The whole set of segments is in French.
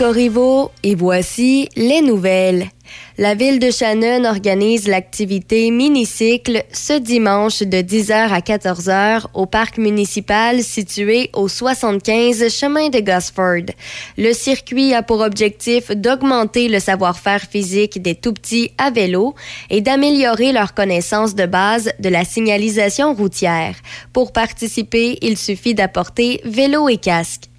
Corriveau et voici les nouvelles. La ville de Shannon organise l'activité Minicycle ce dimanche de 10h à 14h au parc municipal situé au 75 chemin de Gosford. Le circuit a pour objectif d'augmenter le savoir-faire physique des tout-petits à vélo et d'améliorer leur connaissance de base de la signalisation routière. Pour participer, il suffit d'apporter vélo et casque.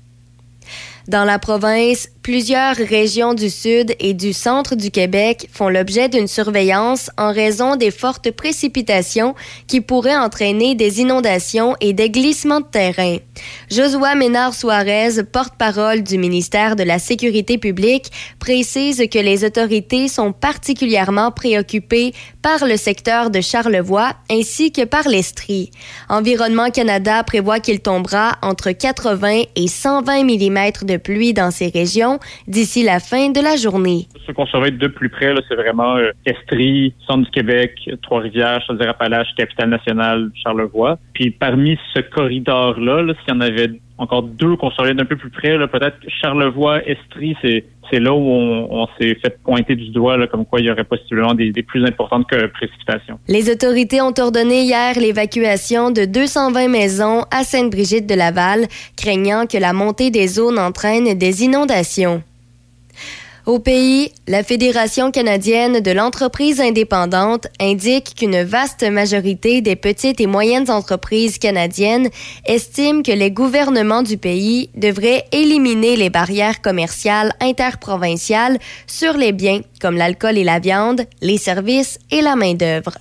Dans la province, plusieurs régions du sud et du centre du Québec font l'objet d'une surveillance en raison des fortes précipitations qui pourraient entraîner des inondations et des glissements de terrain. Josua Ménard-Suarez, porte-parole du ministère de la Sécurité publique, précise que les autorités sont particulièrement préoccupées par le secteur de Charlevoix ainsi que par l'Estrie. Environnement Canada prévoit qu'il tombera entre 80 et 120 mm de pluie dans ces régions d'ici la fin de la journée. Ce qu'on surveille de plus près, c'est vraiment euh, Estrie, Centre du Québec, Trois-Rivières, Chaudière-Appalaches, Capitale-Nationale, Charlevoix. Puis parmi ce corridor-là, là, s'il y en avait encore deux qu'on surveille d'un peu plus près, peut-être Charlevoix, Estrie, c'est c'est là où on, s'est fait pointer du doigt, là, comme quoi il y aurait possiblement des, des plus importantes que précipitations. Les autorités ont ordonné hier l'évacuation de 220 maisons à Sainte-Brigitte de Laval, craignant que la montée des eaux n'entraîne des inondations. Au pays, la Fédération canadienne de l'entreprise indépendante indique qu'une vaste majorité des petites et moyennes entreprises canadiennes estiment que les gouvernements du pays devraient éliminer les barrières commerciales interprovinciales sur les biens comme l'alcool et la viande, les services et la main-d'œuvre.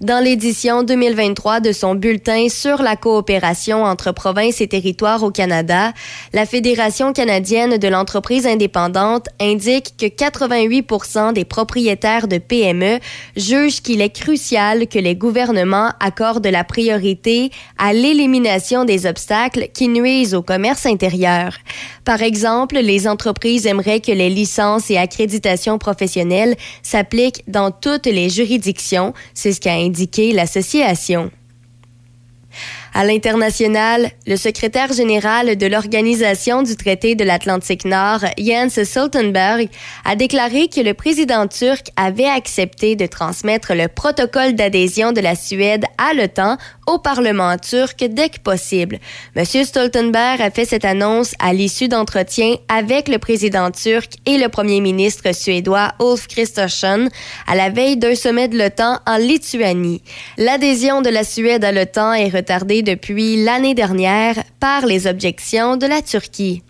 Dans l'édition 2023 de son bulletin sur la coopération entre provinces et territoires au Canada, la Fédération canadienne de l'entreprise indépendante indique que 88% des propriétaires de PME jugent qu'il est crucial que les gouvernements accordent la priorité à l'élimination des obstacles qui nuisent au commerce intérieur. Par exemple, les entreprises aimeraient que les licences et accréditations professionnelles s'appliquent dans toutes les juridictions, c'est ce qu'a indiqué l'association. À l'international, le secrétaire général de l'Organisation du traité de l'Atlantique Nord, Jens Stoltenberg, a déclaré que le président turc avait accepté de transmettre le protocole d'adhésion de la Suède à l'OTAN au Parlement turc dès que possible. M. Stoltenberg a fait cette annonce à l'issue d'entretiens avec le président turc et le premier ministre suédois Ulf Kristersson à la veille d'un sommet de l'OTAN en Lituanie. L'adhésion de la Suède à l'OTAN est retardée depuis l'année dernière par les objections de la Turquie.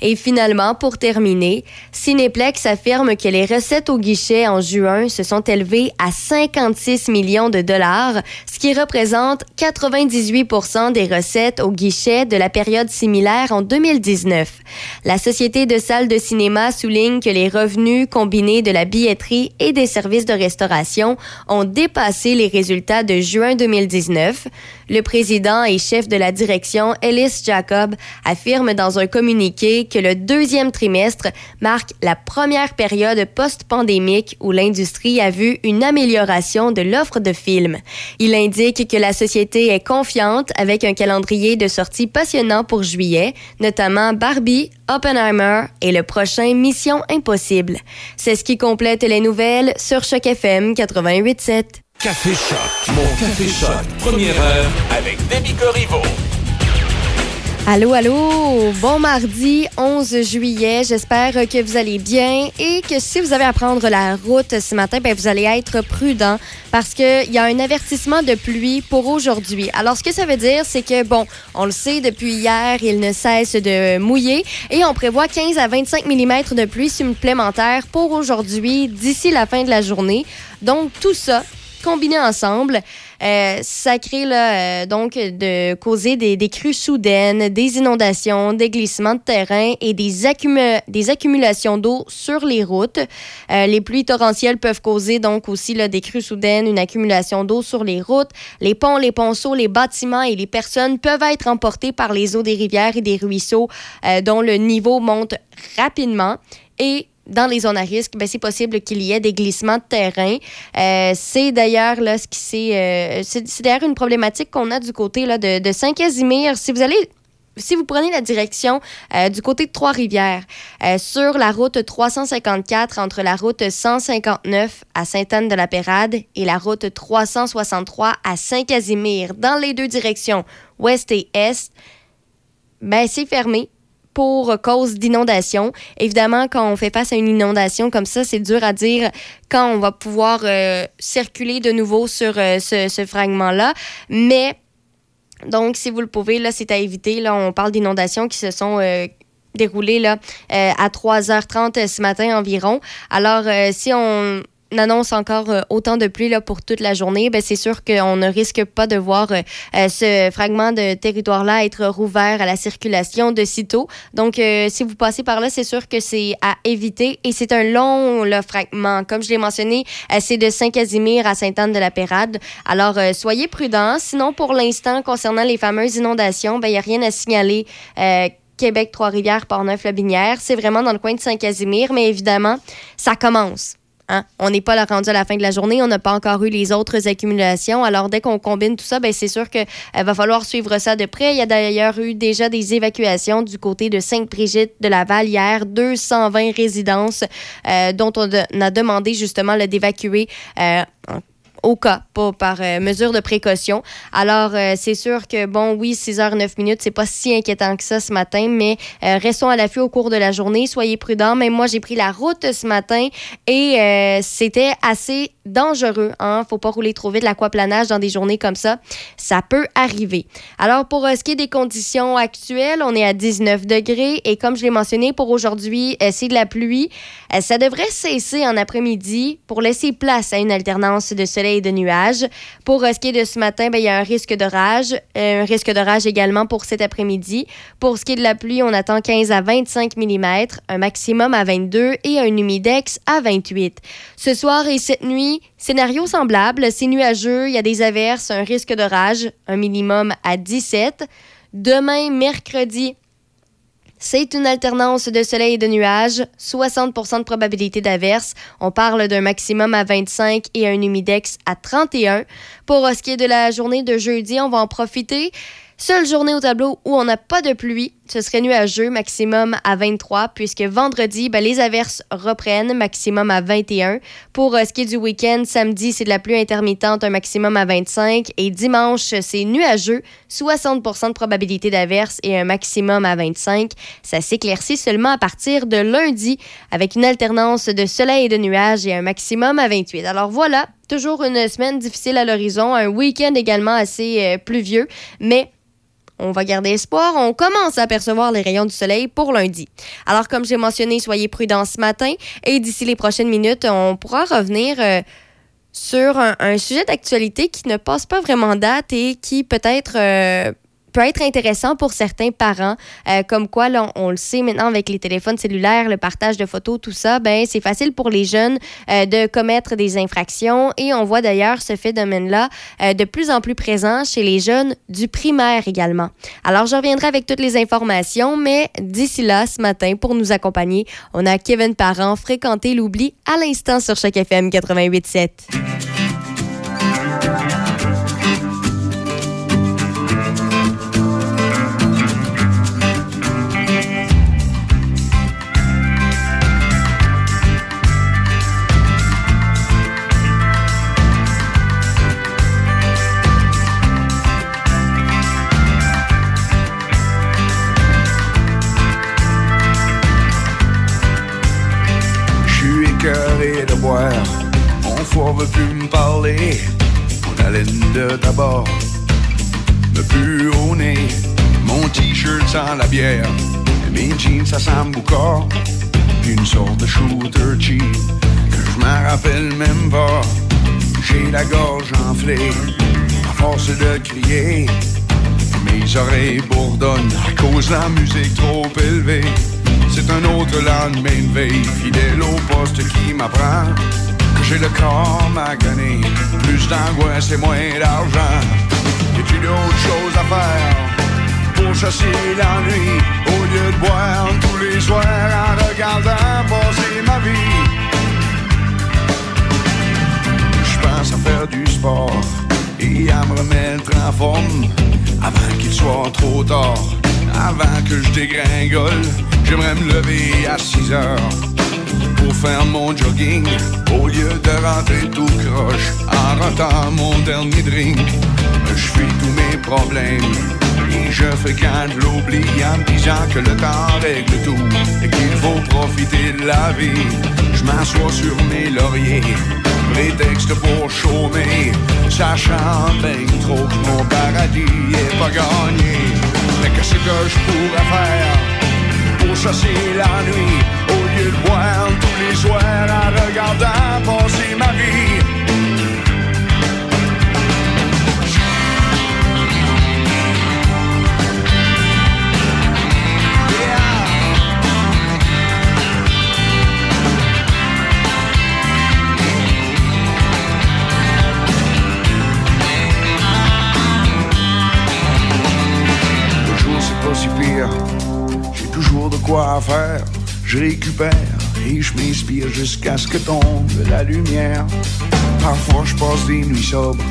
Et finalement, pour terminer, Cineplex affirme que les recettes au guichet en juin se sont élevées à 56 millions de dollars, ce qui représente 98% des recettes au guichet de la période similaire en 2019. La Société de salles de cinéma souligne que les revenus combinés de la billetterie et des services de restauration ont dépassé les résultats de juin 2019. Le président et chef de la direction, Ellis Jacob, affirme dans un communiqué que le deuxième trimestre marque la première période post-pandémique où l'industrie a vu une amélioration de l'offre de films. Il indique que la société est confiante avec un calendrier de sorties passionnant pour juillet, notamment Barbie, Oppenheimer et le prochain Mission Impossible. C'est ce qui complète les nouvelles sur Choc FM 88.7. Café Choc. Mon Café Choc. Première heure avec Demi Corriveau. Allô, allô, bon mardi 11 juillet. J'espère que vous allez bien et que si vous avez à prendre la route ce matin, ben, vous allez être prudent parce qu'il y a un avertissement de pluie pour aujourd'hui. Alors, ce que ça veut dire, c'est que, bon, on le sait, depuis hier, il ne cesse de mouiller et on prévoit 15 à 25 mm de pluie supplémentaire pour aujourd'hui d'ici la fin de la journée. Donc, tout ça, combinés ensemble, euh, ça crée là, euh, donc de causer des, crues soudaines, des inondations, des glissements de terrain et des, des accumulations d'eau sur les routes. Euh, les pluies torrentielles peuvent causer donc aussi là, des crues soudaines, une accumulation d'eau sur les routes. Les ponts, les ponceaux, les bâtiments et les personnes peuvent être emportés par les eaux des rivières et des ruisseaux dont le niveau monte rapidement. Et dans les zones à risque, ben, c'est possible qu'il y ait des glissements de terrain. Euh, c'est d'ailleurs là ce qui c'est, c'est, d'ailleurs une problématique qu'on a du côté là, de, Saint-Casimir. Si vous allez si vous prenez la direction euh, du côté de Trois-Rivières, euh, sur la route 354 entre la route 159 à Sainte-Anne-de-la-Pérade et la route 363 à Saint-Casimir, dans les deux directions, ouest et est, ben, c'est fermé pour cause d'inondation. Évidemment, quand on fait face à une inondation comme ça, c'est dur à dire quand on va pouvoir euh, circuler de nouveau sur ce, ce fragment-là, mais donc, si vous le pouvez, là, c'est à éviter. Là, on parle d'inondations qui se sont euh, déroulées là, euh, à 3h30 ce matin environ. Alors, euh, si on annonce encore euh, autant de pluie là, pour toute la journée, ben, c'est sûr qu'on ne risque pas de voir euh, euh, ce fragment de territoire-là être rouvert à la circulation de sitôt. Donc, si vous passez par là, c'est sûr que c'est à éviter et c'est un long le fragment. Comme je l'ai mentionné, c'est de Saint-Casimir à Sainte-Anne-de-la-Pérade. Alors, soyez prudents. Sinon, pour l'instant, concernant les fameuses inondations, ben, il n'y a rien à signaler. Québec, Trois-Rivières, Port-Neuf-Lobinière. C'est vraiment dans le coin de Saint-Casimir, mais évidemment, ça commence. Hein? On n'est pas rendu à la fin de la journée, on n'a pas encore eu les autres accumulations. Alors, dès qu'on combine tout ça, ben, c'est sûr qu'il euh, va falloir suivre ça de près. Il y a d'ailleurs eu déjà des évacuations du côté de Sainte-Brigitte de la Vallière, 220 résidences euh, dont on a demandé justement d'évacuer euh, au cas, pas par euh, mesure de précaution. Alors, euh, c'est sûr que, bon, oui, 6 h 9 minutes, c'est pas si inquiétant que ça ce matin, mais euh, restons à l'affût au cours de la journée. Soyez prudents. Même moi, j'ai pris la route ce matin et c'était assez dangereux. Hein? Faut pas rouler trop vite l'aquaplanage dans des journées comme ça. Ça peut arriver. Alors, pour ce qui est des conditions actuelles, on est à 19 degrés et comme je l'ai mentionné, pour aujourd'hui, c'est de la pluie. ça devrait cesser en après-midi pour laisser place à une alternance de soleil de nuages. Pour ce qui est de ce matin, ben, il y a un risque d'orage. Euh, un risque d'orage également pour cet après-midi. Pour ce qui est de la pluie, on attend 15 à 25 mm, un maximum à 22 et un humidex à 28. Ce soir et cette nuit, scénario semblable. C'est nuageux, il y a des averses, un risque d'orage, un minimum à 17. Demain, mercredi, c'est une alternance de soleil et de nuages, 60% de probabilité d'averse. On parle d'un maximum à 25 et un humidex à 31. Pour ce qui est de la journée de jeudi, on va en profiter. Seule journée au tableau où on n'a pas de pluie, ce serait nuageux, maximum à 23, puisque vendredi, ben, les averses reprennent, maximum à 21. Pour euh, ce qui est du week-end, samedi, c'est de la pluie intermittente, un maximum à 25. Et dimanche, c'est nuageux, 60% de probabilité d'averse et un maximum à 25. Ça s'éclaircit seulement à partir de lundi, avec une alternance de soleil et de nuages et un maximum à 28. Alors voilà, toujours une semaine difficile à l'horizon, un week-end également assez euh, pluvieux, mais on va garder espoir. On commence à apercevoir les rayons du soleil pour lundi. Alors, comme j'ai mentionné, soyez prudents ce matin et d'ici les prochaines minutes, on pourra revenir euh, sur un, sujet d'actualité qui ne passe pas vraiment date et qui peut-être euh, peut être intéressant pour certains parents, euh, comme quoi, là, on, le sait maintenant avec les téléphones cellulaires, le partage de photos, tout ça, ben c'est facile pour les jeunes euh, de commettre des infractions et on voit d'ailleurs ce phénomène-là euh, de plus en plus présent chez les jeunes du primaire également. Alors, je reviendrai avec toutes les informations, mais d'ici là, ce matin, pour nous accompagner, on a Kevin Parent, fréquenter l'oubli à l'instant sur chaque FM 88.7. la bière. Mes jeans, ça sent boucard. Une sorte de shooter cheap que je m'en rappelle même pas. J'ai la gorge enflée à force de crier. Mes oreilles bourdonnent à cause de la musique trop élevée. C'est un autre lendemain de veille, fidèle au poste qui m'apprend que j'ai le corps magané. Plus d'angoisse et moins d'argent. Y a-tu d'autres choses à faire? pour chasser la nuit, Au lieu de boire tous les soirs en regardant passer ma vie. Je pense à faire du sport et à me remettre en forme avant qu'il soit trop tard. Avant que je dégringole, j'aimerais me lever à 6 heures pour faire mon jogging au lieu de rentrer tout croche en retard mon dernier drink. Je fuis tous mes problèmes je fréquente l'oubli en me disant que le temps règle tout et qu'il faut profiter de la vie. Je m'assois sur mes lauriers, prétexte pour chômer, sachant bien trop que mon paradis est pas gagné. Mais qu'est-ce que je pourrais faire pour chasser la nuit au lieu de boire tous les soirs en regardant passer ma vie? J'ai toujours de quoi faire. Je récupère et je m'inspire jusqu'à ce que tombe la lumière. Parfois je passe des nuits sobres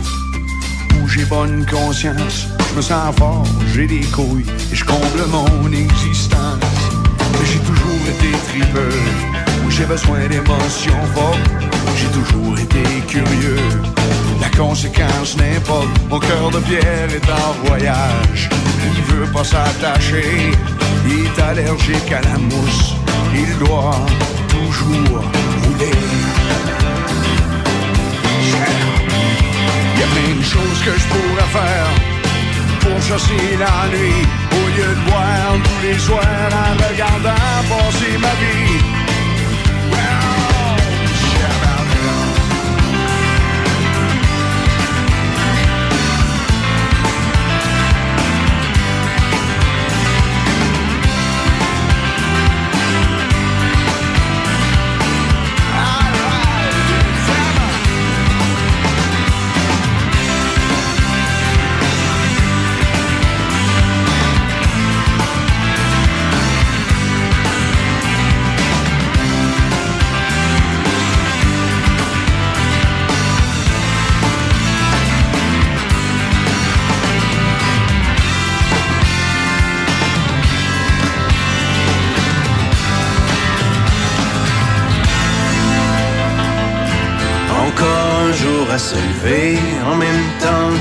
où j'ai bonne conscience. Je me sens fort, j'ai des couilles et je comble mon existence. J'ai toujours été tripeux, où j'ai besoin d'émotions fortes. J'ai toujours été curieux. La conséquence n'importe, mon cœur de pierre est en voyage. Il veut pas s'attacher, il est allergique à la mousse. Il doit toujours rouler. Il y a plein de choses que je pourrais faire pour chasser la nuit au lieu de boire tous les soirs en regardant passer ma vie.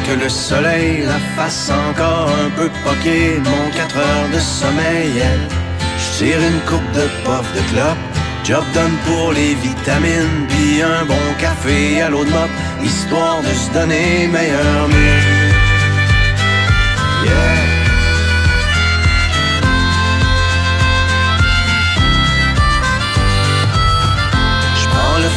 Que le soleil, la face encore un peu poquée, de mon 4 heures de sommeil. Je tire une coupe de puff de clope, job done pour les vitamines, puis un bon café à l'eau de mop, histoire de se donner meilleur mieux. Yeah.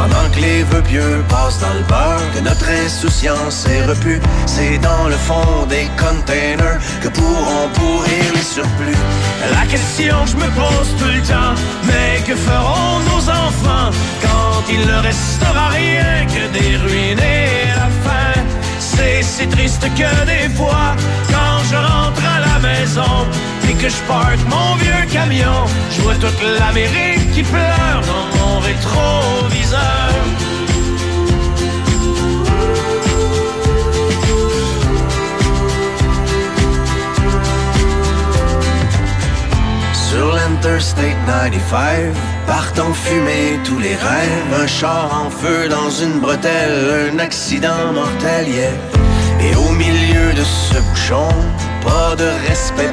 Pendant que les vœux pieux passent dans le beurre, que notre insouciance est repue, c'est dans le fond des containers que pourront pourrir les surplus. La question que je me pose tout le temps, mais que feront nos enfants quand il ne restera rien que des ruines et la faim? C'est si triste que des fois, quand je rentre à la maison et que je parque mon vieux camion, toute l'Amérique qui pleure dans mon rétroviseur. Sur l'Interstate 95, partant fumer tous les rêves, un char en feu dans une bretelle, un accident mortel, yeah. Et au milieu de ce bouchon, pas de respect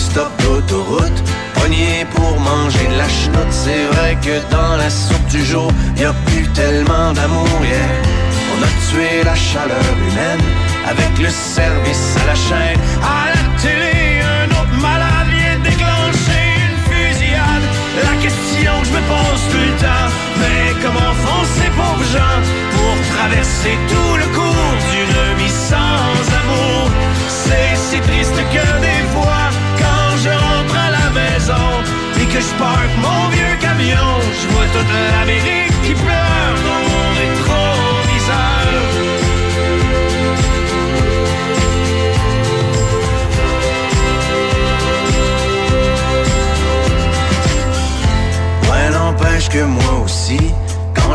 Stop d'autoroute. Pogné pour manger de la chenoute. C'est vrai que dans la soupe du jour y a plus tellement d'amour yeah. On a tué la chaleur humaine Avec le service à la chaîne. À la télé un autre malade vient déclencher une fusillade. La question que je me pose tout le temps Mais comment font ces pauvres gens Pour traverser tout le cours d'une vie sans amour? C'est si triste que des fois maison que je parque mon vieux camion. Je vois toute l'Amérique qui pleure dans mon rétroviseur. Ouais, n'empêche que moi aussi,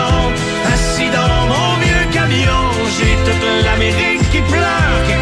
maison, assis dans mon vieux camion, j'ai toute l'Amérique qui pleure, qui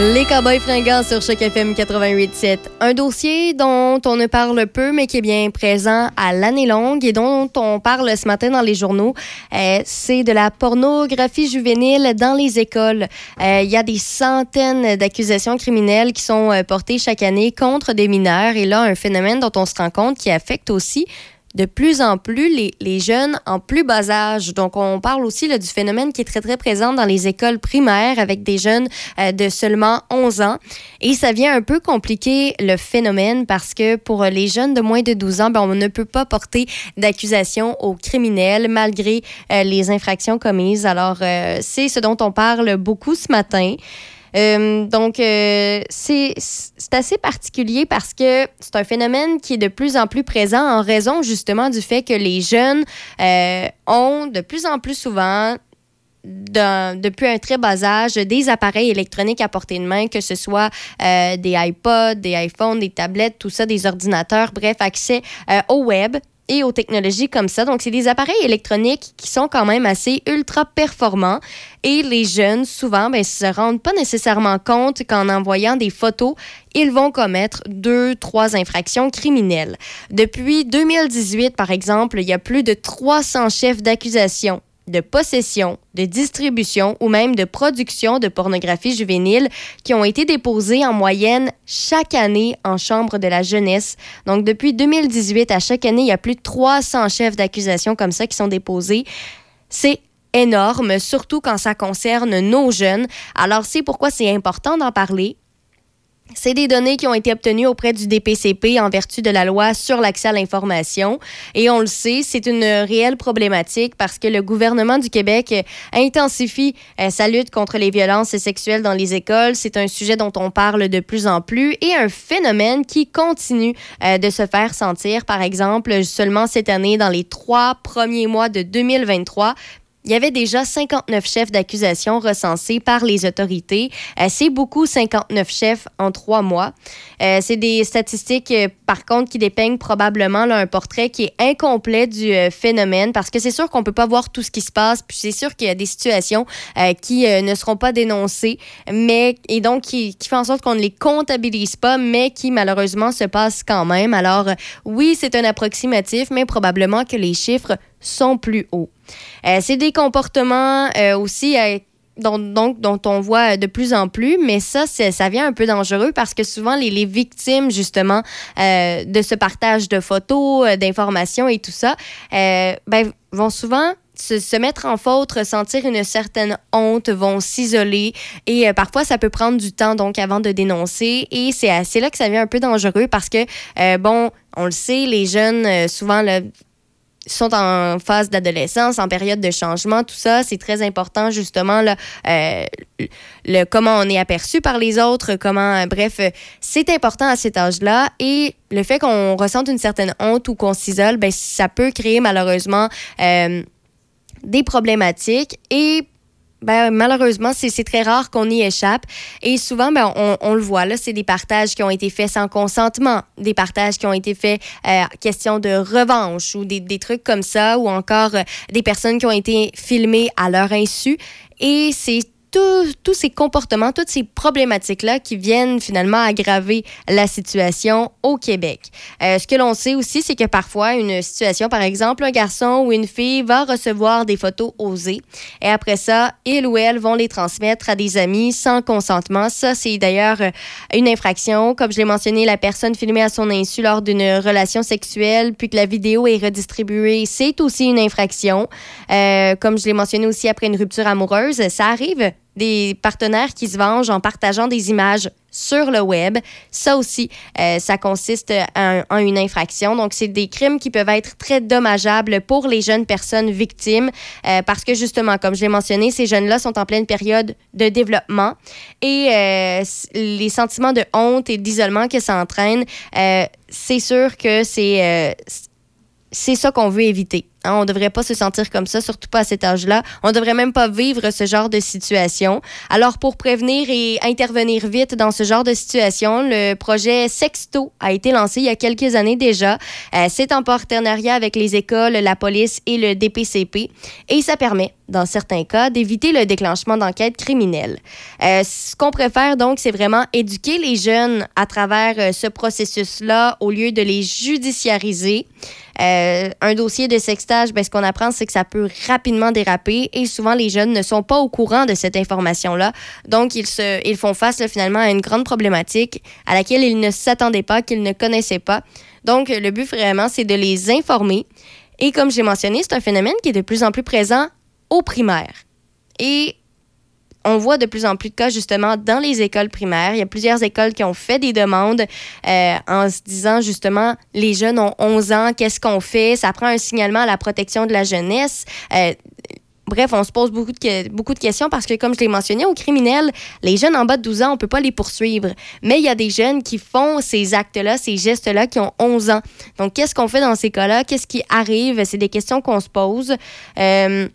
Les Cowboys fringants sur Choc FM 88.7. Un dossier dont on ne parle peu, mais qui est bien présent à l'année longue et dont on parle ce matin dans les journaux, euh, c'est de la pornographie juvénile dans les écoles. Euh, Il y a des centaines d'accusations criminelles qui sont euh, portées chaque année contre des mineurs. Et là, un phénomène dont on se rend compte qui affecte aussi de plus en plus les, jeunes en plus bas âge. Donc, on parle aussi du phénomène qui est très, très présent dans les écoles primaires avec des jeunes euh, de seulement 11 ans. Et ça vient un peu compliquer le phénomène parce que pour les jeunes de moins de 12 ans, ben, on ne peut pas porter d'accusation aux criminels malgré euh, les infractions commises. Alors, euh, c'est ce dont on parle beaucoup ce matin. Euh, donc, euh, c'est assez particulier parce que c'est un phénomène qui est de plus en plus présent en raison justement du fait que les jeunes euh, ont de plus en plus souvent depuis un très bas âge des appareils électroniques à portée de main, que ce soit euh, des iPods, des iPhones, des tablettes, tout ça, des ordinateurs, bref, accès au web et aux technologies comme ça. Donc, c'est des appareils électroniques qui sont quand même assez ultra performants. Et les jeunes, souvent, ben, se rendent pas nécessairement compte qu'en envoyant des photos, ils vont commettre deux, trois infractions criminelles. Depuis 2018, par exemple, il y a plus de 300 chefs d'accusation de possession, de distribution ou même de production de pornographie juvénile qui ont été déposés en moyenne chaque année en Chambre de la jeunesse. Donc, depuis 2018, à chaque année, il y a plus de 300 chefs d'accusation comme ça qui sont déposés. C'est énorme, surtout quand ça concerne nos jeunes. Alors, c'est pourquoi c'est important d'en parler. C'est des données qui ont été obtenues auprès du DPCP en vertu de la loi sur l'accès à l'information. Et on le sait, c'est une réelle problématique parce que le gouvernement du Québec intensifie euh, sa lutte contre les violences sexuelles dans les écoles. C'est un sujet dont on parle de plus en plus et un phénomène qui continue euh, de se faire sentir. Par exemple, seulement cette année, dans les trois premiers mois de 2023, il y avait déjà 59 chefs d'accusation recensés par les autorités. Euh, c'est beaucoup, 59 chefs en trois mois. Euh, c'est des statistiques, euh, par contre, qui dépeignent probablement un portrait qui est incomplet du phénomène parce que c'est sûr qu'on peut pas voir tout ce qui se passe, puis c'est sûr qu'il y a des situations qui ne seront pas dénoncées, mais et donc qui, qui en sorte qu'on ne les comptabilise pas, mais qui malheureusement se passent quand même. Alors, oui, c'est un approximatif, mais probablement que les chiffres sont plus hauts. Euh, c'est des comportements euh, aussi euh, dont, donc, dont on voit de plus en plus, mais ça, ça vient un peu dangereux parce que souvent, les, victimes, justement, de ce partage de photos, d'informations et tout ça, ben, vont souvent se, se, mettre en faute, ressentir une certaine honte, vont s'isoler et parfois ça peut prendre du temps donc avant de dénoncer et c'est là que ça devient un peu dangereux parce que bon, on le sait, les jeunes souvent là, sont en phase d'adolescence, en période de changement, tout ça, c'est très important justement là, euh, le comment on est aperçu par les autres, comment, bref, c'est important à cet âge-là et le fait qu'on ressente une certaine honte ou qu'on s'isole, ben ça peut créer malheureusement euh, des problématiques et ben, malheureusement, c'est très rare qu'on y échappe. Et souvent, ben, on, on le voit, là, c'est des partages qui ont été faits sans consentement, des partages qui ont été faits euh, question de revanche ou des, des, trucs comme ça, ou encore euh, des personnes qui ont été filmées à leur insu. Et c'est tous ces comportements, toutes ces problématiques-là qui viennent finalement aggraver la situation au Québec. Euh, ce que l'on sait aussi, c'est que parfois, une situation, par exemple, un garçon ou une fille va recevoir des photos osées et après ça, il ou elle vont les transmettre à des amis sans consentement. Ça, c'est d'ailleurs euh, une infraction. Comme je l'ai mentionné, la personne filmée à son insu lors d'une relation sexuelle puis que la vidéo est redistribuée, c'est aussi une infraction. Euh, comme je l'ai mentionné aussi après une rupture amoureuse, ça arrive des partenaires qui se vengent en partageant des images sur le web. Ça aussi, euh, ça consiste en, une infraction. Donc, c'est des crimes qui peuvent être très dommageables pour les jeunes personnes victimes euh, parce que justement, comme je l'ai mentionné, ces jeunes-là sont en pleine période de développement et euh, les sentiments de honte et d'isolement que ça entraîne, c'est sûr que c'est ça qu'on veut éviter. Hein, on ne devrait pas se sentir comme ça, surtout pas à cet âge-là. On ne devrait même pas vivre ce genre de situation. Alors, pour prévenir et intervenir vite dans ce genre de situation, le projet Sexto a été lancé il y a quelques années déjà. Euh, C'est en partenariat avec les écoles, la police et le DPCP. Et ça permet, dans certains cas, d'éviter le déclenchement d'enquêtes criminelles. Euh, ce qu'on préfère donc, c'est vraiment éduquer les jeunes à travers euh, ce processus-là au lieu de les judiciariser. Un dossier de ben, ce qu'on apprend, c'est que ça peut rapidement déraper et souvent les jeunes ne sont pas au courant de cette information-là. Donc, ils, se, ils font face finalement à une grande problématique à laquelle ils ne s'attendaient pas, qu'ils ne connaissaient pas. Donc, le but vraiment, c'est de les informer. Et comme j'ai mentionné, c'est un phénomène qui est de plus en plus présent au primaire. Et on voit de plus en plus de cas justement dans les écoles primaires. Il y a plusieurs écoles qui ont fait des demandes euh, en se disant justement les jeunes ont 11 ans, qu'est-ce qu'on fait? Ça prend un signalement à la protection de la jeunesse. Euh, Bref, on se pose beaucoup de, beaucoup de questions parce que, comme je l'ai mentionné, aux criminels, les jeunes en bas de 12 ans, on ne peut pas les poursuivre. Mais il y a des jeunes qui font ces actes-là, ces gestes-là, qui ont 11 ans. Donc, qu'est-ce qu'on fait dans ces cas-là? Qu'est-ce qui arrive? C'est des questions qu'on se pose. Euh,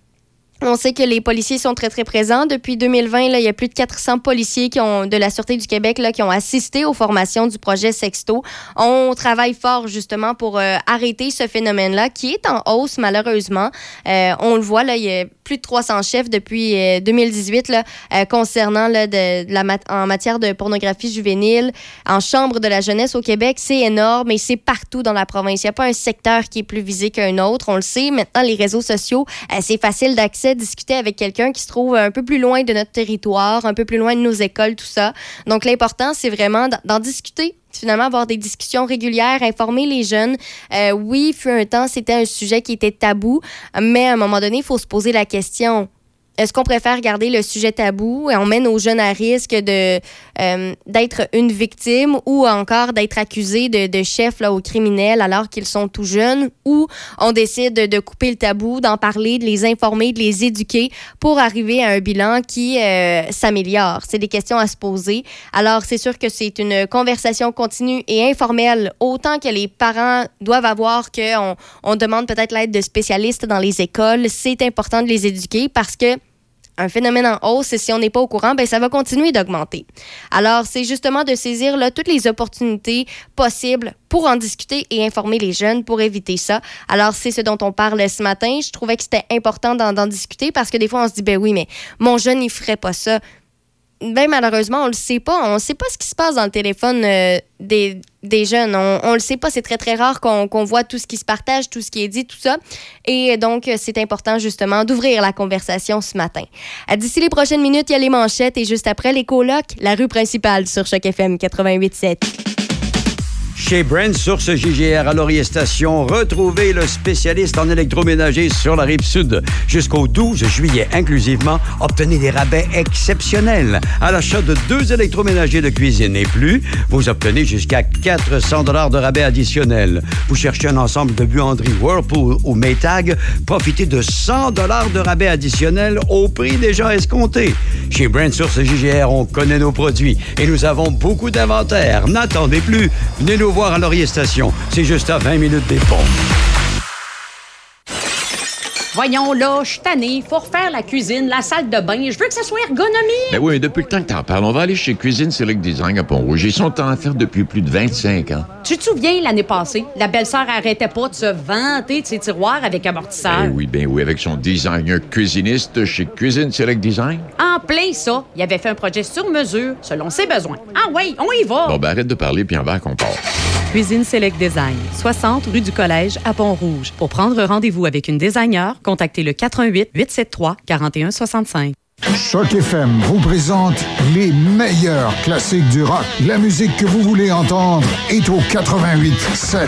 on sait que les policiers sont très, très présents. Depuis 2020, là, il y a plus de 400 policiers qui ont, de la Sûreté du Québec là, qui ont assisté aux formations du projet Sexto. On travaille fort justement pour euh, arrêter ce phénomène-là qui est en hausse malheureusement. Euh, on le voit, là, il y a plus de 300 chefs depuis 2018 euh, là, concernant là, de, la en matière de pornographie juvénile. En chambre de la jeunesse au Québec, c'est énorme et c'est partout dans la province. Il n'y a pas un secteur qui est plus visé qu'un autre. On le sait. Maintenant, les réseaux sociaux, c'est facile d'accès, discuter avec quelqu'un qui se trouve un peu plus loin de notre territoire, un peu plus loin de nos écoles, tout ça. Donc, l'important, c'est vraiment d'en discuter finalement avoir des discussions régulières, informer les jeunes. Euh, oui, fut un temps, c'était un sujet qui était tabou, mais à un moment donné, il faut se poser la question est-ce qu'on préfère garder le sujet tabou et on met nos jeunes à risque de euh, d'être une victime ou encore d'être accusé de, de chef là, aux criminels alors qu'ils sont tout jeunes ou on décide de, de couper le tabou, d'en parler, de les informer, de les éduquer pour arriver à un bilan qui euh, s'améliore? C'est des questions à se poser. Alors c'est sûr que c'est une conversation continue et informelle autant que les parents doivent avoir qu'on on demande peut-être l'aide de spécialistes dans les écoles. C'est important de les éduquer parce que un phénomène en hausse et si on n'est pas au courant, ben ça va continuer d'augmenter. Alors, c'est justement de saisir toutes les opportunités possibles pour en discuter et informer les jeunes pour éviter ça. Alors, c'est ce dont on parle ce matin. Je trouvais que c'était important d'en discuter parce que des fois, on se dit, ben oui, mais mon jeune, il ferait pas ça ben malheureusement, on le sait pas. On sait pas ce qui se passe dans le téléphone euh, des, des jeunes. On, on le sait pas. C'est très, très rare qu'on qu'on voit tout ce qui se partage, tout ce qui est dit, tout ça. Et donc, euh, c'est important, justement, d'ouvrir la conversation ce matin. D'ici les prochaines minutes, il y a les manchettes et juste après, les colocs, la rue principale sur Choc FM 88.7. Chez Brand Source JGR à Laurier Station, retrouvez le spécialiste en électroménager sur la rive sud. Jusqu'au 12 juillet inclusivement, obtenez des rabais exceptionnels. À l'achat de deux électroménagers de cuisine et plus, vous obtenez jusqu'à 400 dollars de rabais additionnels. Vous cherchez un ensemble de buanderies Whirlpool ou Maytag, profitez de 100 dollars de rabais additionnels au prix déjà escompté. Chez Brand Source JGR, on connaît nos produits et nous avons beaucoup d'inventaire. N'attendez plus. Venez nous voir à Laurier Station. C'est juste à 20 minutes des ponts. Voyons là, je suis tannée. Faut refaire la cuisine, la salle de bain. Je veux que ça soit ergonomique. Ben oui, depuis le temps que t'en parles, on va aller chez Cuisine Select Design à Pont-Rouge. Ils sont en faire depuis plus de 25 ans. Tu te souviens l'année passée, la belle-sœur arrêtait pas de se vanter de ses tiroirs avec amortisseur. Ben oui, ben oui, avec son designer cuisiniste chez Cuisine Select Design. En plein ça, il avait fait un projet sur mesure, selon ses besoins. Ah oui, on y va. Bon, ben arrête de parler puis en va qu'on part. Cuisine Select Design, 60 rue du Collège à Pont-Rouge. Pour prendre rendez-vous avec une designer, contactez le 88 873 4165. Choc FM vous présente les meilleurs classiques du rock. La musique que vous voulez entendre est au 88 7.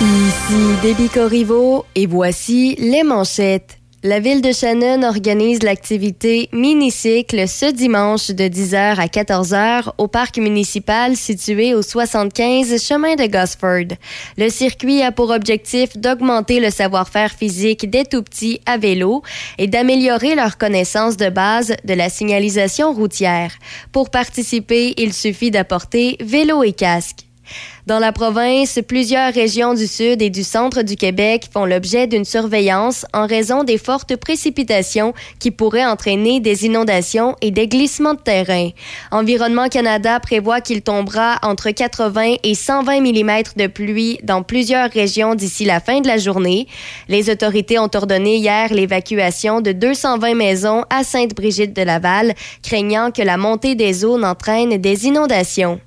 Ici Déby Corriveau et voici les manchettes. La ville de Shannon organise l'activité Minicycle ce dimanche de 10h à 14h au parc municipal situé au 75 chemin de Gosford. Le circuit a pour objectif d'augmenter le savoir-faire physique des tout-petits à vélo et d'améliorer leur connaissance de base de la signalisation routière. Pour participer, il suffit d'apporter vélo et casque. Dans la province, plusieurs régions du sud et du centre du Québec font l'objet d'une surveillance en raison des fortes précipitations qui pourraient entraîner des inondations et des glissements de terrain. Environnement Canada prévoit qu'il tombera entre 80 et 120 mm de pluie dans plusieurs régions d'ici la fin de la journée. Les autorités ont ordonné hier l'évacuation de 220 maisons à Sainte-Brigitte-de-Laval, craignant que la montée des eaux n'entraîne des inondations.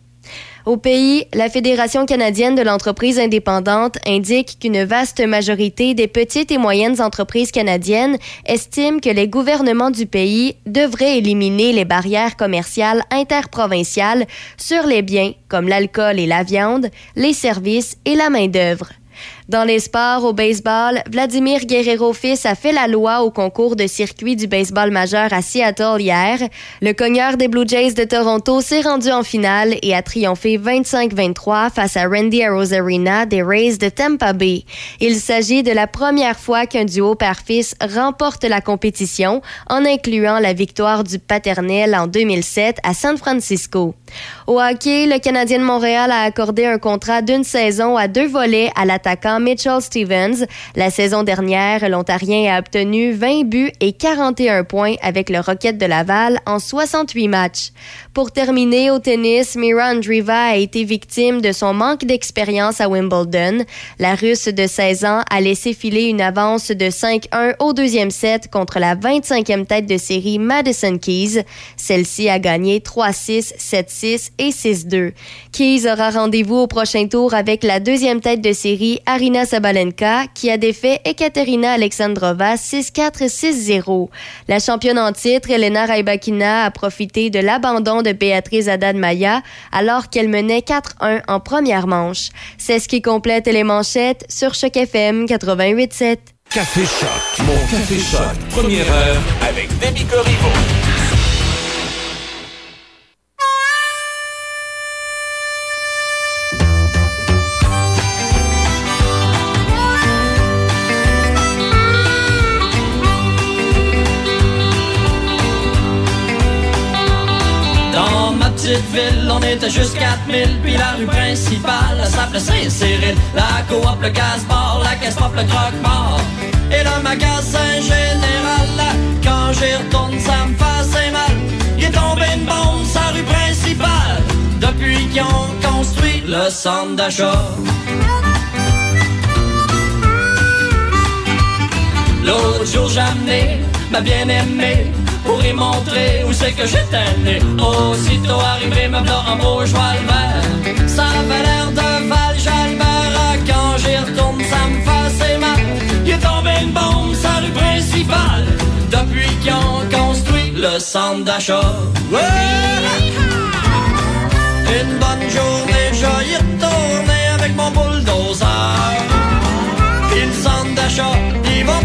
Au pays, la Fédération canadienne de l'entreprise indépendante indique qu'une vaste majorité des petites et moyennes entreprises canadiennes estiment que les gouvernements du pays devraient éliminer les barrières commerciales interprovinciales sur les biens comme l'alcool et la viande, les services et la main-d'œuvre. Dans les sports, au baseball, Vladimir Guerrero-Fils a fait la loi au concours de circuit du baseball majeur à Seattle hier. Le cogneur des Blue Jays de Toronto s'est rendu en finale et a triomphé 25-23 face à Randy Arozarena des Rays de Tampa Bay. Il s'agit de la première fois qu'un duo père-fils remporte la compétition en incluant la victoire du paternel en 2007 à San Francisco. Au hockey, le Canadien de Montréal a accordé un contrat d'une saison à deux volets à l'attaquant Mitchell Stevens. La saison dernière, l'Ontarien a obtenu 20 buts et 41 points avec le Rocket de Laval en 68 matchs. Pour terminer au tennis, Mira Andreeva a été victime de son manque d'expérience à Wimbledon. La Russe de 16 ans a laissé filer une avance de 5-1 au deuxième set contre la 25e tête de série Madison Keys. Celle-ci a gagné 3-6, 7-6 et 6-2. Keys aura rendez-vous au prochain tour avec la deuxième tête de série Arina Arina Sabalenka qui a défait Ekaterina Alexandrova 6-4-6-0. La championne en titre, Elena Rybakina, a profité de l'abandon de Béatrice Haddad-Maya alors qu'elle menait 4-1 en première manche. C'est ce qui complète les manchettes sur Choc FM 88.7. Café Choc. Mon Café Choc. Première heure avec Demi Corriveau. Ville, on était juste 4000 Puis la rue principale, s'appelait Saint-Cyril. La coop, le casse-bar, la caisse le croque-mort. Et le magasin général Quand j'y retourne, ça me fait mal. Il est tombé une bombe sa rue principale. Depuis qu'ils ont construit le centre d'achat. L'autre jour j'ai amené ma bien-aimée Pour montrer où c'est que j'étais né. Aussitôt arrivé me en beau cheval vert Ça avait l'air de Val Jalbert Ah, Quand j'y retourne ça me fait mal. Il est tombé une bombe sa rue principale Depuis qu'ils ont construit le centre d'achat! Une bonne journée, je y retourner avec mon bulldozer. Le centre d'achat, il va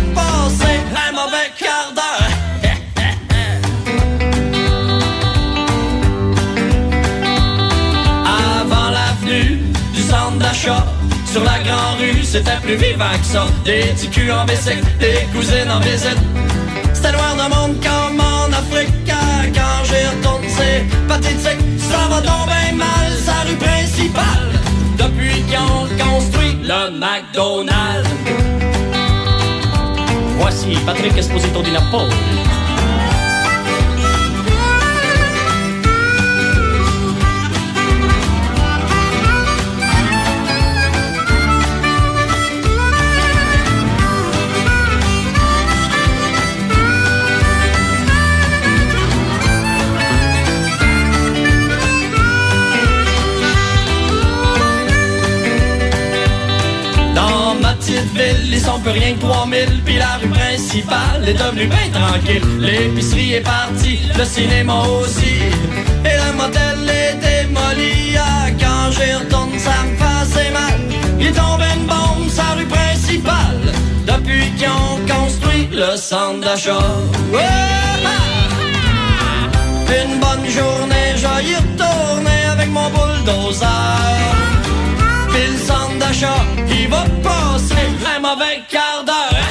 Sur la grande rue, c'était plus vivant que ça. Des petits en bicycle, des cousines en visite. C'était loin de monde comme en Afrique Ah, Quand j'y retourne, c'est pathétique. Ça va bien mal, sa rue principale. Depuis qu'ils ont construit le McDonald's. Voici Patrick Esposito di Napoli ils sont plus rien que 3000 Puis la rue principale est devenue bien tranquille. L'épicerie est partie, le cinéma aussi. Et le motel est démoli. Ah, Quand j'y retourne, ça me fait mal. Il est tombé une bombe sa rue principale. Depuis qu'ils ont construit le centre d'achat. Ouais! Une bonne journée, je y retourner avec mon bulldozer Puis le centre d'achat, il va passer un mauvais quart d'heure.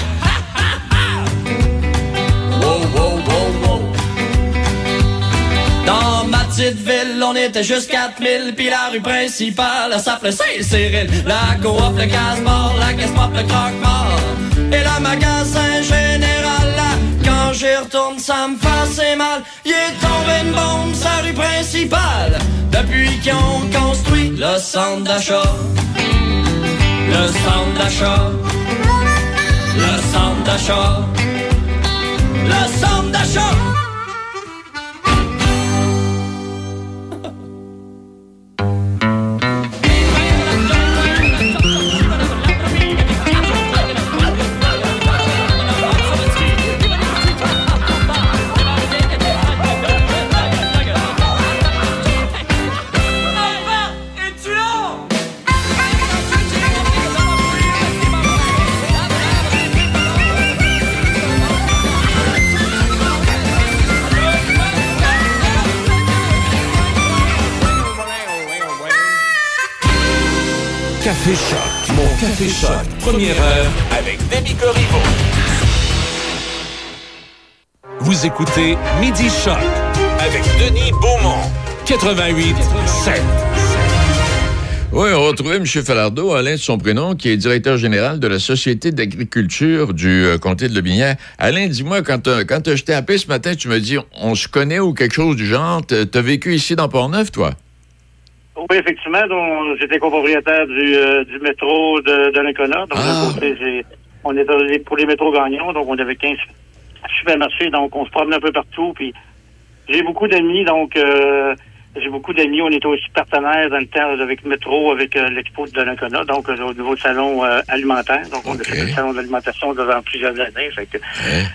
Dans ma petite ville, on était juste 4000 Puis la rue principale, elle s'appelait Saint-Cyril. La coop, le casse-bar, la caisse pop, le croque-mort. Et le magasin général là Quand j'y retourne, ça me fait assez mal. Il est tombé une bombe, sa rue principale Depuis qu'ils ont construit le centre d'achat. Le centre d'achat, le centre d'achat, le centre d'achat. Café Choc. Première heure avec Demi Corriveau. Vous écoutez Midi Choc avec Denis Beaumont. 88 7. Oui, on va retrouver M. Falardeau, Alain de son prénom, qui est directeur général de la Société d'agriculture du euh, comté de Lobinière. Alain, dis-moi, quand quand je t'ai appelé ce matin, tu me dis on se connaît ou quelque chose du genre. T'as as vécu ici dans Port-Neuf, toi? Oui, effectivement. donc, J'étais copropriétaire du, euh, du métro de, de l'Incona. Donc, Ah. côté, on était pour les métros gagnants. Donc, on avait 15 supermarchés. Donc, on se promenait un peu partout. Puis, j'ai beaucoup d'amis. Donc, euh, j'ai beaucoup d'amis. On était aussi partenaires dans le temps avec métro, avec euh, l'expo de Donnacona, donc euh, au niveau du salon euh, alimentaire. Donc, on a fait le salon de l'alimentation devant plusieurs années. Fait que,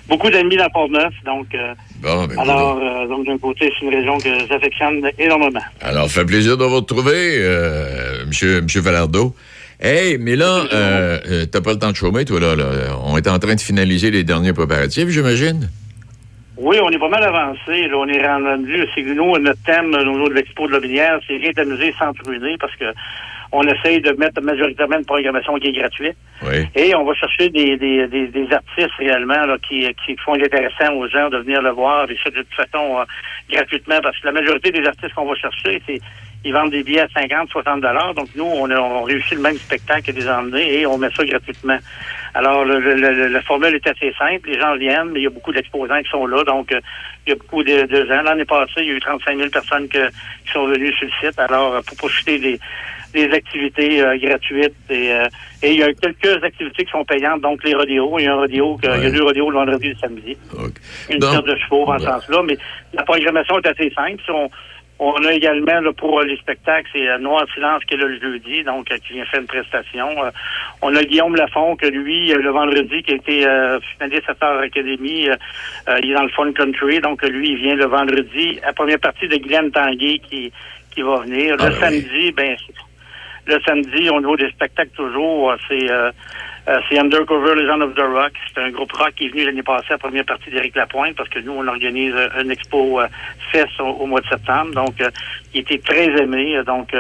Beaucoup d'amis dans Port-Neuf. Donc, euh, Bon, ben, alors, euh, donc d'un côté, c'est une région que j'affectionne énormément. Alors, fait plaisir de vous retrouver, euh, monsieur, monsieur Falardeau. Hey, mais là, t'as pas le temps de chômer, toi, là, là. On est en train de finaliser les derniers préparatifs, j'imagine? Oui, on est pas mal avancé. Là, on est rendu. C'est nous, notre thème au niveau de l'expo de la Binière, c'est rien d'amuser sans ruiner parce que on essaye de mettre majoritairement une programmation qui est gratuite. Oui. Et on va chercher des, des, des, des artistes réellement là, qui, qui font intéressant aux gens de venir le voir. Et ça, de toute façon, euh, gratuitement, parce que la majorité des artistes qu'on va chercher, c'est ils vendent des billets à 50, 60 dollars. Donc nous, on on réussit le même spectacle que des emmenés et on met ça gratuitement. Alors le, le, le- la formule est assez simple. Les gens viennent, mais il y a beaucoup d'exposants qui sont là. Donc euh, il y a beaucoup de, de gens. L'année passée, il y a eu 35 000 personnes que- qui sont venues sur le site. Alors euh, pour profiter des des activités euh, gratuites et, euh, et il y a quelques activités qui sont payantes, donc les rodéos. Il y a un rodéo, que- il y a deux rodéos le vendredi et le samedi. Une Donc, de chevaux dans ce sens-là, mais la programmation est assez simple. Si On, on a également là, pour euh, les spectacles, c'est euh, Noir Silence qui est là le jeudi, donc euh, qui vient faire une prestation. On a Guillaume Lafont que lui, le vendredi, qui a été euh, finaliste à Star Academy, euh, il est dans le Fun Country, donc lui, il vient le vendredi. La première partie de Guylaine Tanguay qui, qui va venir. Le Ah, oui. samedi, ben le samedi, au niveau des spectacles toujours, c'est euh, euh, c'est Undercover Legend of the Rock. C'est un groupe rock qui est venu l'année passée à la première partie d'Éric Lapointe parce que nous, on organise euh, une expo euh, fest au, mois de septembre. Donc, euh, il était très aimé. euh, Donc,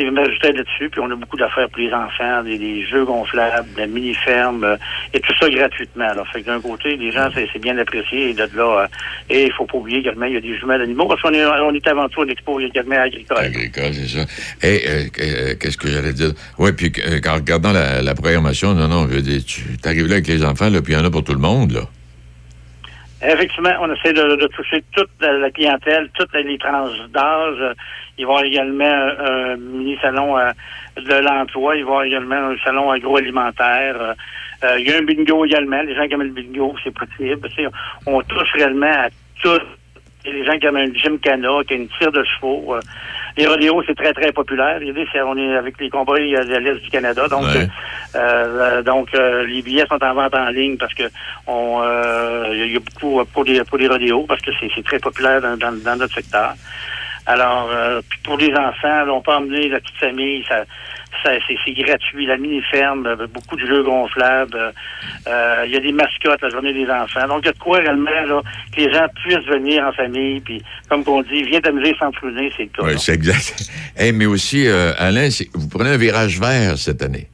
euh, c'est ajouté là-dessus. Puis, on a beaucoup d'affaires pour les enfants, des, jeux gonflables, des mini-fermes euh, et tout ça gratuitement. Alors, fait que d'un côté, les gens, c'est bien apprécié. Et de là, euh, et il faut pas oublier également, il y a des jumelles d'animaux parce qu'on est, on est avant tout une expo également agricole. Agricole, c'est ça. Et euh, euh, qu'est-ce que j'allais dire? Oui, puis euh, en regardant la, la programmation, non, non, je veux dire, tu arrives là avec les enfants, là, puis il y en a pour tout le monde, là. Effectivement, on essaie de, de toucher toute la, clientèle, toutes les tranches d'âge. Euh, Il va y avoir également un, un mini-salon euh, de l'emploi. Il va y avoir également un salon agroalimentaire. Euh, euh, il y a un bingo également. Les gens qui aiment le bingo, c'est possible. On touche réellement à tout. Des gens qui aiment un gymkhana, qui a une tire de chevaux. Euh, les rodéos, c'est très, très populaire. On est avec les combats euh, de l'Est du Canada. Donc, Ouais. euh, euh, donc euh, les billets sont en vente en ligne parce que on euh, il y a- beaucoup pour les pour les rodéos parce que c'est c'est très populaire dans, dans, dans notre secteur. Alors, euh, pour les enfants, là, on peut emmener la petite famille, ça c'est gratuit, la mini-ferme, euh, beaucoup de jeux gonflables, euh, euh, il y a des mascottes la journée des enfants. Donc, il y a de quoi réellement là, que les gens puissent venir en famille, puis comme on dit, viens t'amuser sans te ruiner, c'est le cas. Oui, c'est exact. Hey, mais aussi, euh, Alain, vous prenez un virage vert cette année.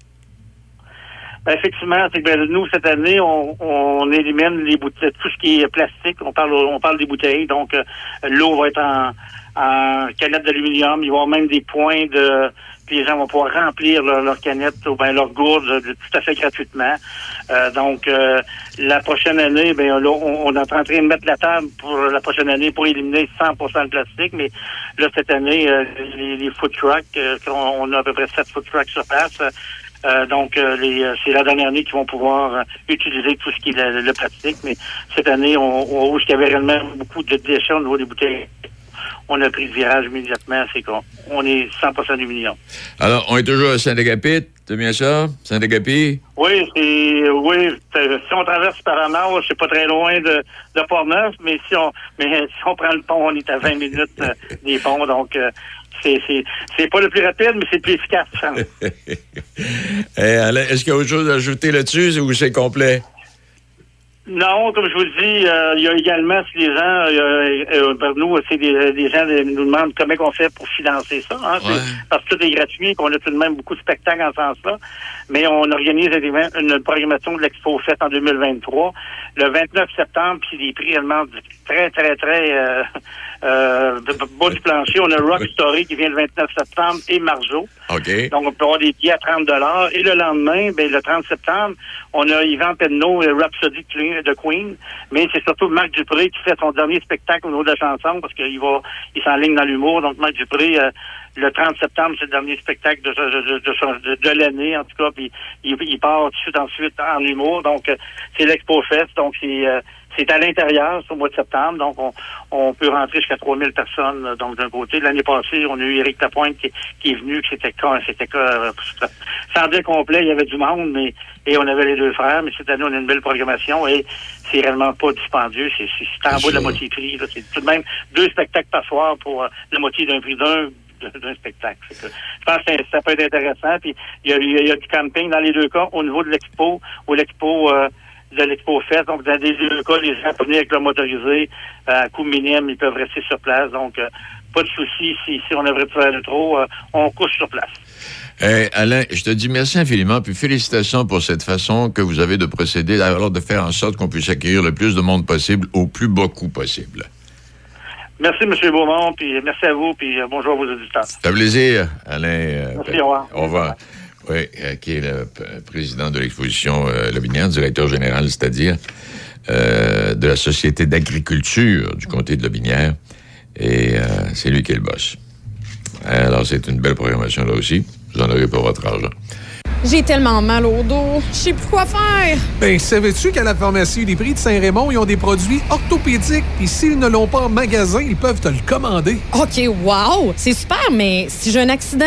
Ben, effectivement, c'est que ben, nous, cette année, on, on élimine les bouteilles, tout ce qui est plastique. On parle on parle des bouteilles. Donc, euh, l'eau va être en, en canette d'aluminium. Il va y avoir même des points de. Puis les gens vont pouvoir remplir leur, leur canette ou ben leur gourde de- de- tout à fait gratuitement. Euh, donc, euh, la prochaine année, ben là, on, on est en train de mettre la table pour la prochaine année pour éliminer 100% de plastique. Mais là, cette année, euh, les, les food trucks, euh, on, on a à peu près 7 food trucks sur place. Euh, euh, donc, euh, euh, c'est la dernière année qu'ils vont pouvoir euh, utiliser tout ce qui est le, plastique. Mais cette année, on, on, où il y avait réellement beaucoup de déchets au niveau des bouteilles, on a pris le virage immédiatement. C'est qu'on on est 100% d'aluminium. Alors, on est toujours à Saint-Agapit, c'est bien ça? Saint-Agapi? Oui, c'est oui. Si on traverse par un nord, c'est pas très loin de, de Port-Neuf, mais si on mais si on prend le pont, on est à 20 minutes euh, des ponts, donc euh, c'est c'est c'est pas le plus rapide, mais c'est le plus efficace. je pense. Hey, Alain, est-ce qu'il y a autre chose à ajouter là-dessus ou c'est complet? Non, comme je vous dis, euh, il y a également, si les gens, euh, euh, par nous, c'est des, des gens nous demandent comment on fait pour financer ça. Hein, Ouais. Parce que tout est gratuit, qu'on a tout de même beaucoup de spectacles en ce sens-là. Mais on organise une programmation de l'Expo Fête en 2023. Le 29 septembre, puis des prix réellement très, très, très euh, bas du plancher. On a Rock Story qui vient le 29 septembre et Marjo. OK. Donc, on peut avoir des billets à 30 Et le lendemain, ben, le 30 septembre, on a Yvan Penneau, et Rhapsody de Queen- de. Mais c'est surtout Marc Dupré qui fait son dernier spectacle au niveau de la chanson parce qu'il va, il s'enligne dans l'humour. Donc, Marc Dupré, euh, le 30 septembre, c'est le dernier spectacle de, de, de, de, l'année, en tout cas, puis il, il part tout de suite ensuite en humour. Donc, euh, c'est l'Expo Fest, donc c'est euh, c'est à l'intérieur, c'est au mois de septembre, donc on, on peut rentrer jusqu'à 3000 personnes. Donc d'un côté, l'année passée, on a eu Éric Lapointe qui, qui est venu, qui c'était c'était dire complet, il y avait du monde, mais et on avait les deux frères. Mais cette année, on a une belle programmation et c'est réellement pas dispendieux. C'est c'est- c'est en bas de la moitié prix. là. C'est tout de même deux spectacles par soir pour euh, la moitié d'un prix d'un d'un spectacle. Que je pense que ça peut être intéressant. Puis il y a, il y a du camping dans les deux cas au niveau de l'expo ou l'expo euh, de l'expo Fest. Donc dans les deux cas, les gens peuvent venir avec leur motorisé euh, à coût minime, ils peuvent rester sur place. Donc euh, pas de souci si, si on devrait faire le trop, on couche sur place. Eh, Alain, je te dis merci infiniment, puis félicitations pour cette façon que vous avez de procéder, alors de faire en sorte qu'on puisse accueillir le plus de monde possible au plus bas coût possible. Merci, M. Beaumont, puis merci à vous, puis euh, bonjour à vos auditeurs. Ça fait plaisir, Alain. Merci, au revoir. Au revoir. Oui, euh, qui est le président de l'exposition euh, Lobinière, directeur général, c'est-à-dire euh, de la Société d'agriculture du comté de Lobinière. Et euh, c'est lui qui est le boss. Alors, c'est une belle programmation là aussi. Vous en aurez pour votre argent. J'ai tellement mal au dos. Je sais plus quoi faire. Ben, savais-tu qu'à la pharmacie des prix de Saint-Raymond, ils ont des produits orthopédiques? Et s'ils ne l'ont pas en magasin, ils peuvent te le commander. OK, wow! C'est super, mais si j'ai un accident,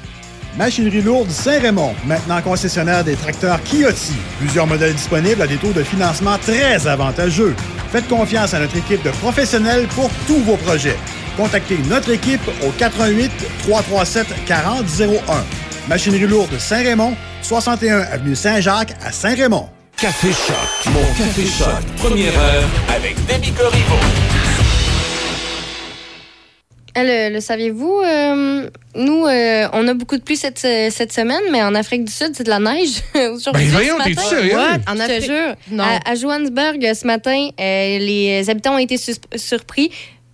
Machinerie lourde Saint-Raymond, maintenant concessionnaire des tracteurs Kioti. Plusieurs modèles disponibles à des taux de financement très avantageux. Faites confiance à notre équipe de professionnels pour tous vos projets. Contactez notre équipe au 88 337 4001. Machinerie lourde Saint-Raymond, 61 avenue Saint-Jacques à Saint-Raymond. Café Choc, mon Café Choc, première heure avec Demi Corriveau. Ah, Le, le saviez-vous? euh, nous, euh, on a beaucoup de pluie cette, cette semaine, mais en Afrique du Sud, c'est de la neige. aujourd'hui, Ben voyons, matin. sérieux? What? En Je te Afrique? jure. Non. À, à Johannesburg, ce matin, euh, les habitants ont été surpris.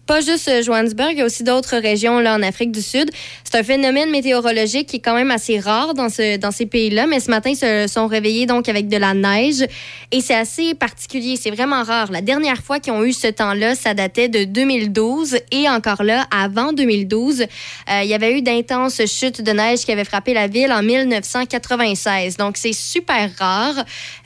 Pas juste euh, Johannesburg, il y a aussi d'autres régions là, en Afrique du Sud. C'est un phénomène météorologique qui est quand même assez rare dans, ce, dans ces pays-là, mais ce matin, ils se sont réveillés donc avec de la neige et c'est assez particulier. C'est vraiment rare. La dernière fois qu'ils ont eu ce temps-là, ça datait de 2012 et encore là, avant 2012, euh, il y avait eu d'intenses chutes de neige qui avaient frappé la ville en 1996. Donc, c'est super rare,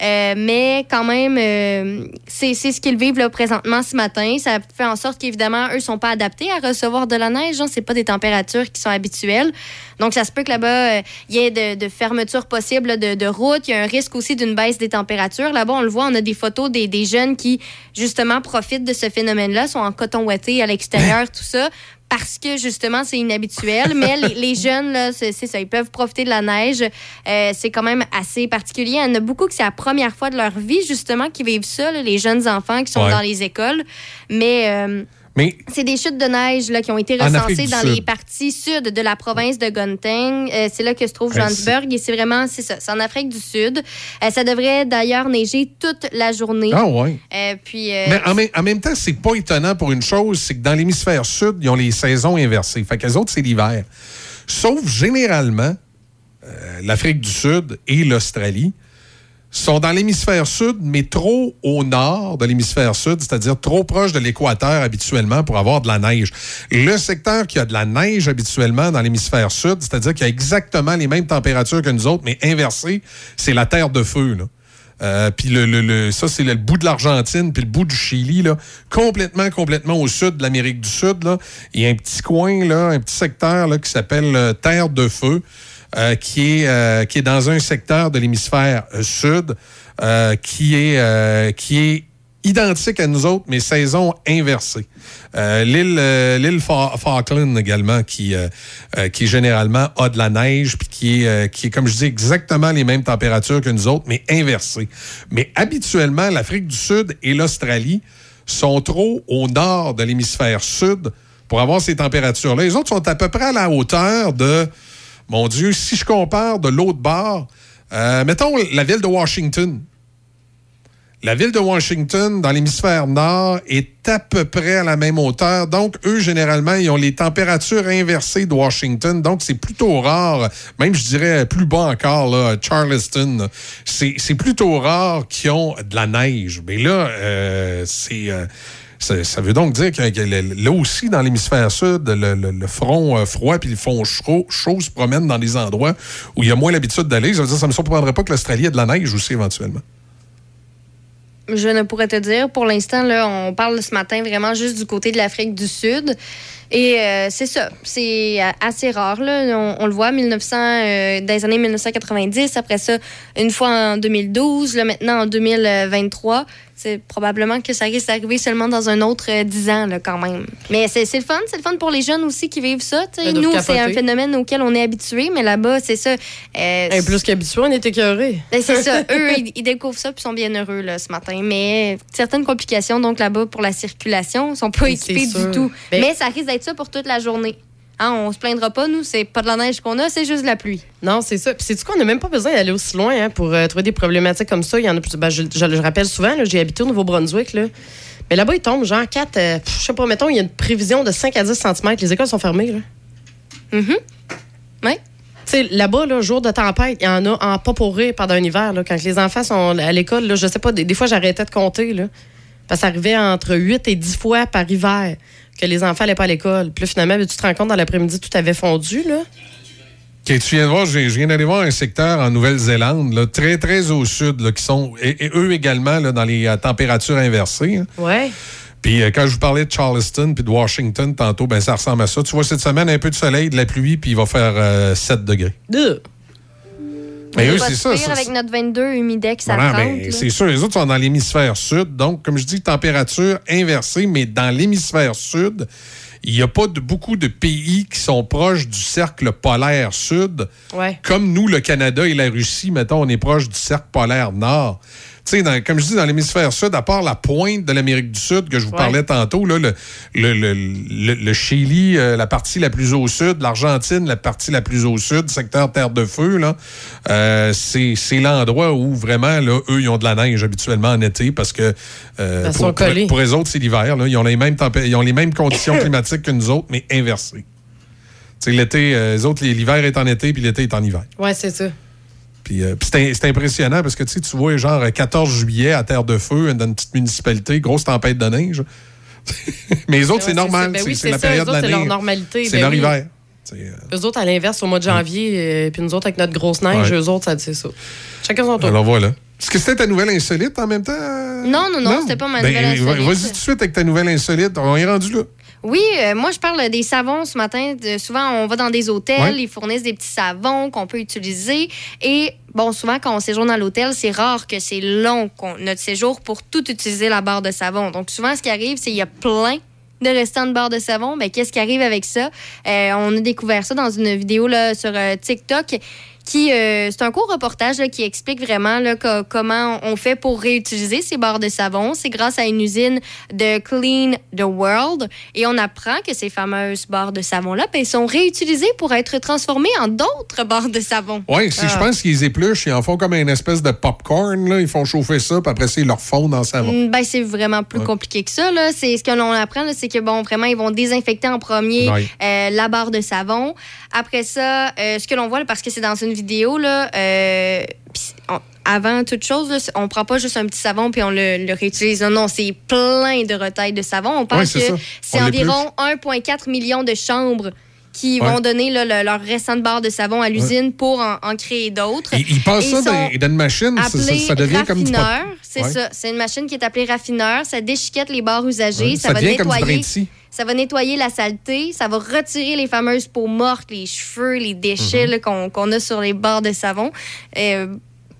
euh, mais quand même, euh, c'est c'est ce qu'ils vivent là, présentement ce matin. Ça fait en sorte qu'évidemment, eux sont pas adaptés à recevoir de la neige. Hein. C'est pas des températures qui sont habituelles. Donc, ça se peut que là-bas, euh, il y ait de, de fermetures possibles là, de, de routes. Il y a un risque aussi d'une baisse des températures. Là-bas, on le voit, on a des photos des, des jeunes qui, justement, profitent de ce phénomène-là, sont en coton ouaté à l'extérieur, tout ça parce que justement c'est inhabituel. Mais les, les jeunes, là, c'est c'est ça, ils peuvent profiter de la neige. Euh, c'est quand même assez particulier. Il y en a beaucoup que c'est la première fois de leur vie justement qui vivent ça, là, les jeunes enfants qui sont Ouais. dans les écoles. Mais euh, Mais c'est des chutes de neige là, qui ont été recensées dans Sud. les parties sud de la province de Gauteng. Euh, c'est là que se trouve Johannesburg et c'est vraiment, c'est ça, c'est en Afrique du Sud. Euh, ça devrait d'ailleurs neiger toute la journée. Ah ouais. Euh, puis, euh, Mais en, même- en même temps, c'est pas étonnant pour une chose, c'est que dans l'hémisphère sud, ils ont les saisons inversées. Fait que les autres, c'est l'hiver. Sauf généralement, l'Afrique du Sud et l'Australie sont dans l'hémisphère sud, mais trop au nord de l'hémisphère sud, c'est-à-dire trop proche de l'équateur habituellement pour avoir de la neige. Le secteur qui a de la neige habituellement dans l'hémisphère sud, c'est-à-dire qui a exactement les mêmes températures que nous autres, mais inversées, c'est la terre de feu. Là. Euh, puis le, le- le- ça, c'est le bout de l'Argentine, puis le bout du Chili, là, complètement, complètement au sud de l'Amérique du Sud. Il y a un petit coin, là, un petit secteur là, qui s'appelle euh, Terre de Feu, euh, qui, est, euh, qui est dans un secteur de l'hémisphère euh, sud, euh, qui, est, euh, qui est identique à nous autres, mais saison inversée. Euh, l'île l'île Fa- Falkland également, qui, qui généralement a de la neige, puis qui est, qui est, comme je dis, exactement les mêmes températures que nous autres, mais inversées. Mais habituellement, l'Afrique du Sud et l'Australie sont trop au nord de l'hémisphère sud pour avoir ces températures-là. Les autres sont à peu près à la hauteur de, mon Dieu, si je compare de l'autre bord, euh, mettons la ville de Washington. La ville de Washington, dans l'hémisphère nord, est à peu près à la même hauteur. Donc, eux, généralement, ils ont les températures inversées de Washington. Donc, c'est plutôt rare, même, je dirais, plus bas encore, Charleston. C'est c'est plutôt rare qu'ils ont de la neige. Mais là, euh, c'est... euh, ça, veut donc dire que, là aussi, dans l'hémisphère sud, le, front euh, froid puis le front chaud, se promènent dans des endroits où il y a moins l'habitude d'aller. Ça veut dire ça ne me surprendrait pas que l'Australie ait de la neige aussi éventuellement. Je ne pourrais te dire. Pour l'instant, on parle ce matin vraiment juste du côté de l'Afrique du Sud. Et euh, c'est ça. C'est euh, assez rare. Là. On, le voit, 1900, euh, dans les années 1990. Après ça, une fois en 2012. Là, maintenant, en 2023. C'est probablement que ça risque d'arriver seulement dans un autre euh, 10 ans, là, quand même. Mais c'est le fun. C'est le fun pour les jeunes aussi qui vivent ça. doivent Nous, c'est un phénomène auquel on est habitué. Mais là-bas, c'est ça. Euh, Et plus qu'habitué, on est écœurés. ben, c'est ça. Eux, ils, ils découvrent ça puis sont bien heureux là, ce matin. Mais certaines complications, donc là-bas, pour la circulation, sont pas sûr. du tout. Ben- Mais ça risque d'être ça pour toute la journée. Hein, on se plaindra pas, nous, c'est pas de la neige qu'on a, c'est juste de la pluie. Non, c'est ça. Puis c'est-tu qu'on n'a même pas besoin d'aller aussi loin hein, pour euh, trouver des problématiques comme ça? Il y en a plus. ben, je, je le rappelle souvent, j'ai habité au Nouveau-Brunswick. Là. Mais là-bas, il tombe genre 4, euh, je sais pas, mettons, il y a une prévision de 5 à 10 cm. Les écoles sont fermées. Là. Mm-hmm. Oui. Tu sais, là-bas, là, jour de tempête, il y en a en pas pour rire pendant un hiver. Là, quand les enfants sont à l'école, là, je sais pas, des, des fois, j'arrêtais de compter. Là, parce que ça arrivait entre 8 et 10 fois par hiver que les enfants n'allaient pas à l'école. Puis là, finalement, tu te rends compte, dans l'après-midi, tout avait fondu. Là. Ok, tu viens de voir, je viens d'aller voir un secteur en Nouvelle-Zélande, là, très, très au sud, là, qui sont, et, et eux également, là, dans les euh, températures inversées. hein. Ouais. Puis euh, quand je vous parlais de Charleston puis de Washington tantôt, ben ça ressemble à ça. Tu vois, cette semaine, un peu de soleil, de la pluie, puis il va faire euh, 7 degrés. Deux. Mais eux, c'est ça. avec notre 22 humidex à Voilà, 30. ben, c'est sûr, les autres sont dans l'hémisphère sud. Donc, comme je dis, température inversée, mais dans l'hémisphère sud, il n'y a pas de, beaucoup de pays qui sont proches du cercle polaire sud. Ouais. Comme nous, le Canada et la Russie, mettons, on est proche du cercle polaire nord. Tu sais, comme je dis, dans l'hémisphère sud, à part la pointe de l'Amérique du Sud que je vous Ouais. parlais tantôt, là, le, le, le, le- le Chili, euh, la partie la plus au sud, l'Argentine, la partie la plus au sud, secteur Terre de Feu, là, euh, c'est l'endroit où vraiment, là, eux, ils ont de la neige habituellement en été parce que euh, pour, pour, eux autres, c'est l'hiver. Ils, ont les mêmes ils ont les mêmes conditions climatiques que nous autres, mais inversées. L'été, les autres, les- l'hiver est en été, puis l'été est en hiver. Ouais, c'est ça. Puis, euh, puis c'est impressionnant parce que tu vois genre euh, 14 juillet à Terre de Feu, dans une petite municipalité, grosse tempête de neige. Mais les autres, c'est normal. Ben c'est oui, c'est c'est la ça. période Eux de autres, c'est l'année. leur normalité. C'est Ben leur oui. hiver. Eux autres, à l'inverse, au mois de janvier, euh, puis nous autres, avec notre grosse neige, Ouais. eux autres, ça c'est ça. Chacun son tour. Alors voilà. Est-ce que c'était ta nouvelle insolite en même temps? Non, non, non, c'était pas ma nouvelle Ben, insolite. Vas-y tout de suite avec ta nouvelle insolite. On est rendu là. Oui, euh, moi, je parle des savons ce matin. De- souvent, on va dans des hôtels, Ouais. ils fournissent des petits savons qu'on peut utiliser. Et, bon, souvent, quand on séjourne dans l'hôtel, c'est rare que c'est long, notre séjour, pour tout utiliser la barre de savon. Donc, souvent, ce qui arrive, c'est qu'il y a plein de restants de barres de savon. Mais qu'est-ce qui arrive avec ça? Euh, on a découvert ça dans une vidéo là, sur euh, TikTok. Qui, euh, c'est un court reportage là, qui explique vraiment là, co- comment on fait pour réutiliser ces barres de savon. C'est grâce à une usine de Clean the World. Et on apprend que ces fameuses barres de savon-là ben, sont réutilisées pour être transformées en d'autres barres de savon. Oui, si je Ah. pense qu'ils épluchent, ils en font comme une espèce de popcorn. Là. Ils font chauffer ça, puis après ça, ils leur fondent dans le savon. Mm, Ben, c'est vraiment plus Ouais. compliqué que ça. Là. C'est, ce que l'on apprend, là, c'est que bon, vraiment, ils vont désinfecter en premier Ouais. euh, la barre de savon. Après ça, euh, ce que l'on voit, là, parce que c'est dans une vidéo, là, euh, pis on- avant toute chose, là, on prend pas juste un petit savon puis on le, le réutilise. Non, non, c'est plein de retailles de savon. On Ouais, c'est que c'est On environ 1,4 million de chambres qui Ouais. vont donner là, le- leur restant de barre de savon à l'usine pour en, en créer d'autres. Ils, ils passent ça dans, dans une machine, ça, ça- devient comme du raffineur, C'est Ouais. ça. C'est une machine qui est appelée raffineur. Ça déchiquette les barres usagées. Ça, ça va nettoyer. Ça va la saleté. Ça va retirer les fameuses peaux mortes, les cheveux, les déchets Mhm. qu'on qu'on a sur les barres de savon. Euh,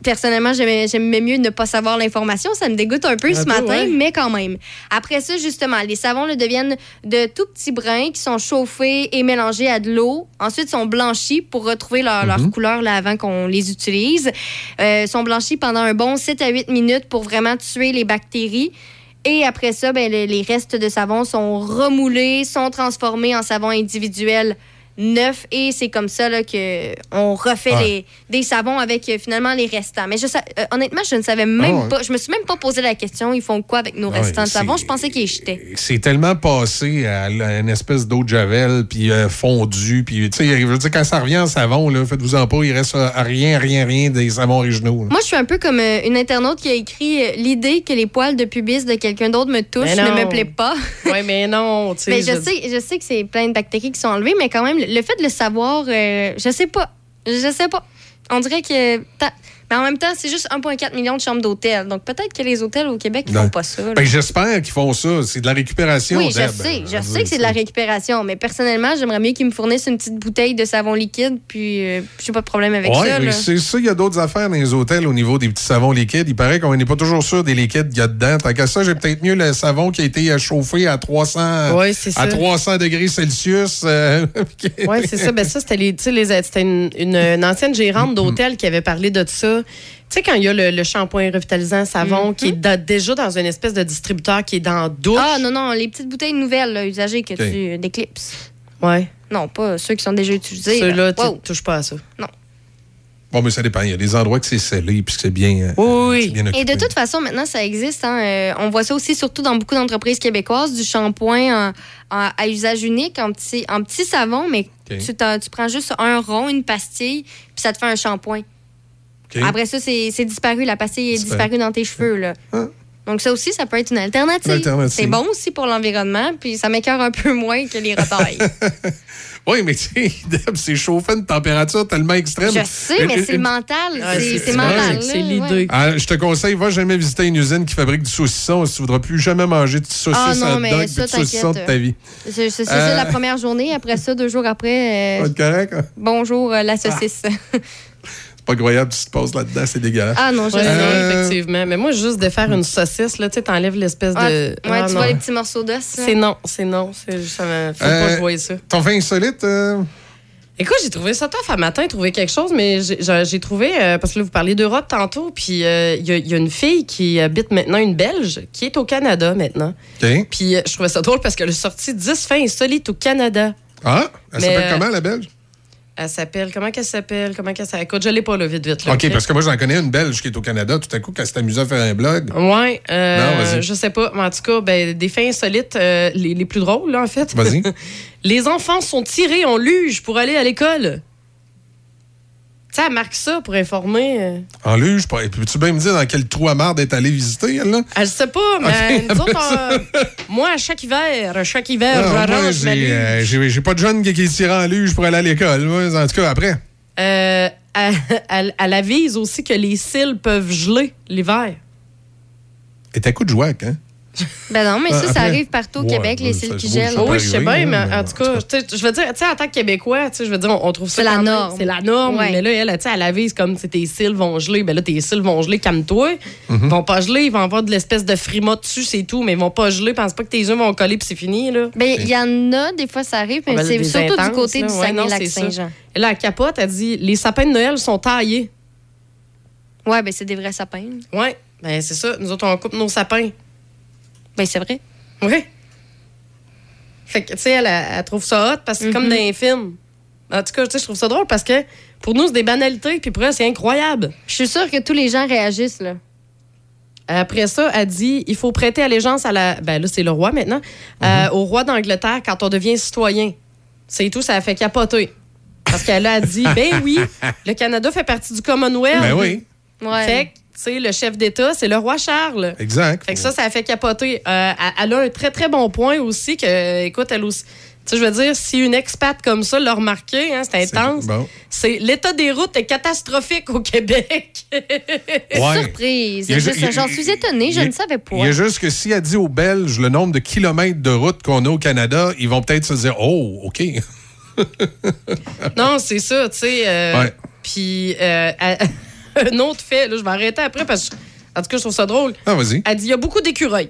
Personnellement, j'aimais mieux ne pas savoir l'information. Ça me dégoûte un peu Un ce peu, matin, ouais. mais quand même. Après ça, justement, les savons là, deviennent de tout petits brins qui sont chauffés et mélangés à de l'eau. Ensuite, sont blanchis pour retrouver leur, leur Mhm. couleur là, avant qu'on les utilise. Euh, sont blanchis pendant un bon 7 à 8 minutes pour vraiment tuer les bactéries. Et après ça, ben, le- les restes de savon sont remoulés, sont transformés en savon individuel neuf et c'est comme ça là, que on refait Ouais. les, des savons avec euh, finalement les restants. Mais je euh, honnêtement, je ne savais même Ah ouais. pas. Je me suis même pas posé la question. Ils font quoi avec nos Ah ouais, restants de savon? Je pensais qu'ils jetaient. C'est tellement passé à une espèce d'eau de javel, puis euh, fondu, puis tu sais, je veux dire, quand ça revient en savon, là, faites-vous en pas, il reste euh, rien, rien, rien des savons originaux. là. Moi, je suis un peu comme euh, une internaute qui a écrit euh, l'idée que les poils de pubis de quelqu'un d'autre me touchent ne me plaît pas. Oui, mais non, tu sais. Mais je sais, je sais que c'est plein de bactéries qui sont enlevées, mais quand même, le fait de le savoir, euh, je sais pas. Je sais pas. On dirait que. Mais en même temps, c'est juste 1,4 million de chambres d'hôtel. Donc peut-être que les hôtels au Québec ne font pas ça. Ben, J'espère qu'ils font ça. C'est de la récupération. oui, je sais. Je Euh, sais que c'est de la récupération. Mais personnellement, j'aimerais mieux qu'ils me fournissent une petite bouteille de savon liquide, puis euh, j'ai pas de problème avec Ouais, ça. mais là. c'est ça, il y a d'autres affaires dans les hôtels au niveau des petits savons liquides. Il paraît qu'on n'est pas toujours sûr des liquides qu'il y a dedans. Tant qu'à ça, j'ai peut-être mieux le savon qui a été euh, chauffé à 300, Ouais, c'est à ça. 300 degrés Celsius. euh, Oui, c'est ça. Ben, ça, c'était les, tu sais, les- c'était une, une- une ancienne gérante d'hôtel qui avait parlé de ça. Tu sais, quand il y a le, le shampoing revitalisant savon qui est da- déjà dans une espèce de distributeur qui est dans douche. Ah non, non, les petites bouteilles nouvelles, là, usagées que tu euh, d'éclipses. Ouais. Non, pas ceux qui sont déjà utilisés. Ceux-là, tu Wow. touches pas à ça. Bon, mais ça dépend. Il y a des endroits que c'est scellé puis que c'est bien, euh, Oui, bien Et occupé. de toute façon, maintenant, ça existe. hein. Euh, on voit ça aussi, surtout dans beaucoup d'entreprises québécoises, du shampoing à usage unique, en petit, en petit savon, mais tu prends juste un rond, une pastille, puis ça te fait un shampoing. Après ça, c'est c'est disparu. La pastille est Disparu. disparue dans tes cheveux. Là. Donc, ça aussi, ça peut être une alternative. C'est bon aussi pour l'environnement, puis ça m'écœure un peu moins que les retailles. Oui, mais tu sais, c'est chauffé une température tellement extrême. Je sais, mais c'est le une- mental. Ah, c'est mental. c'est l'idée. Ah, je te conseille, va jamais visiter une usine qui fabrique du saucisson si tu voudras plus jamais manger de saucisson Ah non, hot mais dog ça, de saucisson de t'inquiète. ta vie. C'est Euh. ça la première journée. Après ça, deux jours après, euh, Pas de correct? hein? bonjour euh, la saucisse. Pas croyable, tu te passes là-dedans, c'est dégueulasse. Ah non, je Ouais, Euh, effectivement. Mais moi, juste de faire une saucisse, là, tu sais, t'enlèves l'espèce Ah, de. ouais, Ah, tu non. vois les petits morceaux d'os. C'est non, c'est non. C'est ça me- Faut pas Euh, que je voie ça. Ton fait insolite? euh, Écoute, j'ai trouvé ça tough à matin, trouvé quelque chose, mais j'ai- trouvé, euh, parce que là, vous parliez d'Europe tantôt, puis euh, il y, a- il y a une fille qui habite maintenant, une Belge, qui est au Canada maintenant. OK. Puis euh, je trouvais ça drôle parce qu'elle a sorti 10 fins insolites au Canada. Ah, elle s'appelle euh, comment, la Belge? Elle s'appelle, comment qu'elle s'appelle? Comment qu'elle s'appelle? Écoute, je l'ai pas là, vite, vite. Là, OK, parce que moi, j'en connais une Belge qui est au Canada. Tout à coup, quand s'est amusée à faire un blog. Ouais, euh, Non, je sais pas. Mais en tout cas, ben, des fins insolites, euh, les, les plus drôles, là, en fait. Vas-y. les enfants sont tirés en luge pour aller à l'école. Tu sais, elle marque ça pour informer. euh. En luge, pas- peux-tu bien me dire dans quel trou à marde est allée visiter, elle, là? Elle sait pas, mais nous autres, euh, moi, à chaque hiver, à chaque hiver, j'arrange ma luge. euh, j'ai- pas de jeune qui, qui est tiré en luge pour aller à l'école. En tout cas, après. Euh, elle, elle- elle avise aussi que les cils peuvent geler l'hiver. Et t'as coup de jouac, hein? Ben non, mais Ah, ça, ça arrive partout au Ouais, Québec, les cils qui gèlent. oui, je sais bien, mais en tout cas, je veux dire, tu sais, en tant que Québécois, tu sais, je veux dire, on, on trouve ça C'est la norme. C'est la norme. Ouais. Mais là, elle, tu sais, elle avise comme si tes cils vont geler. Ben là, tes cils vont geler, calme-toi. Mhm. Ils vont pas geler, ils vont avoir de l'espèce de frima dessus, c'est tout, mais ils vont pas geler. Pense pas que tes yeux vont coller puis c'est fini, là. Ben, il y en a, des fois, ça arrive, mais Ah, ben, c'est surtout du côté là. du. Saguenay-Lac-Saint-Jean. Et là, elle capote, elle dit les sapins de Noël sont taillés. Ouais, ben c'est des vrais sapins. Ouais, ben c'est ça. Nous autres, on coupe nos sapins. Ben c'est vrai. Oui. Fait que, tu sais, elle, trouve ça hot parce que c'est comme Mhm. dans les films. En tout cas, tu sais, je trouve ça drôle parce que pour nous, c'est des banalités, puis pour elle, c'est incroyable. Je suis sûre que tous les gens réagissent, là. Après ça, elle dit il faut prêter allégeance à la. Ben là, c'est le roi maintenant. euh, au roi d'Angleterre quand on devient citoyen. C'est tout, ça a fait capoter. Parce qu'elle a dit ben oui, le Canada fait partie du Commonwealth. Ben oui. Ouais. Fait sais, le chef d'État, c'est le roi Charles. Exact. Fait que ça, ça a fait capoter. Euh, elle- a un très, très bon point aussi que, écoute, elle aussi. Tu sais, je veux dire, si une expat comme ça l'a remarqué, hein, c'est intense. Bon. C'est l'état des routes est catastrophique au Québec. Ouais. Surprise. J'en suis étonnée, je ne savais pas. Il y a juste que si elle dit aux Belges le nombre de kilomètres de route qu'on a au Canada, ils vont peut-être se dire Oh, OK. non, c'est ça, tu sais. euh, Ouais. Puis, euh, un autre fait, là, je vais arrêter après parce que, en tout cas, je trouve ça drôle. Ah, vas-y. Elle dit il y a beaucoup d'écureuils.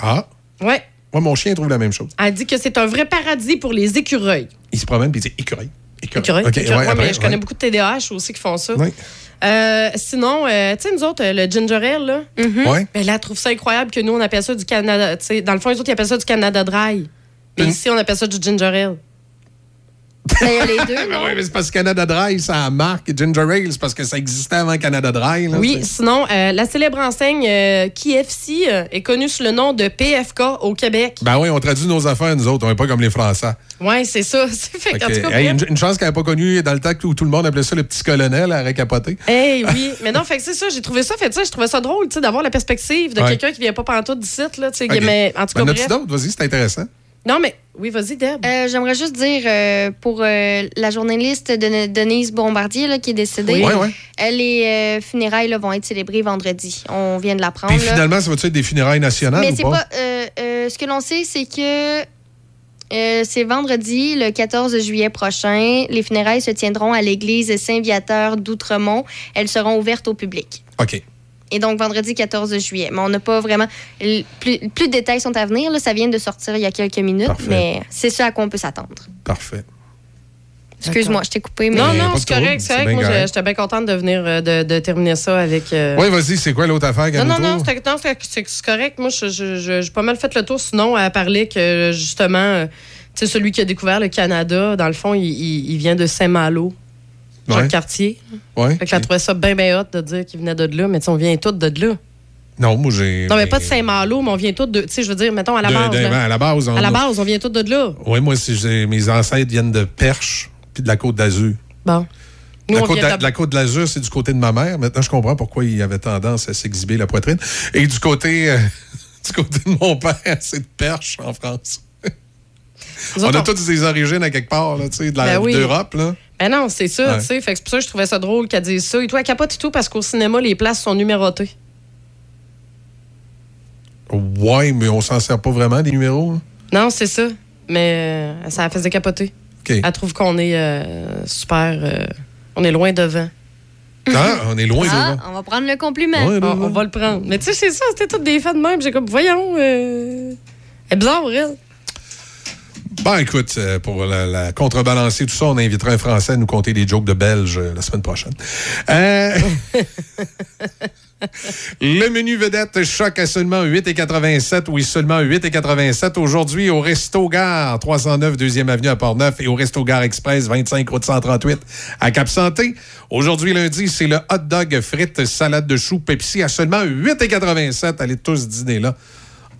Ah, Ouais. moi, mon chien trouve la même chose. Elle dit que c'est un vrai paradis pour les écureuils. Il se promène puis il dit écureuil. Écureuil. Écureuil. OK, écureuil. ouais, Ouais, mais je connais ouais. beaucoup de TDAH aussi qui font ça. Oui. Euh, sinon, euh, tu sais, nous autres, euh, le ginger ale, là, Ouais. ben, là, elle trouve ça incroyable que nous, on appelle ça du Canada. Tu sais, dans le fond, les autres, ils appellent ça du Canada Dry. Mais ici, on appelle ça du ginger ale. Ben, les deux, Ben oui, mais c'est parce que Canada Dry, ça marque. Ginger Ale, c'est parce que ça existait avant Canada Dry. là, Oui, sinon, euh, la célèbre enseigne euh, KFC euh, est connue sous le nom de PFK au Québec. Ben oui, on traduit nos affaires, nous autres. On n'est pas comme les Français. Oui, c'est ça. Fait Fait que, tout cas, hey, une, une chance qu'elle n'ait pas connu dans le temps où tout le monde appelait ça le petit colonel à récapoter. Hey, oui. Mais non, fait que c'est ça. J'ai trouvé ça, fait ça. Je trouvais ça drôle, tu sais, d'avoir la perspective de Ouais. quelqu'un qui vient pas pantoute d'ici, là, tu sais. Ok. Mais en tout cas, Ben, bref. d'autres? Vas-y, c'est intéressant. Non, mais oui, vas-y, Deb. Euh, J'aimerais juste dire euh, pour euh, la journaliste de Denise Bombardier là, qui est décédée, Oui. Euh, les funérailles là, vont être célébrées vendredi. On vient de l'apprendre. Là. finalement, ça va-tu être des funérailles nationales Mais ou pas? pas. ce que l'on sait, c'est que c'est vendredi, le 14 juillet prochain. Les funérailles se tiendront à l'église Saint-Viateur d'Outremont. Elles seront ouvertes au public. OK. Et donc, vendredi 14 juillet. Mais on n'a pas vraiment. Plus, plus de détails sont à venir. Là. Ça vient de sortir il y a quelques minutes. Parfait. Mais c'est ce à quoi on peut s'attendre. Parfait. Excuse-moi, je t'ai coupé. Mais... Non, non, c'est correct, c'est bien Moi, j'étais bien contente de venir, euh, de, de terminer ça avec. euh, Oui, vas-y, c'est quoi l'autre affaire Non, non, non, c'est c'est correct. Moi, j'ai pas mal fait le tour. Sinon, elle parlait que, justement, euh, tu sais, celui qui a découvert le Canada, dans le fond, il, il- il vient de Saint-Malo, Ouais. Jacques Cartier. Ouais. Fait que elle trouvait ça bien, bien hot de dire qu'il venait de là. Mais tu sais, on vient tous de là. Non, moi, j'ai. Non, mais pas de Saint-Malo, mais on vient tous de. Tu sais, je veux dire, mettons, à la De- base. de- là. à la base, on- À la base, on vient tous de là. Oui, moi, mes ancêtres viennent de Perche puis de la Côte d'Azur. Bon. Nous, La côte, de la côte de l'Azur, c'est du côté de ma mère. Maintenant, je comprends pourquoi il avait tendance à s'exhiber la poitrine. Et du côté, euh, du côté de mon père, c'est de Perche, en France. On a toutes des origines à quelque part, là, tu sais, de la- Ben oui. d'Europe. là. Ben non, c'est ça, Ouais. tu sais. Fait que c'est pour ça que je trouvais ça drôle qu'elle dise ça. Et toi, elle capote et tout parce qu'au cinéma, les places sont numérotées. Ouais, mais on s'en sert pas vraiment, des numéros. Non, c'est ça. Mais euh, ça la faisait capoter. OK. Elle trouve qu'on est euh, super. euh, on est loin devant. Ah, on est loin Ah, devant. on va prendre le compliment. on, on va le prendre. Mais tu sais, c'est ça, c'était toutes des faits de même. J'ai comme, voyons. Euh... Elle est bizarre, elle. Ben, écoute, euh, pour la, la contrebalancer tout ça, on invitera un Français à nous conter des jokes de Belges euh, la semaine prochaine. Euh, le menu vedette choc à seulement 8,87. Oui, seulement 8,87. Aujourd'hui, au Resto Gare, 309 2e Avenue à Port-Neuf et au Resto Gare Express, 25 route 138 à Cap-Santé. Aujourd'hui, lundi, c'est le hot dog frites salade de choux Pepsi à seulement 8,87. Allez tous dîner là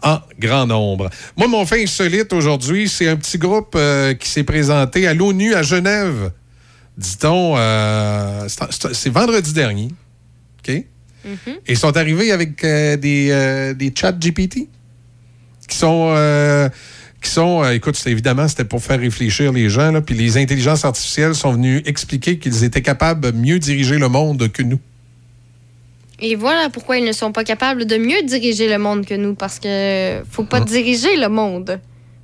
en grand nombre. Moi, mon fait insolite aujourd'hui, c'est un petit groupe euh, qui s'est présenté à l'ONU à Genève. Dit-on, euh, c'est- vendredi dernier. OK? Et ils sont arrivés avec euh, des, des chats GPT qui sont. qui sont, euh, écoute, évidemment, c'était pour faire réfléchir les gens, là, puis les intelligences artificielles sont venues expliquer qu'ils étaient capables de mieux diriger le monde que nous. Et voilà pourquoi ils ne sont pas capables de mieux diriger le monde que nous, parce que faut pas diriger le monde.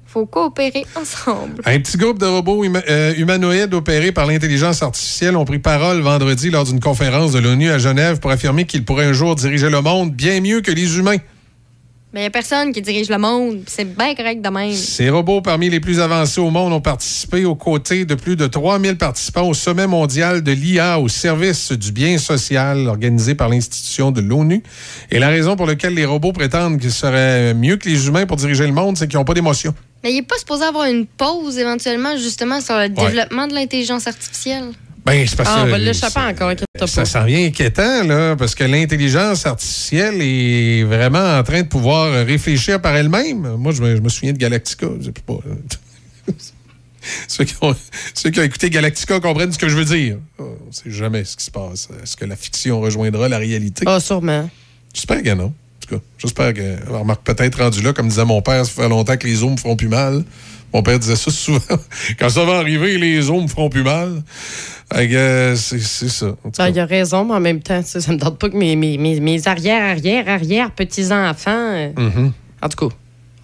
faut coopérer ensemble. Un petit groupe de robots huma- euh, humanoïdes opérés par l'intelligence artificielle ont pris parole vendredi lors d'une conférence de l'ONU à Genève pour affirmer qu'ils pourraient un jour diriger le monde bien mieux que les humains. Mais il n'y a personne qui dirige le monde. C'est bien correct de même. Ces robots parmi les plus avancés au monde ont participé aux côtés de plus de 3000 participants au sommet mondial de l'IA au service du bien social organisé par l'institution de l'ONU. Et la raison pour laquelle les robots prétendent qu'ils seraient mieux que les humains pour diriger le monde, c'est qu'ils n'ont pas d'émotion. Mais il n'est pas supposé avoir une pause éventuellement justement sur le développement de l'intelligence artificielle. Ben, c'est parce Ah, on va l'échapper encore, inquiète-toi Ça s'en vient inquiétant, là, parce que l'intelligence artificielle est vraiment en train de pouvoir réfléchir par elle-même. Moi, je me, je me souviens de Galactica. Je pas. ceux, qui ont, ceux qui ont écouté Galactica comprennent ce que je veux dire. On ne sait jamais ce qui se passe. Est-ce que la fiction rejoindra la réalité? Ah, sûrement. J'espère que non. En tout cas, j'espère que. alors, Remarque, peut-être rendu là, comme disait mon père, ça fait longtemps que les os me feront plus mal. Mon père disait ça souvent. Quand ça va arriver, les os me feront plus mal. Euh, c'est ça. Ben, il a raison, mais en même temps, ça me tente pas que mes, mes, mes, mes arrière, arrière, arrière petits-enfants. euh, Mhm. En tout cas.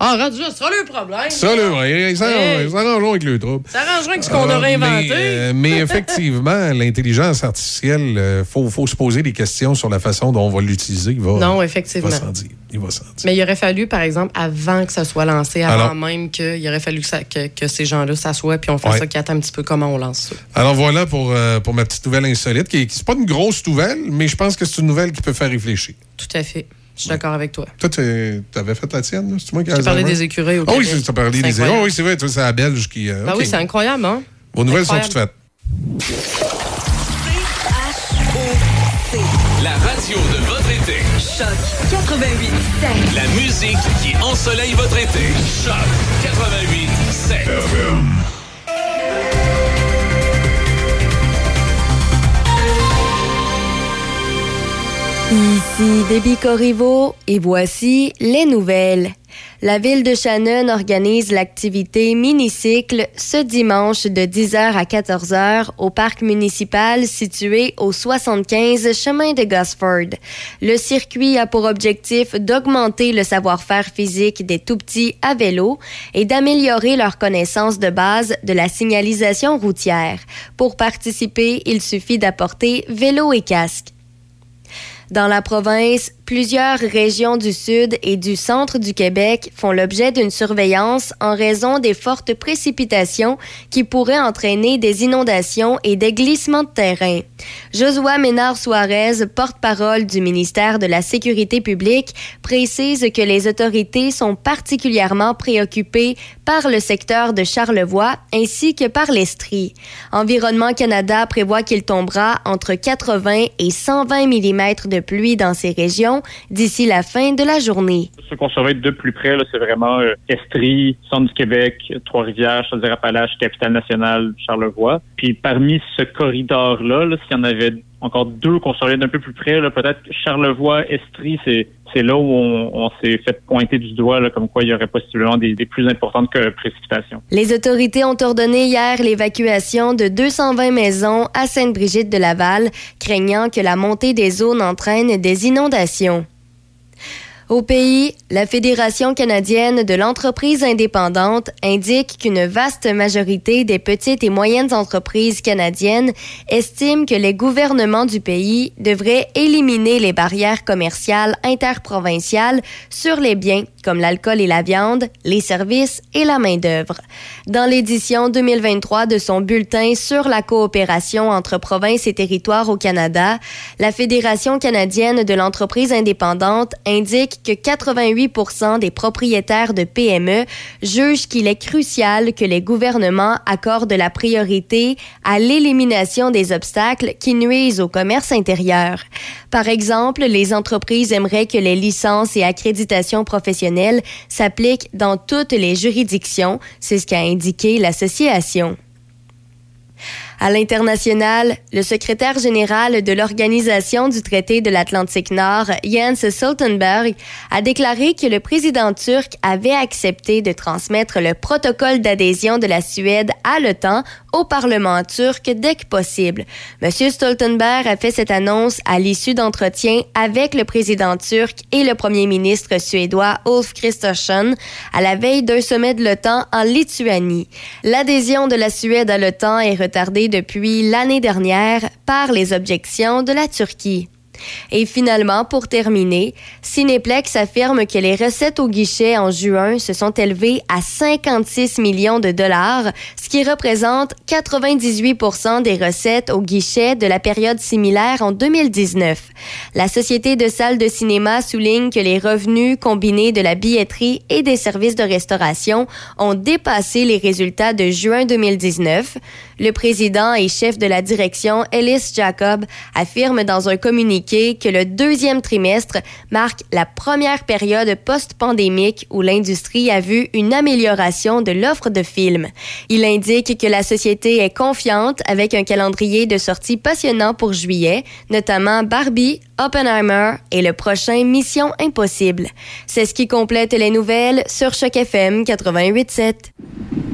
Ah, rendu là, c'est ça le problème. Ça, là, ouais, ils s'arrangeront avec le trouble. Ça arrangerait avec ce qu'on Euh, aurait mais, inventé. euh, mais effectivement, l'intelligence artificielle, il faut, faut se poser des questions sur la façon dont on va l'utiliser. Non, il effectivement. dire. Il va s'en dire. Mais il aurait fallu, par exemple, avant que ça soit lancé, avant Alors- même qu'il aurait fallu que, ça- que, que ces gens-là s'assoient puis on fasse Ouais. ça, qu'ils attendent un petit peu comment on lance ça. Alors voilà pour, euh, pour ma petite nouvelle insolite, qui, qui c'est pas une grosse nouvelle, mais je pense que c'est une nouvelle qui peut faire réfléchir. Tout à fait. Je suis d'accord avec toi. Toi, tu avais fait la tienne, là? c'est moi qui J'ai ai parlé des écureuils au Ah oui, tu as parlé C'est des écureuils. oui, c'est vrai, toi, c'est la Belge qui. euh, Ben ok. oui, c'est incroyable, hein? Vos nouvelles sont toutes faites. La radio de votre été. Choc 88 La musique qui ensoleille votre été. Choc 88 7. Ici Déby Corriveau et voici les nouvelles. La ville de Shannon organise l'activité Minicycle ce dimanche de 10h à 14h au parc municipal situé au 75 chemin de Gosford. Le circuit a pour objectif d'augmenter le savoir-faire physique des tout-petits à vélo et d'améliorer leur connaissance de base de la signalisation routière. Pour participer, il suffit d'apporter vélo et casque. Dans la province, plusieurs régions du sud et du centre du Québec font l'objet d'une surveillance en raison des fortes précipitations qui pourraient entraîner des inondations et des glissements de terrain. Josua Ménard-Suarez, porte-parole du ministère de la Sécurité publique, précise que les autorités sont particulièrement préoccupées par le secteur de Charlevoix ainsi que par l'Estrie. Environnement Canada prévoit qu'il tombera entre 80 et 120 mm de pluie dans ces régions d'ici la fin de la journée. Ce qu'on surveille de plus près, c'est vraiment euh, Estrie, Centre du Québec, Trois-Rivières, Chaudière-Appalaches, Capitale-Nationale, Charlevoix. Puis parmi ce corridor-là, là, s'il y en avait encore deux qu'on surveille d'un peu plus près, peut-être Charlevoix, Estrie, c'est c'est là où on, on s'est fait pointer du doigt, là, comme quoi il y aurait possiblement des, des plus importantes que précipitations. Les autorités ont ordonné hier l'évacuation de 220 maisons à Sainte-Brigitte de Laval, craignant que la montée des eaux n'entraîne des inondations. Au pays, la Fédération canadienne de l'entreprise indépendante indique qu'une vaste majorité des petites et moyennes entreprises canadiennes estiment que les gouvernements du pays devraient éliminer les barrières commerciales interprovinciales sur les biens comme l'alcool et la viande, les services et la main-d'œuvre. Dans l'édition 2023 de son bulletin sur la coopération entre provinces et territoires au Canada, la Fédération canadienne de l'entreprise indépendante indique que 88% des propriétaires de PME jugent qu'il est crucial que les gouvernements accordent la priorité à l'élimination des obstacles qui nuisent au commerce intérieur. Par exemple, les entreprises aimeraient que les licences et accréditations professionnelles s'appliquent dans toutes les juridictions, c'est ce qu'a indiqué l'association. À l'international, le secrétaire général de l'Organisation du traité de l'Atlantique Nord, Jens Stoltenberg, a déclaré que le président turc avait accepté de transmettre le protocole d'adhésion de la Suède à l'OTAN au Parlement turc dès que possible. M. Stoltenberg a fait cette annonce à l'issue d'entretiens avec le président turc et le premier ministre suédois Ulf Kristersson à la veille d'un sommet de l'OTAN en Lituanie. L'adhésion de la Suède à l'OTAN est retardée depuis l'année dernière par les objections de la Turquie. Et finalement, pour terminer, Cineplex affirme que les recettes au guichet en juin se sont élevées à 56 millions de dollars, ce qui représente 98% des recettes au guichet de la période similaire en 2019. La Société de salles de cinéma souligne que les revenus combinés de la billetterie et des services de restauration ont dépassé les résultats de juin 2019. Le président et chef de la direction, Ellis Jacob, affirme dans un communiqué que le deuxième trimestre marque la première période post-pandémique où l'industrie a vu une amélioration de l'offre de films. Il indique que la société est confiante avec un calendrier de sorties passionnant pour juillet, notamment Barbie, Oppenheimer et le prochain Mission Impossible. C'est ce qui complète les nouvelles sur Choc FM 88.7.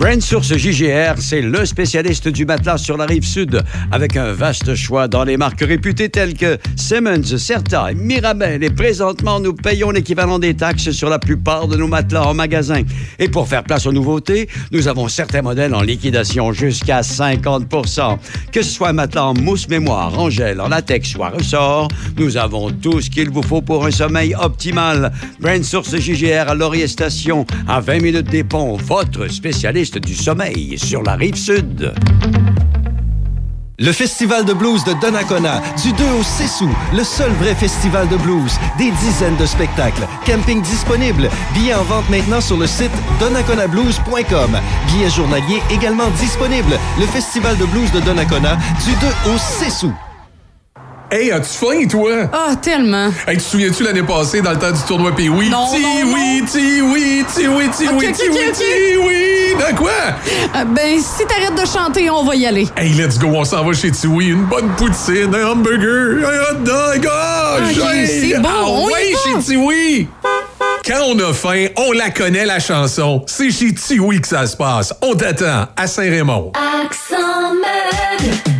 Brand Source JGR, c'est le spécialiste du matelas sur la rive sud, avec un vaste choix dans les marques réputées telles que Simmons, Certa, Mirabel. Et présentement, nous payons l'équivalent des taxes sur la plupart de nos matelas en magasin. Et pour faire place aux nouveautés, nous avons certains modèles en liquidation jusqu'à 50% Que ce soit un matelas en mousse mémoire, en gel, en latex ou ressort, nous avons tout ce qu'il vous faut pour un sommeil optimal. Brand Source JGR à Laurier Station, à 20 minutes des ponts, votre spécialiste du sommeil sur la rive sud. Le Festival de blues de Donnacona, du 2 au 6 août, le seul vrai festival de blues. Des dizaines de spectacles. Camping disponible. Billets en vente maintenant sur le site donnaconablues.com. Billets journaliers également disponibles. Le Festival de blues de Donnacona, du 2 au 6 août. Hey, as-tu faim, toi? Ah, tellement. Hey, tu te souviens-tu l'année passée dans le temps du tournoi Pee oui? Non, ti non, oui, ti oui, ti oui, ti Ok, oui, ok, ti ok, oui, ok. ti oui. Dans quoi? Euh, ben, si t'arrêtes de chanter, on va y aller. Hey, let's go, on s'en va chez Tiwi. Une bonne poutine, un hamburger, un hot dog. Oh, Ok, j'ai- c'est bon, Ah on y ouais, va. chez Tiwi. Quand on a faim, on la connaît, la chanson. C'est chez Tiwi que ça se passe. On t'attend à Saint-Raymond. Accent meuble.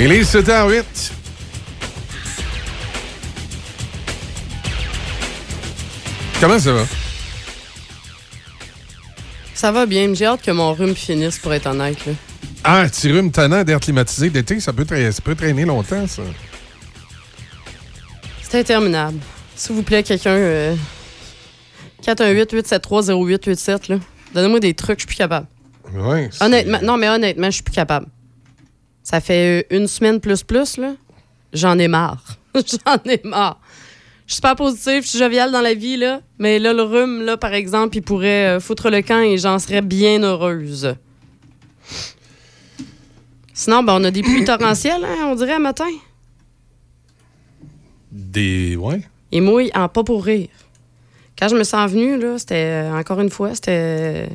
Il est 7h08. Comment ça va? Ça va bien, mais j'ai hâte que mon rhume finisse, pour être honnête. Là. Ah, un petit rhume tannant d'air climatisé d'été, ça peut, ça peut traîner longtemps, ça. C'est interminable. S'il vous plaît, quelqu'un. Euh... 418-873-0887, là. Donnez-moi des trucs, je suis plus capable. Oui. Honnêtement, non, mais honnêtement, je suis plus capable. Ça fait euh, une semaine plus plus, là. J'en ai marre. J'en ai marre. Je suis pas positive, je suis joviale dans la vie, là. Mais là, le rhume, là, par exemple, il pourrait euh, foutre le camp et j'en serais bien heureuse. Sinon, ben, on a des pluies torrentielles, hein, on dirait, à matin. Des. Ouais. Il mouille en pas pour rire. Quand je me sens venue, là, c'était, euh, encore une fois, c'était...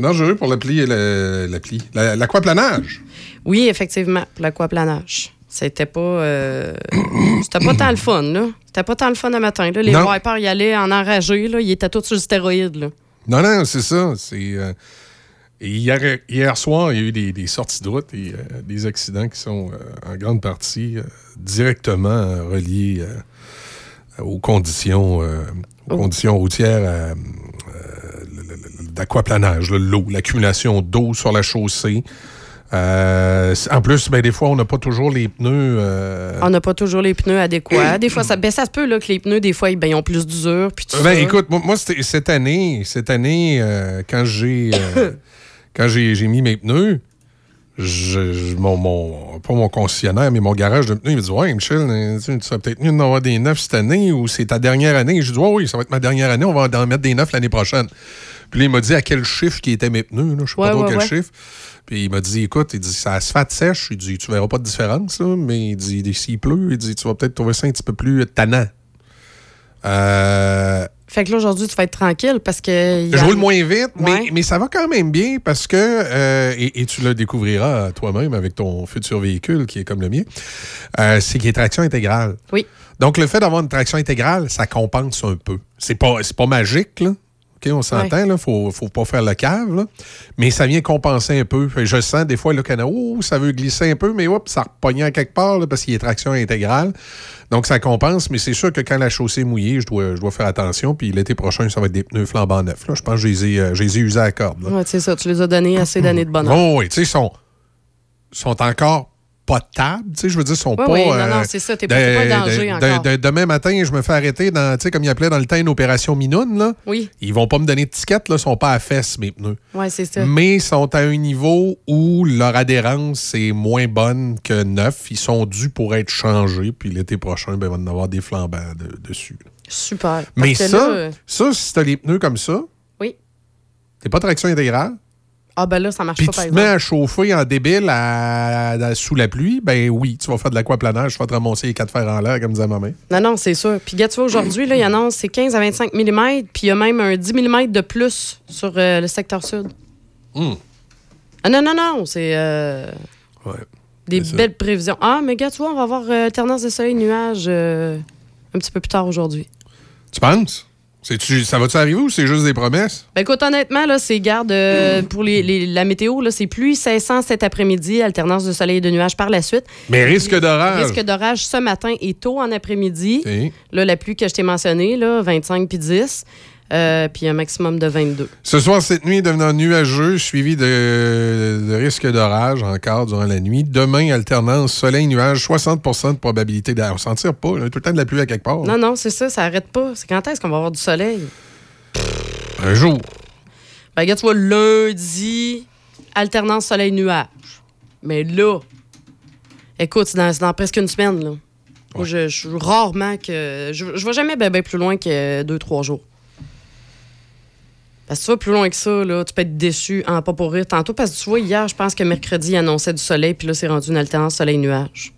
C'est dangereux pour l'appli l'appli. La- L'aquaplanage. Oui, effectivement, pour l'aquaplanage. C'était pas. euh, C'était pas tant le fun, là. C'était pas tant le fun à matin. Là. Les Non. wipers y allaient en enragés, là. Ils étaient tous sur le stéroïde, là. Non, non, c'est ça. C'est. euh, et hier, hier soir, il y a eu des, des sorties de route et euh, des accidents qui sont euh, en grande partie euh, directement reliés aux conditions, aux conditions routières euh, euh, le- le- le- d'aquaplanage, l'eau, l'accumulation d'eau sur la chaussée. Euh, en plus, ben, des fois, on n'a pas toujours les pneus. euh, On n'a pas toujours les pneus adéquats. Des fois, ça, ben, ça se peut là, que les pneus, des fois, ils, ben, ils ont plus d'usure. Ben, écoute, moi, cette année, cette année, euh, quand j'ai quand j'ai mis mes pneus, je, je- mon, mon- pas mon concessionnaire, mais mon garage de pneus, il me dit Ouais, Michel, euh, tu tu serais peut-être mieux d'en avoir des neufs cette année ou c'est ta dernière année. Je dis Ouais, oui, ça va être ma dernière année, on va en mettre des neufs l'année prochaine. Puis là, il m'a dit à quel chiffre qui étaient mes pneus, je sais Ouais, pas trop ouais, quel ouais. chiffre. Puis il m'a dit Écoute, il dit ça asphalte sèche. Il dit Tu verras pas de différence, là, mais il dit S'il pleut, il dit Tu vas peut-être trouver ça un petit peu plus tannant. Euh. Fait que là, aujourd'hui, tu vas être tranquille parce que. y Je a- roule moins vite, mais, Ouais. mais ça va quand même bien parce que, euh, et, et tu le découvriras toi-même avec ton futur véhicule qui est comme le mien, euh, c'est qu'il est traction intégrale. Oui. Donc, le fait d'avoir une traction intégrale, ça compense un peu. C'est pas, c'est pas magique, là. On s'entend, là. Faut, faut pas faire le cave, là. Mais ça vient compenser un peu. Fait Je sens des fois, là, que oh, ça veut glisser un peu, mais hop, ça repogne à quelque part, là, parce qu'il est traction intégrale. Donc, ça compense, mais c'est sûr que quand la chaussée est mouillée, je dois, je dois faire attention. Puis l'été prochain, ça va être des pneus flambant neufs. Là. Je pense que je les ai, euh, usés à la corde. Ouais, c'est ça, tu les as donné assez d'années de bonheur. Oh, oui, tu sais, ils sont, sont encore potables. Tu sais, je veux dire, sont Oui, pas. oui, non, euh, non, c'est ça, t'es pas- en danger de- encore. de- de- demain matin, je me fais arrêter dans, tu sais, comme il appelait dans le temps une opération minoune, là. Oui. Ils vont pas me donner de ticket, là, ils sont pas à fesses, mes pneus. Oui, c'est ça. Mais ils sont à un niveau où leur adhérence est moins bonne que neuf. Ils sont dus pour être changés. Puis l'été prochain, ben, il va en avoir des flambants de- dessus. Super. Mais ça, là, euh, ça, si t'as les pneus comme ça, Oui. t'es pas traction intégrale, Ah, ben là, ça marche puis pas, tu par te mets exemple. à chauffer en débile à- à- sous la pluie, ben oui, tu vas faire de l'aquaplanage, tu vas te ramasser les quatre fers en l'air, comme disait ma main. Non, non, c'est sûr. Puis, gars, tu vois, aujourd'hui, là, il annonce c'est 15 à 25 mm, puis il y a même un 10 mm de plus sur euh, le secteur sud. Hmm. Ah non, non, non, c'est euh, des c'est ça. belles prévisions. Ah, mais gars, tu vois, on va avoir euh, alternance de soleil-nuage un petit peu plus tard aujourd'hui. Tu penses? Ça va-tu arriver ou c'est juste des promesses? Ben écoute, honnêtement, là, c'est garde euh, pour les, les- la météo, là, c'est pluie cessant cet après-midi, alternance de soleil et de nuages par la suite. Mais risque d'orage. Risque d'orage ce matin et tôt en après-midi. Là, la pluie que je t'ai mentionnée, là, 25 puis 10, euh, puis un maximum de 22. Ce soir, cette nuit devenant nuageux, suivi de, de risque d'orage encore durant la nuit. Demain, alternance soleil-nuage, 60% de probabilité d'air. On s'en tire pas, là. tout le temps de la pluie à quelque part. là. Non, non, c'est ça, ça arrête pas. C'est quand est-ce qu'on va avoir du soleil? Un jour. Ben, regarde, tu vois, lundi, alternance soleil-nuage. Mais là, écoute, c'est dans, presque une semaine, là. Je, je rarement que. Je, je vais jamais bien ben plus loin que deux, trois jours. Parce que tu vas plus loin que ça, là, tu peux être déçu en pas pour rire tantôt. Parce que tu vois, hier, je pense que mercredi, il annonçait du soleil, puis là, c'est rendu une alternance soleil-nuage.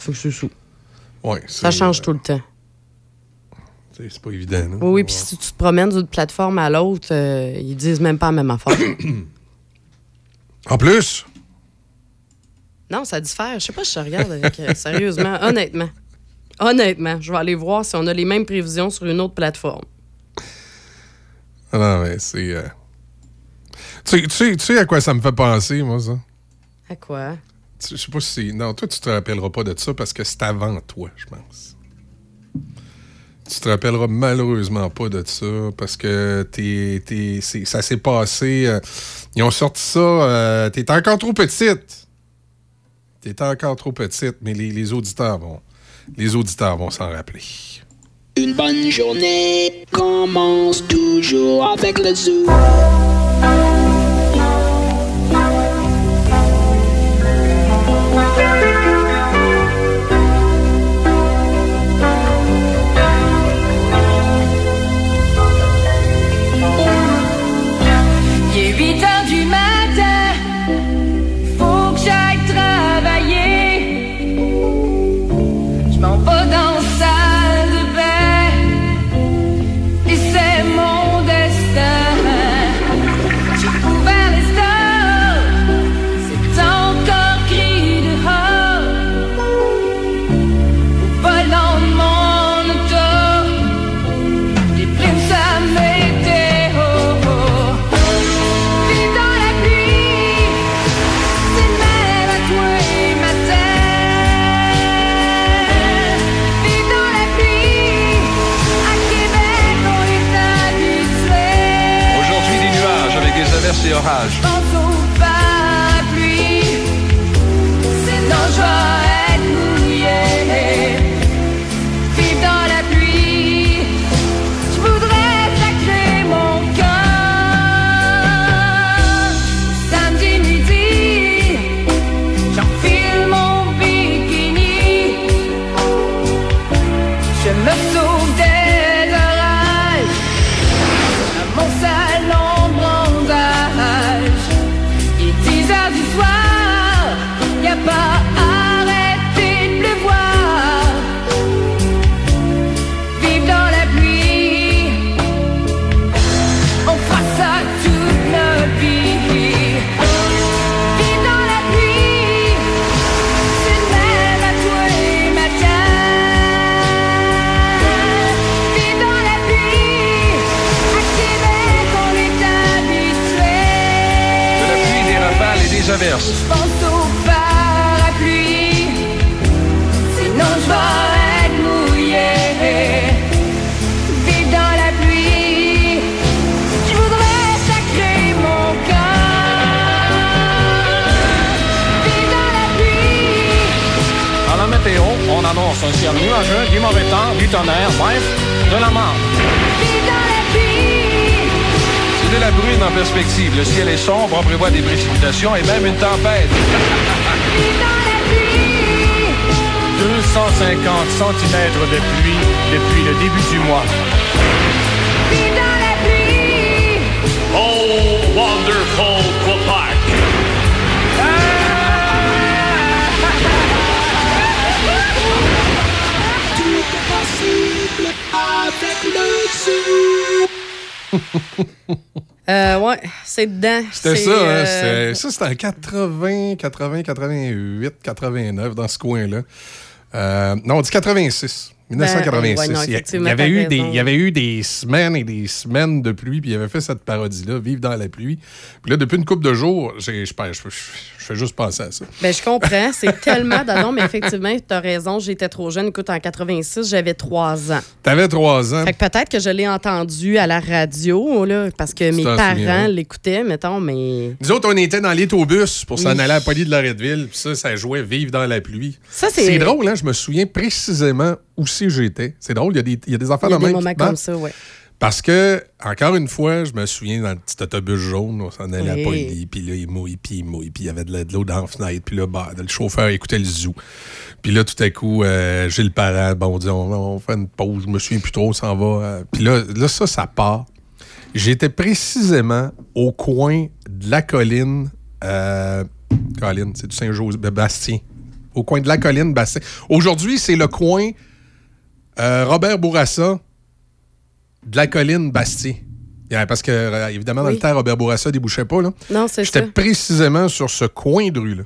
Faut que c'est sous. Ouais, Ça change tout le temps. C'est pas évident. là. Oui, oui, puis si tu te promènes d'une plateforme à l'autre, euh, ils disent même pas la même affaire. En plus, non, ça diffère. Je sais pas si je regarde avec, euh, sérieusement, honnêtement. Honnêtement, je vais aller voir si on a les mêmes prévisions sur une autre plateforme. Ah non, mais c'est. euh, Tu, sais- tu sais- tu sais à quoi ça me fait penser, moi, ça? À quoi? Tu- Je sais pas si c'est. Non, toi, tu te rappelleras pas de ça parce que c'est avant toi, je pense. Tu te rappelleras malheureusement pas de ça parce que t'es, t'es- ça s'est passé. euh, ils ont sorti ça. Euh, T'es encore trop petite. T'es encore trop petite, mais les, les auditeurs vont. Les auditeurs vont s'en rappeler. Une bonne journée commence toujours avec le zoo. C'était ça, hein, euh, ça c'était en 80, 80, 88, 89, dans ce coin-là. Euh, non, on dit 86. 1986. Ben, ouais, non, il, y avait eu des, raison. il y avait eu des semaines et des semaines de pluie, puis il avait fait cette parodie-là, Vivre dans la pluie. Puis là, depuis une couple de jours, je- je- je fais juste penser à ça. Ben, je comprends. C'est tellement d'adon, mais effectivement, tu as raison. J'étais trop jeune. Écoute, en 86, j'avais 3 ans. T'avais trois ans. Fait que peut-être que je l'ai entendu à la radio, là, parce que mes parents oui. l'écoutaient, mettons, mais. Nous autres, on était dans l'autobus pour s'en Oui. aller à Poly de Loretteville, puis ça, ça jouait Vivre dans la pluie. Ça, c'est- drôle, hein? Je me souviens précisément où j'étais. C'est drôle, il y a des, il y a des affaires Il y a de des même moments comme ça, ouais. Parce que, encore une fois, je me souviens dans le petit autobus jaune, on s'en allait Oui. à puis là, il mouille, puis il mouille, puis il y avait de l'eau dans la fenêtre, puis là, bah, le chauffeur écoutait le zoo. Puis là, tout à coup, euh, Gilles Parent, bon, on dit, on, on fait une pause, je me souviens plus trop, on s'en va. euh, puis là, là, ça, ça part. J'étais précisément au coin de la colline, euh, colline, c'est du Saint-Joseph, Bastien. Au coin de la colline, Bastien. Aujourd'hui, c'est le coin euh, Robert Bourassa de la colline Bastien. Yeah, parce que, euh, évidemment, dans Oui. le temps, Robert Bourassa débouchait pas. Là. Non, c'est J'étais précisément sur ce coin de rue-là.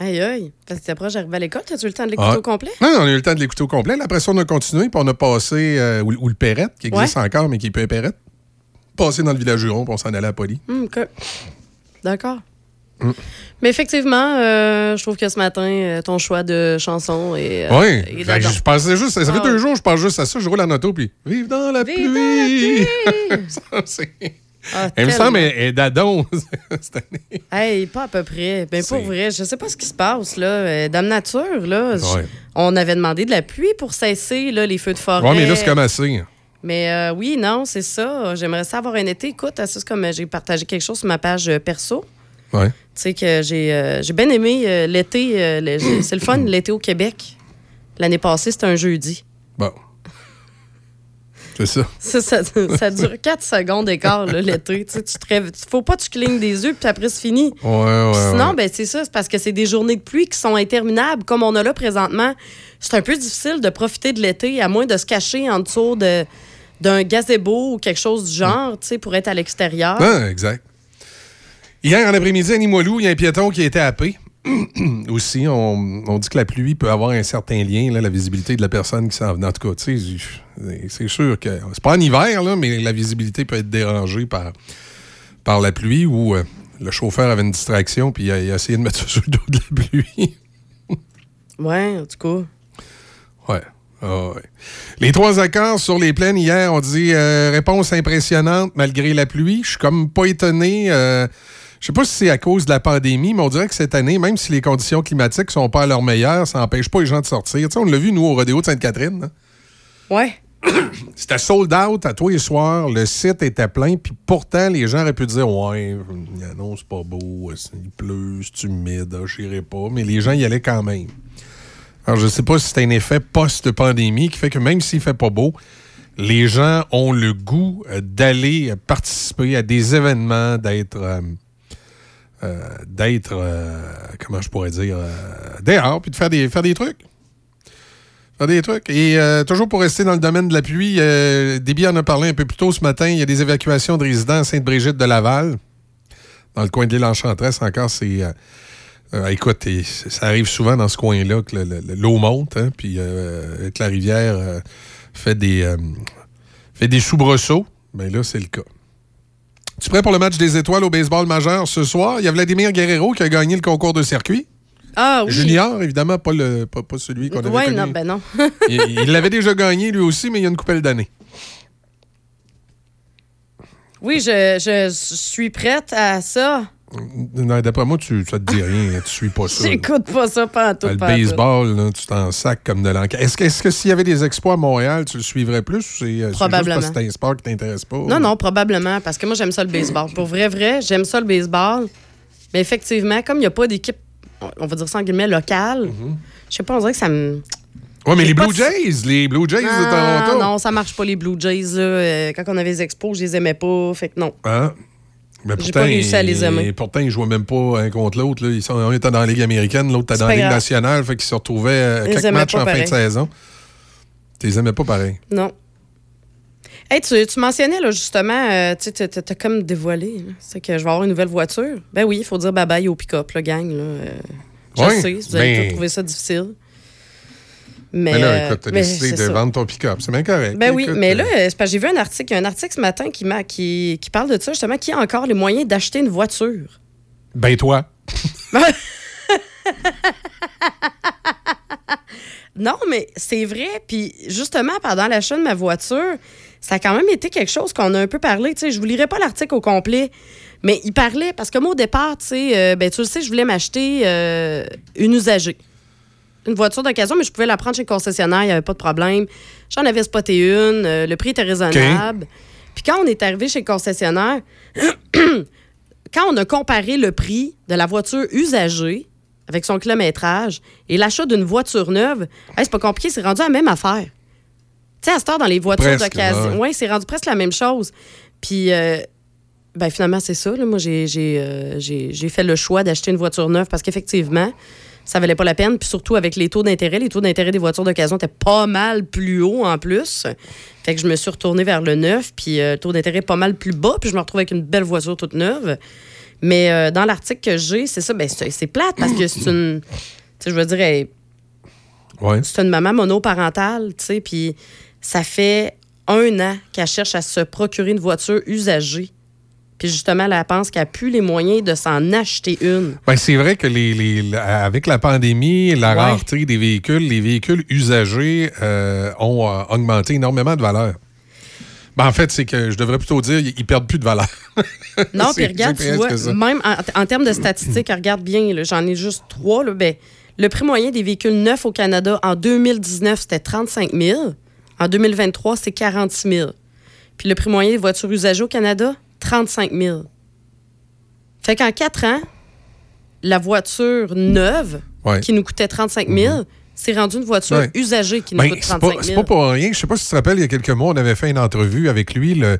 Aïe, aïe. Parce que proche d'arriver à l'école. T'as-tu eu le temps de l'écouter Ah. au complet? Non, non, on a eu le temps de l'écouter au complet. Après ça, on a continué, puis on a passé, euh, ou, ou le Perrette, qui existe encore, mais qui est un Perrette. Passé dans le village Huron, puis on s'en allait à Poly. OK. D'accord. Mm. Mais effectivement, euh, je trouve que ce matin, euh, ton choix de chanson est. euh, oui, est dedans. je pensais juste, ça fait Ah. deux jours, je pense juste à ça, je roule en auto, puis vive dans la pluie! Ça, c'est- Ah, me semble, elle est d'adon cette année. Hey, pas à peu près. Ben, pour vrai, je sais pas ce qui se passe, là. Dame Nature, là, Ouais. on avait demandé de la pluie pour cesser, là, les feux de forêt. Ouais, mais là, c'est comme assez. Mais euh, oui, non, c'est ça. J'aimerais ça avoir un été. Écoute, c'est comme j'ai partagé quelque chose sur ma page perso. Ouais. Tu sais que j'ai euh, bien aimé euh, l'été. euh, c'est le fun, l'été au Québec. L'année passée, c'était un jeudi. Bon. C'est ça. Ça, ça, ça dure 4 secondes d'écart, l'été. Tu sais, tu te rêves- faut pas que tu clignes des yeux, puis après, c'est fini. Ouais, ouais. Puis Sinon, ouais. ben, c'est ça, c'est parce que c'est des journées de pluie qui sont interminables, comme on a là présentement. C'est un peu difficile de profiter de l'été, à moins de se cacher en dessous de, d'un gazebo ou quelque chose du genre, tu sais, pour être à l'extérieur. Ah, exact. Hier, en après-midi, à Limoilou, il y a un piéton qui a été happé. Aussi, on, on dit que la pluie peut avoir un certain lien, là, la visibilité de la personne qui s'en venait. En tout cas, c'est sûr que c'est pas en hiver, là, mais la visibilité peut être dérangée par, par la pluie ou euh, le chauffeur avait une distraction puis il a, il a essayé de mettre ça sur le dos de la pluie. Ouais, en tout cas. Ouais. Ah ouais. Les trois accords sur les plaines hier, on dit euh, réponse impressionnante malgré la pluie. Je suis comme pas étonné. euh, je sais pas si c'est à cause de la pandémie, mais on dirait que cette année, même si les conditions climatiques sont pas à leur meilleur, ça n'empêche pas les gens de sortir. Tu sais, on l'a vu, nous, au rodéo de Sainte-Catherine. hein. Ouais. C'était sold out à tous les soirs. Le site était plein. Puis pourtant, les gens auraient pu dire Ouais, non, c'est pas beau. Il pleut, c'est humide, ah, j'irai pas. Mais les gens y allaient quand même. Alors, je sais pas si c'est un effet post-pandémie qui fait que même s'il fait pas beau, les gens ont le goût euh, d'aller participer à des événements, d'être. euh, d'être. euh, comment je pourrais dire euh, dehors, puis de faire des, faire des trucs. Faire des trucs. Et euh, toujours pour rester dans le domaine de la pluie, euh, Déby en a parlé un peu plus tôt ce matin. Il y a des évacuations de résidents à Sainte-Brigitte de Laval. Dans le coin de l'île Enchanteresse, encore, c'est. euh, euh, écoute, ça arrive souvent dans ce coin-là que le- le- l'eau monte, hein, puis euh, que la rivière euh, fait des, euh, fait des soubresauts. Bien là, c'est le cas. Tu es prêt pour le match des étoiles au baseball majeur ce soir? Il y a Vladimir Guerrero qui a gagné le concours de circuit. Ah oui. Junior, évidemment, pas, le, pas, pas celui qu'on avait Ouais, connu. non, ben non. il il l'avait déjà gagné lui aussi, mais il y a une coupelle d'années. Oui, je, je- je suis prête à ça. Non, D'après moi, tu, ça te dit rien. tu suis pas ça. J'écoute pas ça pantoute, Le baseball, là, tu t'en sacs comme de l'enquête. Est-ce que, est-ce que s'il y avait des exploits à Montréal, tu le suivrais plus ou c'est euh, c'est juste Probablement. parce que c'est un sport qui t'intéresse pas? Non, non, probablement, parce que moi, j'aime ça le baseball. Pour vrai, vrai, j'aime ça le baseball. Mais effectivement, comme il n'y a pas d'équipe, on va dire ça en guillemets, locale, Mhm. je sais pas, on dirait que ça me. Ouais, mais les Blue de- Jays, les Blue Jays de Ah, Toronto. non, ça marche pas, les Blue Jays. Là. Euh, Quand on avait les expos, je les aimais pas. Fait que non. Hein? Mais pourtant, pas réussi à les aimer. ils- Pourtant, ils jouaient même pas un contre l'autre. là. Ils sont, un était dans la Ligue américaine, l'autre était dans la Ligue grave. nationale. Fait qu'ils se retrouvaient euh, quelques matchs en fin de saison. Tu les aimais pas pareil. Non. Hey, tu, tu mentionnais là, justement, euh, tu t'as comme dévoilé, c'est que je vais avoir une nouvelle voiture. Ben oui, il faut dire bye bye au pick-up, le gang. Là. Euh, je sais, vous allez ben- trouver ça difficile. Mais, Mais là, écoute, t'as décidé de ça. vendre ton pick-up. C'est bien correct. Ben oui, mais euh, là, c'est parce que j'ai vu un article, il y a un article ce matin qui, m'a- qui, qui parle de ça, justement, qui a encore les moyens d'acheter une voiture. Ben toi. Non, mais c'est vrai. Puis justement, pendant l'achat de ma voiture, ça a quand même été quelque chose qu'on a un peu parlé. Tu sais, je vous lirai pas l'article au complet, mais il parlait parce que moi, au départ, tu sais, euh, ben, tu le sais, je voulais m'acheter euh, une usagée. Une voiture d'occasion, mais je pouvais la prendre chez le concessionnaire, il n'y avait pas de problème. J'en avais spoté une, euh, le prix était raisonnable. Puis quand on est arrivé chez le concessionnaire, quand on a comparé le prix de la voiture usagée avec son kilométrage et l'achat d'une voiture neuve, hey, c'est pas compliqué, c'est rendu la même affaire. Tu sais, à cette heure, dans les voitures d'occasion, ouais. ouais, c'est rendu presque la même chose. Puis, euh, ben, finalement, c'est ça. là. Moi, j'ai j'ai, euh, j'ai- j'ai fait le choix d'acheter une voiture neuve parce qu'effectivement, ça valait pas la peine. Puis surtout avec les taux d'intérêt, les taux d'intérêt des voitures d'occasion étaient pas mal plus hauts en plus. Fait que je me suis retournée vers le neuf, puis euh, taux d'intérêt pas mal plus bas, puis je me retrouve avec une belle voiture toute neuve. Mais euh, dans l'article que j'ai, c'est ça, ben, c'est plate parce que c'est une. Tu sais, je veux dire, elle- Ouais. c'est une maman monoparentale, tu sais, puis ça fait un an qu'elle cherche à se procurer une voiture usagée. Puis justement, elle pense qu'elle n'a plus les moyens de s'en acheter une. Ben, c'est vrai que les, avec la pandémie, la Ouais. rareté des véhicules, les véhicules usagés euh, ont euh, augmenté énormément de valeur. Ben, en fait, c'est que je devrais plutôt dire ils perdent plus de valeur. Non, puis regarde, tu vois, même en, en termes de statistiques, regarde bien, j'en ai juste trois. Là, ben, le prix moyen des véhicules neufs au Canada en 2019, c'était 35 000. En 2023, c'est 46 000. Puis le prix moyen des voitures usagées au Canada, 35 000. Fait qu'en quatre ans, la voiture neuve, Ouais. qui nous coûtait 35 000, c'est rendu une voiture Ouais. usagée qui nous Ben, coûte c'est 35 pas, 000. c'est pas pour rien. Je sais pas si tu te rappelles, il y a quelques mois, on avait fait une entrevue avec lui, le,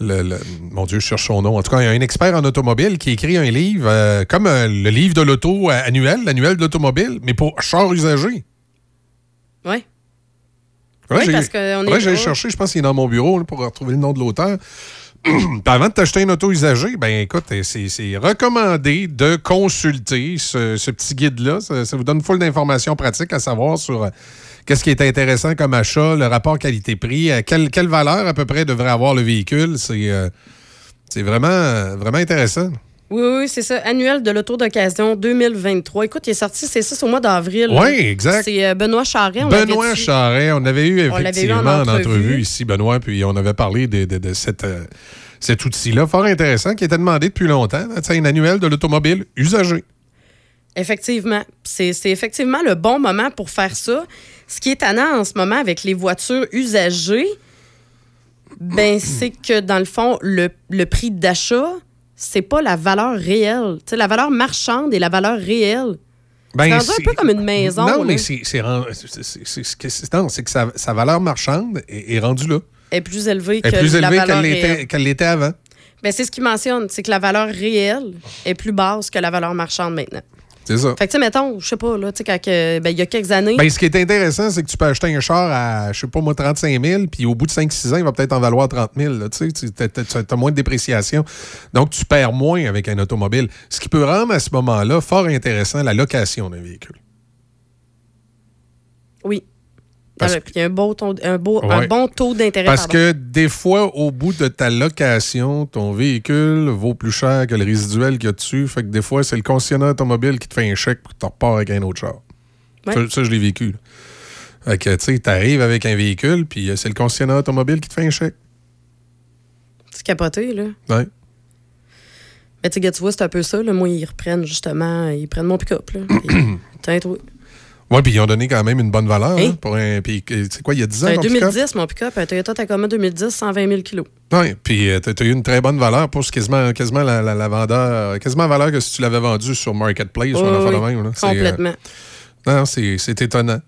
le- le- mon Dieu, je cherche son nom. En tout cas, il y a un expert en automobile qui écrit un livre, euh, comme euh, le livre de l'auto euh, annuel, l'annuel de l'automobile, mais pour char usagé. Ouais. Oui, que parce qu'on est- ouais. chercher, je pense qu'il est dans mon bureau là, pour retrouver le nom de l'auteur. Avant de t'acheter une auto usagée, ben écoute, c'est c'est recommandé de consulter ce, petit guide-là. Ça, vous donne full d'informations pratiques à savoir sur euh, qu'est-ce qui est intéressant comme achat, le rapport qualité-prix, euh, quelle, valeur à peu près devrait avoir le véhicule. C'est euh, vraiment, euh, vraiment intéressant. Oui, oui, c'est ça. Annuel de l'auto d'occasion 2023. Écoute, il est sorti, c'est ça, c'est au mois d'avril. Oui, exact. C'est euh, Benoît Charret. on Benoît Charret, on avait eu effectivement en en entrevue. entrevue. ici, Benoît, puis on avait parlé de, de- de cette, euh, cet outil-là, fort intéressant, qui était demandé depuis longtemps. C'est un annuel de l'automobile usagé. Effectivement. C'est c'est effectivement le bon moment pour faire ça. Ce qui est tannant en ce moment avec les voitures usagées, ben, c'est que dans le fond, le, le prix d'achat, c'est pas la valeur réelle. Tu sais, la valeur marchande et la valeur réelle. Ben, c'est un peu comme une maison. Non, là. mais c'est que sa, sa valeur marchande est, est rendue là. est plus élevée que est plus élevée l'était qu'elle l'était avant. Ben, c'est ce qu'il mentionne, c'est que la valeur réelle est plus basse que la valeur marchande maintenant. C'est ça. Fait que, tu sais, mettons, je sais pas, là, tu sais, quand ben, il y a quelques années. Ben, ce qui est intéressant, c'est que tu peux acheter un char à, je sais pas moi, 35 000, puis au bout de 5-6 ans, il va peut-être en valoir 30 000. là, Tu sais, tu as, moins de dépréciation. Donc, tu perds moins avec un automobile. Ce qui peut rendre à ce moment-là fort intéressant la location d'un véhicule. oui. Parce Il y a un, beau un, beau, un bon taux d'intérêt. Parce pardon. que des fois, au bout de ta location, ton véhicule vaut plus cher que le résiduel qu'il y a dessus. Fait que des fois, c'est le concessionnaire automobile qui te fait un chèque pour que tu repars avec un autre char. Ouais. Ça, ça, je l'ai vécu. là. Fait que, tu sais, t'arrives avec un véhicule, puis euh, c'est le concessionnaire automobile qui te fait un chèque. C'est capoté, là. Ouais. Mais tu vois, c'est un peu ça. Là. Moi, ils reprennent justement, ils prennent mon pick-up. là. Oui, puis ils ont donné quand même une bonne valeur. Hein? hein, pour un, puis, euh, c'est quoi, il y a 10 ans? Un pick-up? 2010, mon pick-up. Un Toyota Tacoma 2010, 120 000 kilos. Oui, puis tu as eu une très bonne valeur pour quasiment, quasiment la, la, la vendeur, quasiment la valeur que si tu l'avais vendu sur Marketplace ou un de oui, même. là. Euh, complètement. non, c'est étonnant.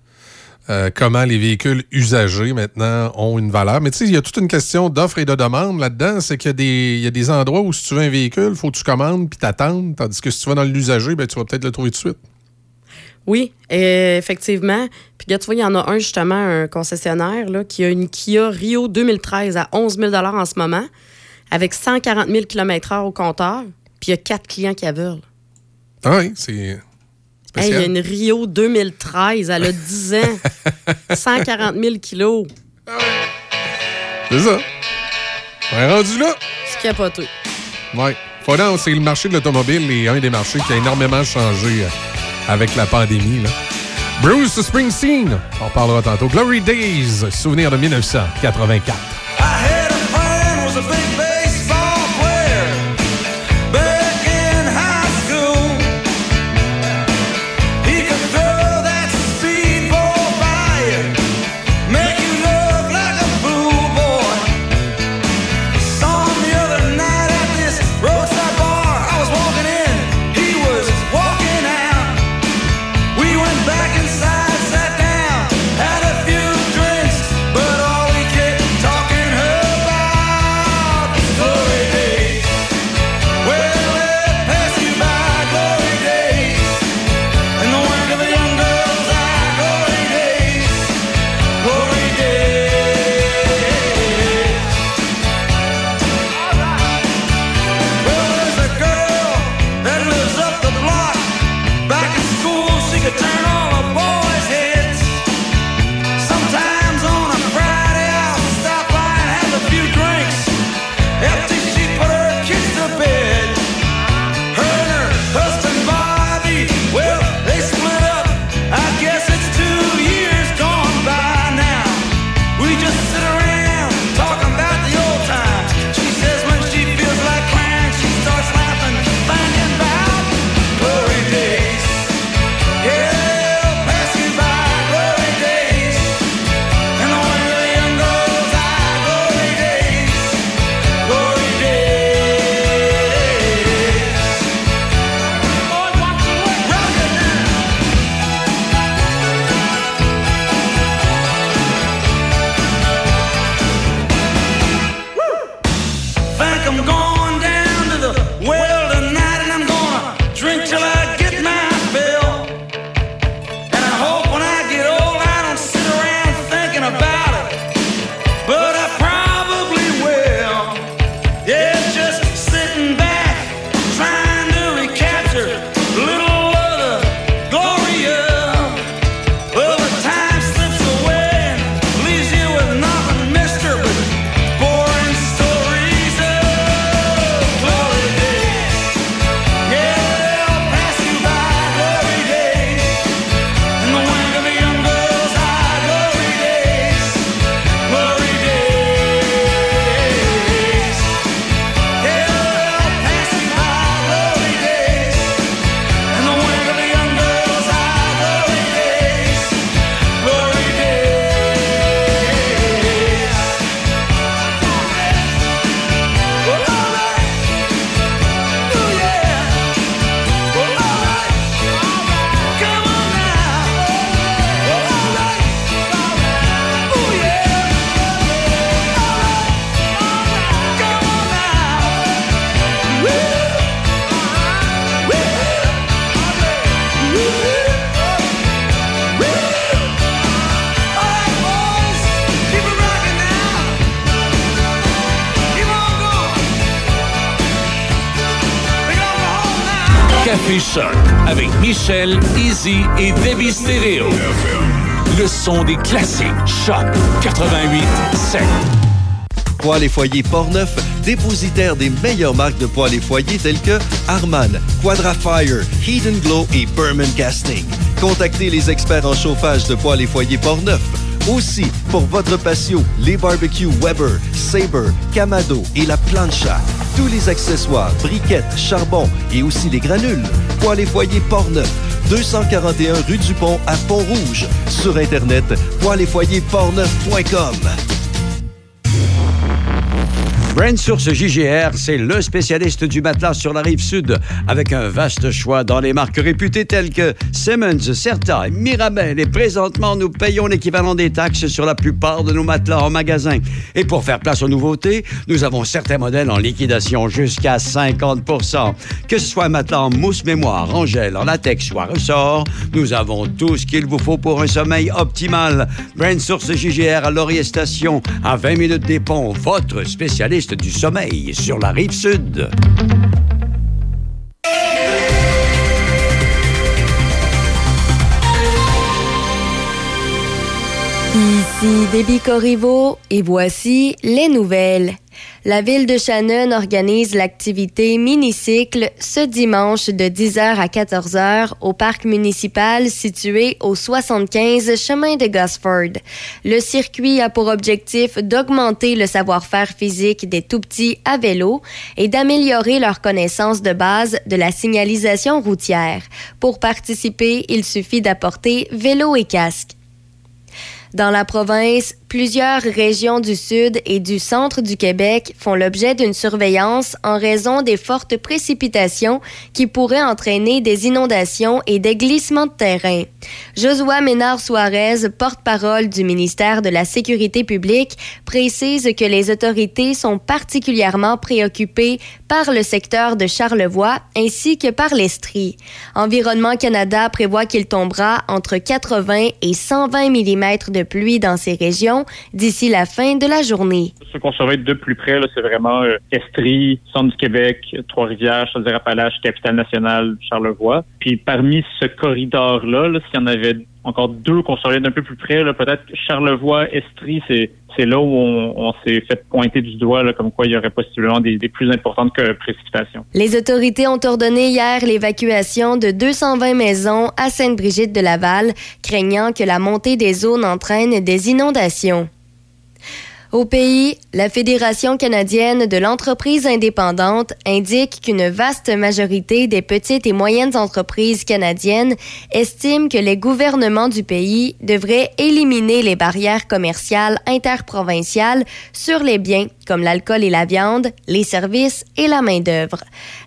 euh, comment les véhicules usagés maintenant ont une valeur. Mais tu sais, il y a toute une question d'offre et de demande là-dedans. C'est qu'il y, a des- il y a des endroits où si tu veux un véhicule, il faut que tu commandes puis t'attendes. Tandis que si tu vas dans l'usager, ben, tu vas peut-être le trouver tout de suite. Oui, effectivement. Puis, tu vois, il y en a un, justement, un concessionnaire, là, qui a une Kia Rio 2013 à 11 000 en ce moment, avec 140 000 km/h au compteur. Puis, il y a quatre clients qui la veulent. Ah oui, c'est Hey, il y a une Rio 2013, elle a 10 ans, 140 000 kilos. C'est ça. On est rendu là. C'est capoté. Oui. Faudant, c'est le marché de l'automobile et un des marchés qui a énormément changé euh, avec la pandémie. Là. Bruce Springsteen, on parlera tantôt. Glory Days, souvenir de 1984. Michel, Easy et Debbie Stereo. Le son des classiques. Choc 88 7. Poêles et foyers Portneuf, dépositaire des meilleures marques de poêles et foyers telles que Harman, Quadrafire, and Glow et Berman Casting. Contactez les experts en chauffage de poêles et foyers Portneuf. Aussi, pour votre patio, les barbecues Weber, Sabre, Camado et la plancha. Tous les accessoires, briquettes, charbon et aussi les granules. Poêle et foyer Portneuf. 241 rue du Pont à Pont-Rouge. Sur Internet, poêle-et-foyer-portneuf.com. Brand Source JGR, c'est le spécialiste du matelas sur la rive sud, avec un vaste choix dans les marques réputées telles que Simmons, Certa, Mirabel. Et présentement, nous payons l'équivalent des taxes sur la plupart de nos matelas en magasin. Et pour faire place aux nouveautés, nous avons certains modèles en liquidation jusqu'à 50% Que ce soit un matelas en mousse mémoire, en gel, en latex ou à ressort, nous avons tout ce qu'il vous faut pour un sommeil optimal. Brand Source JGR à Laurier Station, à 20 minutes des ponts, votre spécialiste du sommeil sur la rive sud. Ici Déby Corriveau et voici les nouvelles. La ville de Shannon organise l'activité Minicycle ce dimanche de 10h à 14h au parc municipal situé au 75 chemin de Gosford. Le circuit a pour objectif d'augmenter le savoir-faire physique des tout-petits à vélo et d'améliorer leur connaissance de base de la signalisation routière. Pour participer, il suffit d'apporter vélo et casque. Dans la province, plusieurs régions du sud et du centre du Québec font l'objet d'une surveillance en raison des fortes précipitations qui pourraient entraîner des inondations et des glissements de terrain. Josua Ménard-Suarez, porte-parole du ministère de la Sécurité publique, précise que les autorités sont particulièrement préoccupées par le secteur de Charlevoix ainsi que par l'Estrie. Environnement Canada prévoit qu'il tombera entre 80 et 120 mm de pluie dans ces régions d'ici la fin de la journée. Ce qu'on surveille de plus près, c'est vraiment euh, Estrie, Centre du Québec, Trois-Rivières, Chaudière-Appalaches, Capitale-Nationale, Charlevoix. Puis parmi ce corridor-là, là, s'il y en avait encore deux qu'on surveille d'un peu plus près, peut-être Charlevoix, Estrie, c'est c'est là où on, s'est fait pointer du doigt, comme quoi il y aurait possiblement des, des plus importantes que précipitations. Les autorités ont ordonné hier l'évacuation de 220 maisons à Sainte-Brigitte de Laval, craignant que la montée des eaux n'entraîne des inondations. Au pays, la Fédération canadienne de l'entreprise indépendante indique qu'une vaste majorité des petites et moyennes entreprises canadiennes estiment que les gouvernements du pays devraient éliminer les barrières commerciales interprovinciales sur les biens comme l'alcool et la viande, les services et la main-d'œuvre.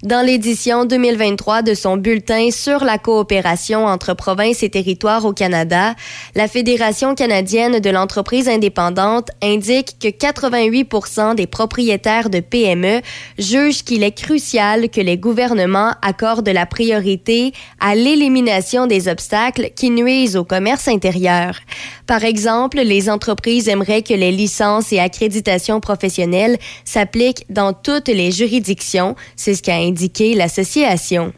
Dans l'édition 2023 de son bulletin sur la coopération entre provinces et territoires au Canada, la Fédération canadienne de l'entreprise indépendante indique que 88% des propriétaires de PME jugent qu'il est crucial que les gouvernements accordent la priorité à l'élimination des obstacles qui nuisent au commerce intérieur. Par exemple, les entreprises aimeraient que les licences et accréditations professionnelles s'appliquent dans toutes les juridictions, c'est ce qu'a indiqué l'association.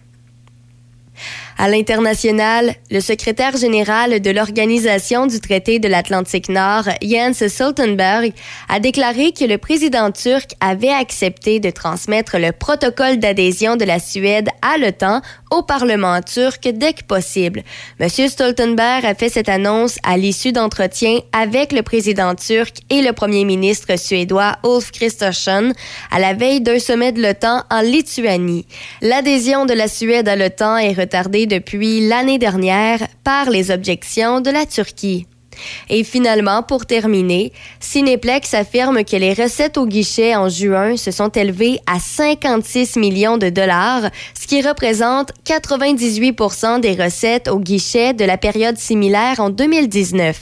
À l'international, le secrétaire général de l'Organisation du traité de l'Atlantique Nord, Jens Stoltenberg, a déclaré que le président turc avait accepté de transmettre le protocole d'adhésion de la Suède à l'OTAN au Parlement turc dès que possible. M. Stoltenberg a fait cette annonce à l'issue d'entretiens avec le président turc et le premier ministre suédois Ulf Kristersson à la veille d'un sommet de l'OTAN en Lituanie. L'adhésion de la Suède à l'OTAN est retardée depuis l'année dernière par les objections de la Turquie. Et finalement, pour terminer, Cineplex affirme que les recettes au guichet en juin se sont élevées à 56 millions de dollars, ce qui représente 98% des recettes au guichet de la période similaire en 2019.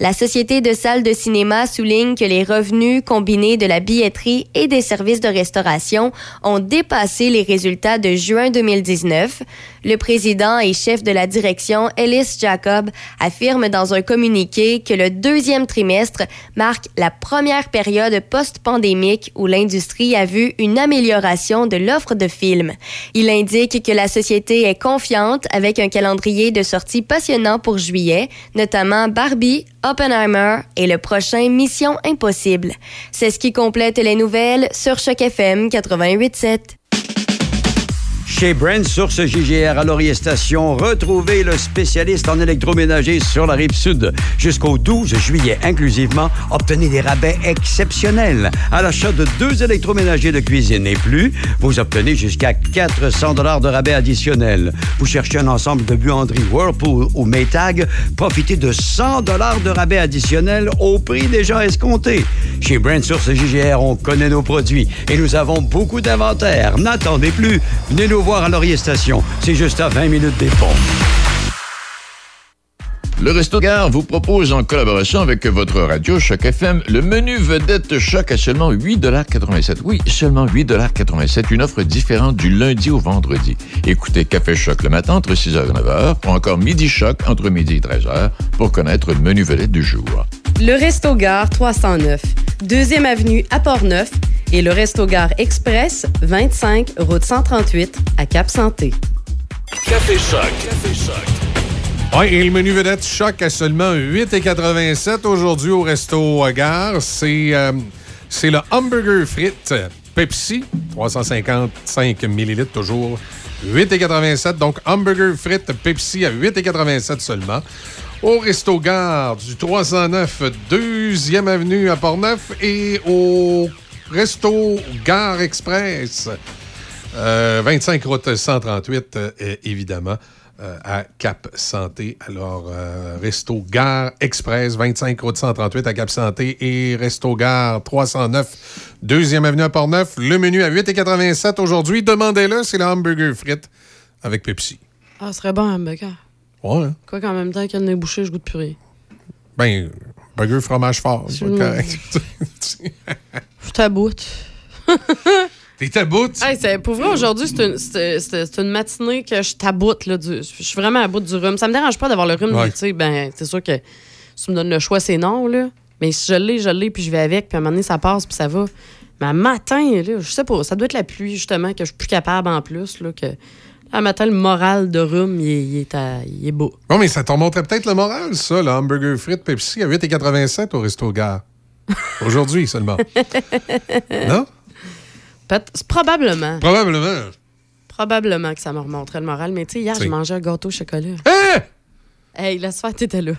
La Société de salles de cinéma souligne que les revenus combinés de la billetterie et des services de restauration ont dépassé les résultats de juin 2019. Le président et chef de la direction, Ellis Jacob, affirme dans un communiqué que le deuxième trimestre marque la première période post-pandémique où l'industrie a vu une amélioration de l'offre de films. Il indique que la société est confiante avec un calendrier de sorties passionnant pour juillet, notamment Barbie, Oppenheimer et le prochain Mission Impossible. C'est ce qui complète les nouvelles sur Choc FM 88.7. Chez Brand Source JGR à Laurier Station, retrouvez le spécialiste en électroménager sur la rive sud. Jusqu'au 12 juillet inclusivement, obtenez des rabais exceptionnels. À l'achat de deux électroménagers de cuisine et plus, vous obtenez jusqu'à 400 dollars de rabais additionnels. Vous cherchez un ensemble de buanderies Whirlpool ou Maytag, profitez de 100 dollars de rabais additionnels au prix déjà escompté. Chez Brand Source JGR, on connaît nos produits et nous avons beaucoup d'inventaire. N'attendez plus. Venez nous voir à Laurier Station. C'est juste à 20 minutes des ponts. Le Resto Gare vous propose en collaboration avec votre radio Choc FM le menu vedette Choc à seulement 8,87 Oui, seulement 8,87 Une offre différente du lundi au vendredi. Écoutez Café Choc le matin entre 6h et 9h ou encore Midi Choc entre midi et 13h pour connaître le menu vedette du jour. Le Resto Gare 309, deuxième avenue à Port-Neuf et le Resto Gare Express 25 route 138 à Cap-Santé. Café Choc. Café Choc. Oui, et le menu vedette choc à seulement 8,87 aujourd'hui au Resto Gare. C'est euh, c'est le hamburger frites Pepsi, 355 millilitres toujours. 8,87. Donc, hamburger frites Pepsi à 8,87 seulement. Au Resto Gare du 309 2e Avenue à Portneuf et au Resto Gare Express, euh, 25 route 138, euh, évidemment. euh, à Cap Santé. Alors, euh, Resto Gare Express, 25 route 138 à Cap Santé et Resto Gare 309, deuxième avenue à Portneuf. Le menu à 8,87 aujourd'hui. Demandez-le, c'est le hamburger frites avec Pepsi. Ah, ce serait bon, un hamburger. Ouais, hein? Quoi qu'en même temps, qu'il y a le nez bouché, je goûte plus rien. Ben, burger fromage fort, c'est correct. Je taboute. T'es taboute? Hey, c'est- pour vrai, aujourd'hui, c'est une, c'est- c'est- c'est une matinée que je taboute. Là, du- je suis vraiment à bout du rhume. Ça me dérange pas d'avoir le rhume. Ouais. mais tu sais, Ben, c'est sûr que si tu me donnes le choix, c'est non. Là. Mais si je l'ai, je l'ai, puis je vais avec. Puis à un moment donné, ça passe, puis ça va. Mais matin, là, je sais pas, ça doit être la pluie, justement, que je suis plus capable en plus. Là, que, matin, le moral de rhume, il est, il est, à- il est beau. Bon, mais ça te remonterait peut-être le moral, ça, le hamburger frites Pepsi à 8,87 au Resto Gare. Aujourd'hui seulement. non? Probablement. Probablement. Probablement que ça me remonterait le moral. Mais tu sais, hier, j'ai mangé un gâteau au chocolat. Hein? Hey, laisse faire, t'étais là.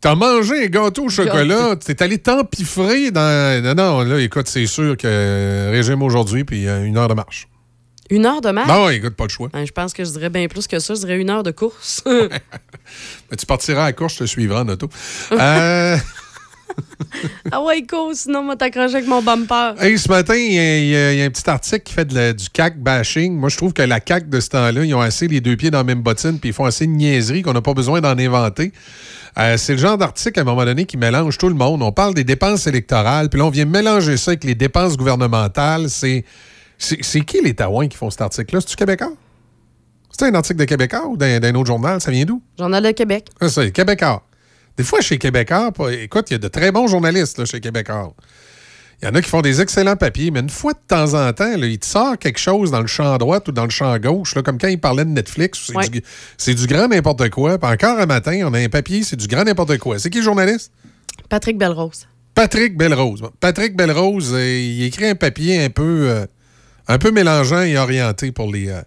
T'as mangé un gâteau au chocolat, t'es allé t'empiffrer dans. Non, non, là, écoute, c'est sûr que euh, régime aujourd'hui, puis euh, une heure de marche. Une heure de marche? Non, écoute, pas le choix. Ben, je pense que je dirais bien plus que ça. Je dirais une heure de course. Mais tu partiras à la course, je te suivrai en auto. Euh, ah ouais, cool, sinon, moi, t'accrocher avec mon bumper. hey, ce matin, il y, a- y y un petit article qui fait de la- du CAC bashing. Moi, je trouve que la CAC de ce temps-là, ils ont assez les deux pieds dans la même bottine, puis ils font assez de niaiseries qu'on n'a pas besoin d'en inventer. Euh, c'est le genre d'article, à un moment donné, qui mélange tout le monde. On parle des dépenses électorales, puis là, on vient mélanger ça avec les dépenses gouvernementales. C'est c'est c'est qui les taouins qui font cet article-là? C'est-tu Québécois? C'est un article de Québécois ou d'un d'un autre journal? Ça vient d'où? Journal de Québec. Ah, c'est Québécois. Des fois, chez Québécois, écoute, il y a de très bons journalistes là, chez Québécois. Il y en a qui font des excellents papiers, mais une fois de temps en temps, là, il te sort quelque chose dans le champ droit ou dans le champ gauche, là, comme quand il parlait de Netflix. C'est Ouais. du, c'est du grand n'importe quoi. Puis encore un matin, on a un papier, c'est du grand n'importe quoi. C'est qui le journaliste? Patrick Belrose. Patrick Belrose. Patrick Belrose, euh, il écrit un papier un peu, euh, un peu mélangeant et orienté pour les, euh,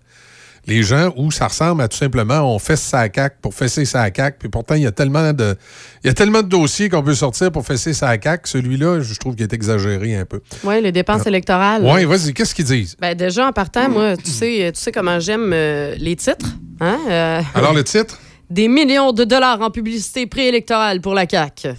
les gens où ça ressemble à tout simplement on fesse sa cac pour fesser sa cac. Puis pourtant, il y a tellement de, il y a tellement de dossiers qu'on peut sortir pour fesser sa cac. Celui-là, je trouve qu'il est exagéré un peu. Oui, les dépenses Ah. électorales. Oui, vas-y, qu'est-ce qu'ils disent? Ben, déjà, en partant, moi, tu sais, tu sais comment j'aime euh, les titres. Hein? Euh, Alors, le titre? Des millions de dollars en publicité préélectorale pour la CAQ.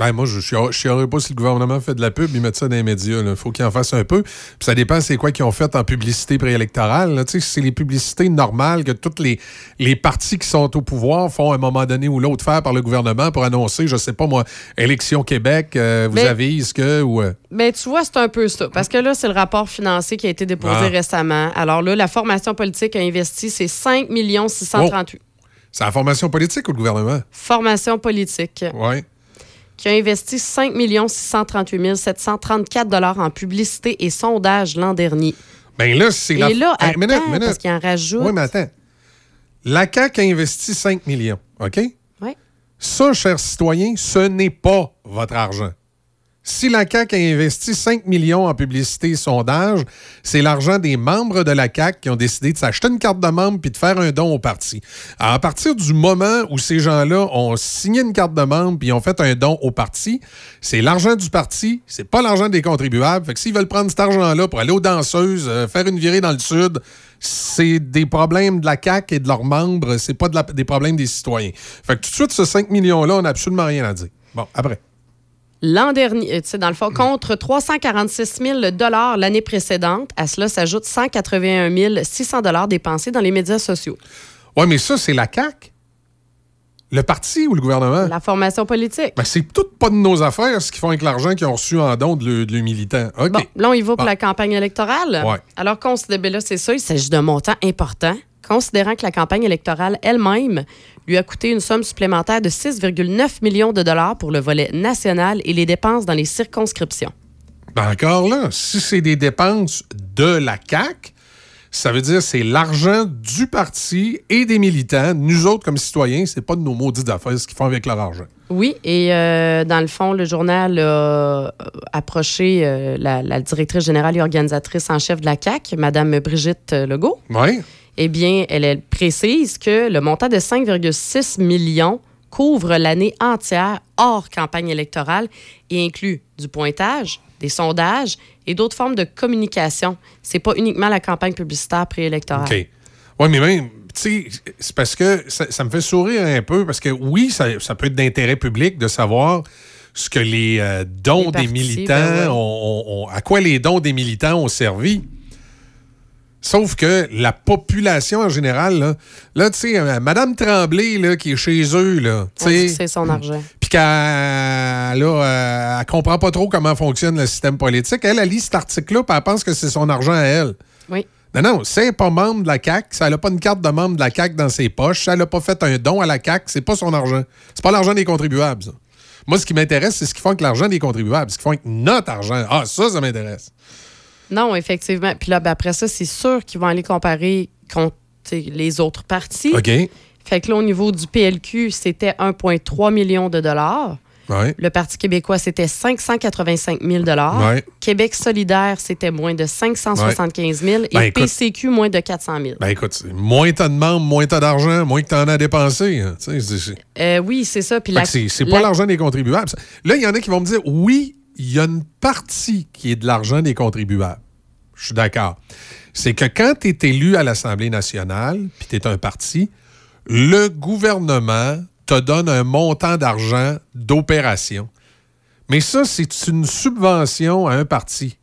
Ben, moi, je ne chierais pas si le gouvernement fait de la pub, ils mettent ça dans les médias. Il faut qu'ils en fassent un peu. Puis ça dépend c'est quoi qu'ils ont fait en publicité préélectorale. sais, c'est les publicités normales que toutes les, les partis qui sont au pouvoir font à un moment donné ou l'autre faire par le gouvernement pour annoncer, je sais pas moi, élection Québec, euh, vous Mais- avise que. Ou, euh, Ben, tu vois, c'est un peu ça. Parce que là, c'est le rapport financier qui a été déposé Ah. récemment. Alors là, la formation politique a investi, c'est 5 638 c'est la formation politique ou le gouvernement? Formation politique Oui. Qui a investi 5 638 734 dollars en publicité et sondage l'an dernier. Ben là, c'est Et la. là, Hey, attends, minute, minute. parce qu'il en rajoute. Oui, mais attends. La CAQ a investi 5 millions, OK? Oui. Ça, chers citoyens, ce n'est pas votre argent. Si la CAQ a investi 5 millions en publicité et sondage, c'est l'argent des membres de la CAQ qui ont décidé de s'acheter une carte de membre puis de faire un don au parti. À partir du moment où ces gens-là ont signé une carte de membre puis ont fait un don au parti, c'est l'argent du parti, c'est pas l'argent des contribuables. Fait que s'ils veulent prendre cet argent-là pour aller aux danseuses, euh, faire une virée dans le sud, c'est des problèmes de la CAQ et de leurs membres, c'est pas des problèmes des citoyens. Fait tout de suite, ce 5 millions-là, on n'a absolument rien à dire. Bon, après. L'an dernier, euh, tu sais, dans le fond, contre 346 000 l'année précédente, à cela s'ajoute 181 600 dépensés dans les médias sociaux. Ouais, mais ça, c'est la CAQ. Le parti ou le gouvernement? La formation politique. Ben, c'est tout pas de nos affaires, ce qu'ils font avec l'argent qu'ils ont reçu en don de le, de le militant. OK. Bon, là, on y va pour la campagne électorale. Ouais. Alors, considérez, ben là, c'est ça, il s'agit d'un montant important, considérant que la campagne électorale elle-même lui a coûté une somme supplémentaire de 6,9 millions de dollars pour le volet national et les dépenses dans les circonscriptions. Ben encore là, si c'est des dépenses de la CAQ, ça veut dire que c'est l'argent du parti et des militants. Nous autres, comme citoyens, c'est pas de nos maudits affaires ce qu'ils font avec leur argent. Oui, et euh, dans le fond, le journal a euh, approché euh, la, la directrice générale et organisatrice en chef de la CAC, Mme Brigitte Legault. Oui. Eh bien, elle, elle précise que le montant de 5,6 millions couvre l'année entière hors campagne électorale et inclut du pointage, des sondages et d'autres formes de communication. C'est pas uniquement la campagne publicitaire préélectorale. OK. Oui, mais même, tu sais, c'est parce que ça, ça me fait sourire un peu, parce que oui, ça, ça peut être d'intérêt public de savoir ce que les euh, dons Les des militants, ben ouais. ont- ont- ont- à quoi les dons des militants ont servi. Sauf que la population en général, là, là tu sais, euh, Madame Tremblay, là, qui est chez eux, là, que c'est son argent. puis qu'elle là, euh, elle comprend pas trop comment fonctionne le système politique. Elle, elle lit cet article-là, puis elle pense que c'est son argent à elle. Oui. Non, non, n'est pas membre de la CAQ, si elle n'a pas une carte de membre de la CAQ dans ses poches, si elle n'a pas fait un don à la CAQ, c'est pas son argent. C'est pas l'argent des contribuables, ça. Moi, ce qui m'intéresse, c'est ce qu'ils font avec l'argent des contribuables, ce qu'ils font avec notre argent. Ah, ça, ça m'intéresse. Non, effectivement. Puis là, ben, après ça, c'est sûr qu'ils vont aller comparer contre les autres partis. OK. Fait que là, au niveau du PLQ, c'était 1,3 million de dollars. Ouais. Le Parti québécois, c'était 585 000 Ouais. Québec solidaire, c'était moins de 575 000 Ben, et écoute- PCQ, moins de 400 000. Ben écoute, moins t'as de membres, moins t'as d'argent, moins que t'en as dépensé. hein. Euh, oui, c'est ça. La- c'est pas l'argent des contribuables. Là, il y en a qui vont me dire oui, il y a une partie qui est de l'argent des contribuables. Je suis d'accord. C'est que quand tu es élu à l'Assemblée nationale, puis tu es un parti, le gouvernement te donne un montant d'argent d'opération. Mais ça, c'est une subvention à un parti.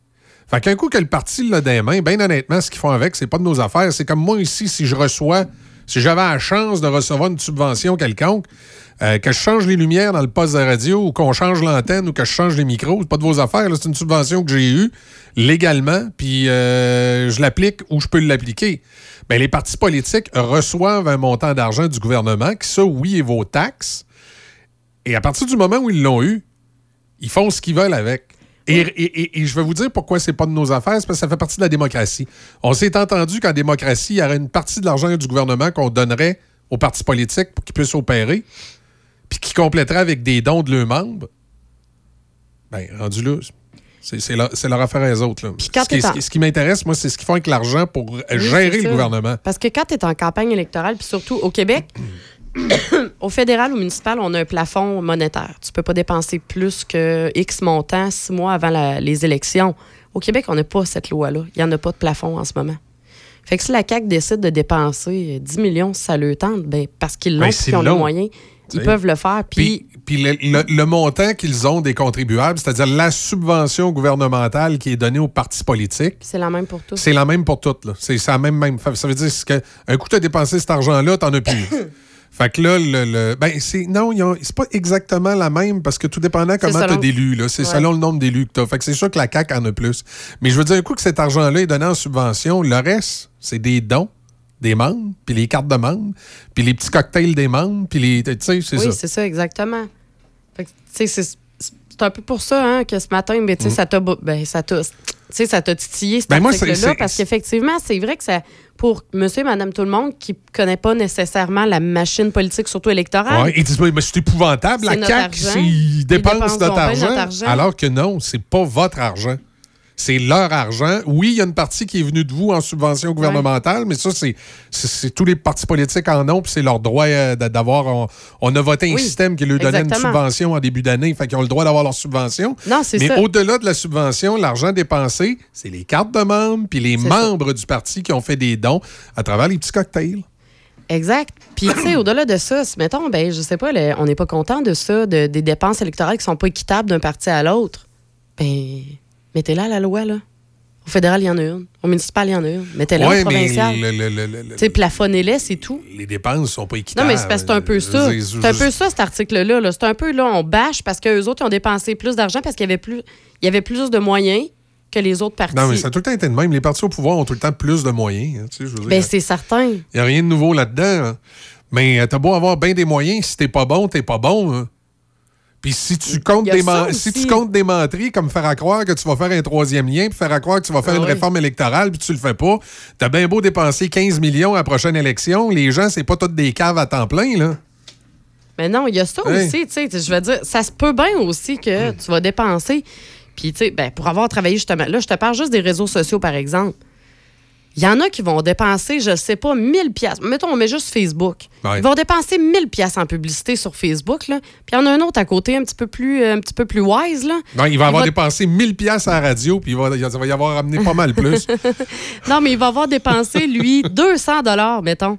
Fait qu'un coup que le parti l'a des mains, bien honnêtement, ce qu'ils font avec, c'est pas de nos affaires. C'est comme moi ici, si je reçois, si j'avais la chance de recevoir une subvention quelconque, euh, que je change les lumières dans le poste de radio ou qu'on change l'antenne ou que je change les micros, c'est pas de vos affaires. C'est une subvention que j'ai eue légalement, puis euh, je l'applique où je peux l'appliquer. Ben, les partis politiques reçoivent un montant d'argent du gouvernement, qui ça, oui, est vos taxes. Et à partir du moment où ils l'ont eu, ils font ce qu'ils veulent avec. Et, et- et- et je vais vous dire pourquoi c'est pas de nos affaires, c'est parce que ça fait partie de la démocratie. On s'est entendu qu'en démocratie, il y aurait une partie de l'argent du gouvernement qu'on donnerait aux partis politiques pour qu'ils puissent opérer, puis qui compléterait avec des dons de leurs membres. Ben, rendu là, c'est leur, affaire à eux autres. là. Ce qui, en- ce qui- m'intéresse, moi, c'est ce qu'ils font avec l'argent pour Oui, gérer le gouvernement. Parce que quand tu es en campagne électorale, puis surtout au Québec, au fédéral ou municipal, on a un plafond monétaire. Tu peux pas dépenser plus que X montant six mois avant la- les élections. Au Québec, on n'a pas cette loi-là. Il n'y en a pas de plafond en ce moment. Fait que si la CAQ décide de dépenser euh, 10 millions si ça le tente, ben, parce qu'ils l'ont Ben, et s'ils qu'ils ont les moyens, ils peuvent le faire. Puis, Puis le, le- le montant qu'ils ont des contribuables, c'est-à-dire la subvention gouvernementale qui est donnée aux partis politiques, c'est la même pour tous. c'est la même pour toutes. là. C'est c'est la même, même. Ça veut dire que un coup, tu as dépensé cet argent-là, t'en as plus. fait que là, le, le- ben, c'est. Non, c'est pas exactement la même parce que tout dépendant comment tu as d'élus. là. C'est Ouais. selon le nombre d'élus que tu as. Fait que c'est sûr que la CAQ en a plus. Mais je veux dire, un coup que cet argent-là est donné en subvention, le reste, c'est des dons des membres, puis les cartes de membres, puis les petits cocktails des membres, puis les. Tu sais, c'est oui, ça. c'est ça, exactement. Fait que, tu sais, c'est- c'est un peu pour ça hein, que ce matin, mais, sais, Mm. ça t'a ben, ça t'a- titillé cet Ben, article-là parce qu'effectivement, c'est vrai que ça pour monsieur et madame tout le monde qui connaît pas nécessairement la machine politique surtout électorale. Ouais, ils disent, mais c'est épouvantable, la CAQ, argent. ils Ils dépensent notre argent, notre argent. Alors que non, c'est pas votre argent. C'est leur argent. Oui, il y a une partie qui est venue de vous en subvention gouvernementale, mais ça, c'est tous les partis politiques en ont, puis c'est leur droit euh, d'a- d'avoir. On, on a voté un Oui, système qui leur donnait une subvention en début d'année, fait qu'ils ont le droit d'avoir leur subvention. Non, c'est mais au-delà de la subvention, l'argent dépensé, c'est les cartes de membres, puis les membres du parti qui ont fait des dons à travers les petits cocktails. Exact. Puis, tu sais, au-delà de ça, si, mettons, ben, je sais pas, le- on n'est pas content de ça, de- des dépenses électorales qui sont pas équitables d'un parti à l'autre, ben, mettez-la la loi, là. Au fédéral, il y en a une. Au municipal, il y en a une. Mettez-la Ouais, au provincial. Tu sais, plafonnez-les, c'est tout. les dépenses sont pas équitables. Non, mais c'est parce que c'est un peu ça. C'est un peu ça, cet article-là. là. C'est un peu, là, on bâche parce qu'eux autres, ils ont dépensé plus d'argent parce qu'il y avait plus, il y avait plus de moyens que les autres partis. Non, mais ça a tout le temps été de même. Les partis au pouvoir ont tout le temps plus de moyens. hein, tu sais. Ben, c'est certain. Il n'y a rien de nouveau là-dedans. hein. Mais t'as beau avoir bien des moyens, si t'es pas bon, t'es pas bon. hein. Puis si tu comptes des si tu comptes des menteries comme faire à croire que tu vas faire un troisième lien, puis faire à croire que tu vas faire Ah une oui. réforme électorale, puis tu le fais pas, t'as bien beau dépenser 15 millions à la prochaine élection, les gens, c'est pas toutes des caves à temps plein, là. Mais non, il y a ça Hey. aussi, tu sais. Je veux dire, ça se peut bien aussi que tu vas dépenser. Puis, tu sais, ben, pour avoir travaillé justement, là, je te parle juste des réseaux sociaux, par exemple. Il y en a qui vont dépenser, je sais pas, 1000 pièces. Mettons, on met juste Facebook. Ouais. Ils vont dépenser 1000 pièces en publicité sur Facebook, là. Puis il y en a un autre à côté, un petit peu plus, euh, un petit peu plus wise, là. Non, il va avoir va- dépensé 1000 pièces à la radio, puis il va, il va y avoir amené pas mal plus. non, mais il va avoir dépensé, lui, 200 dollars, mettons.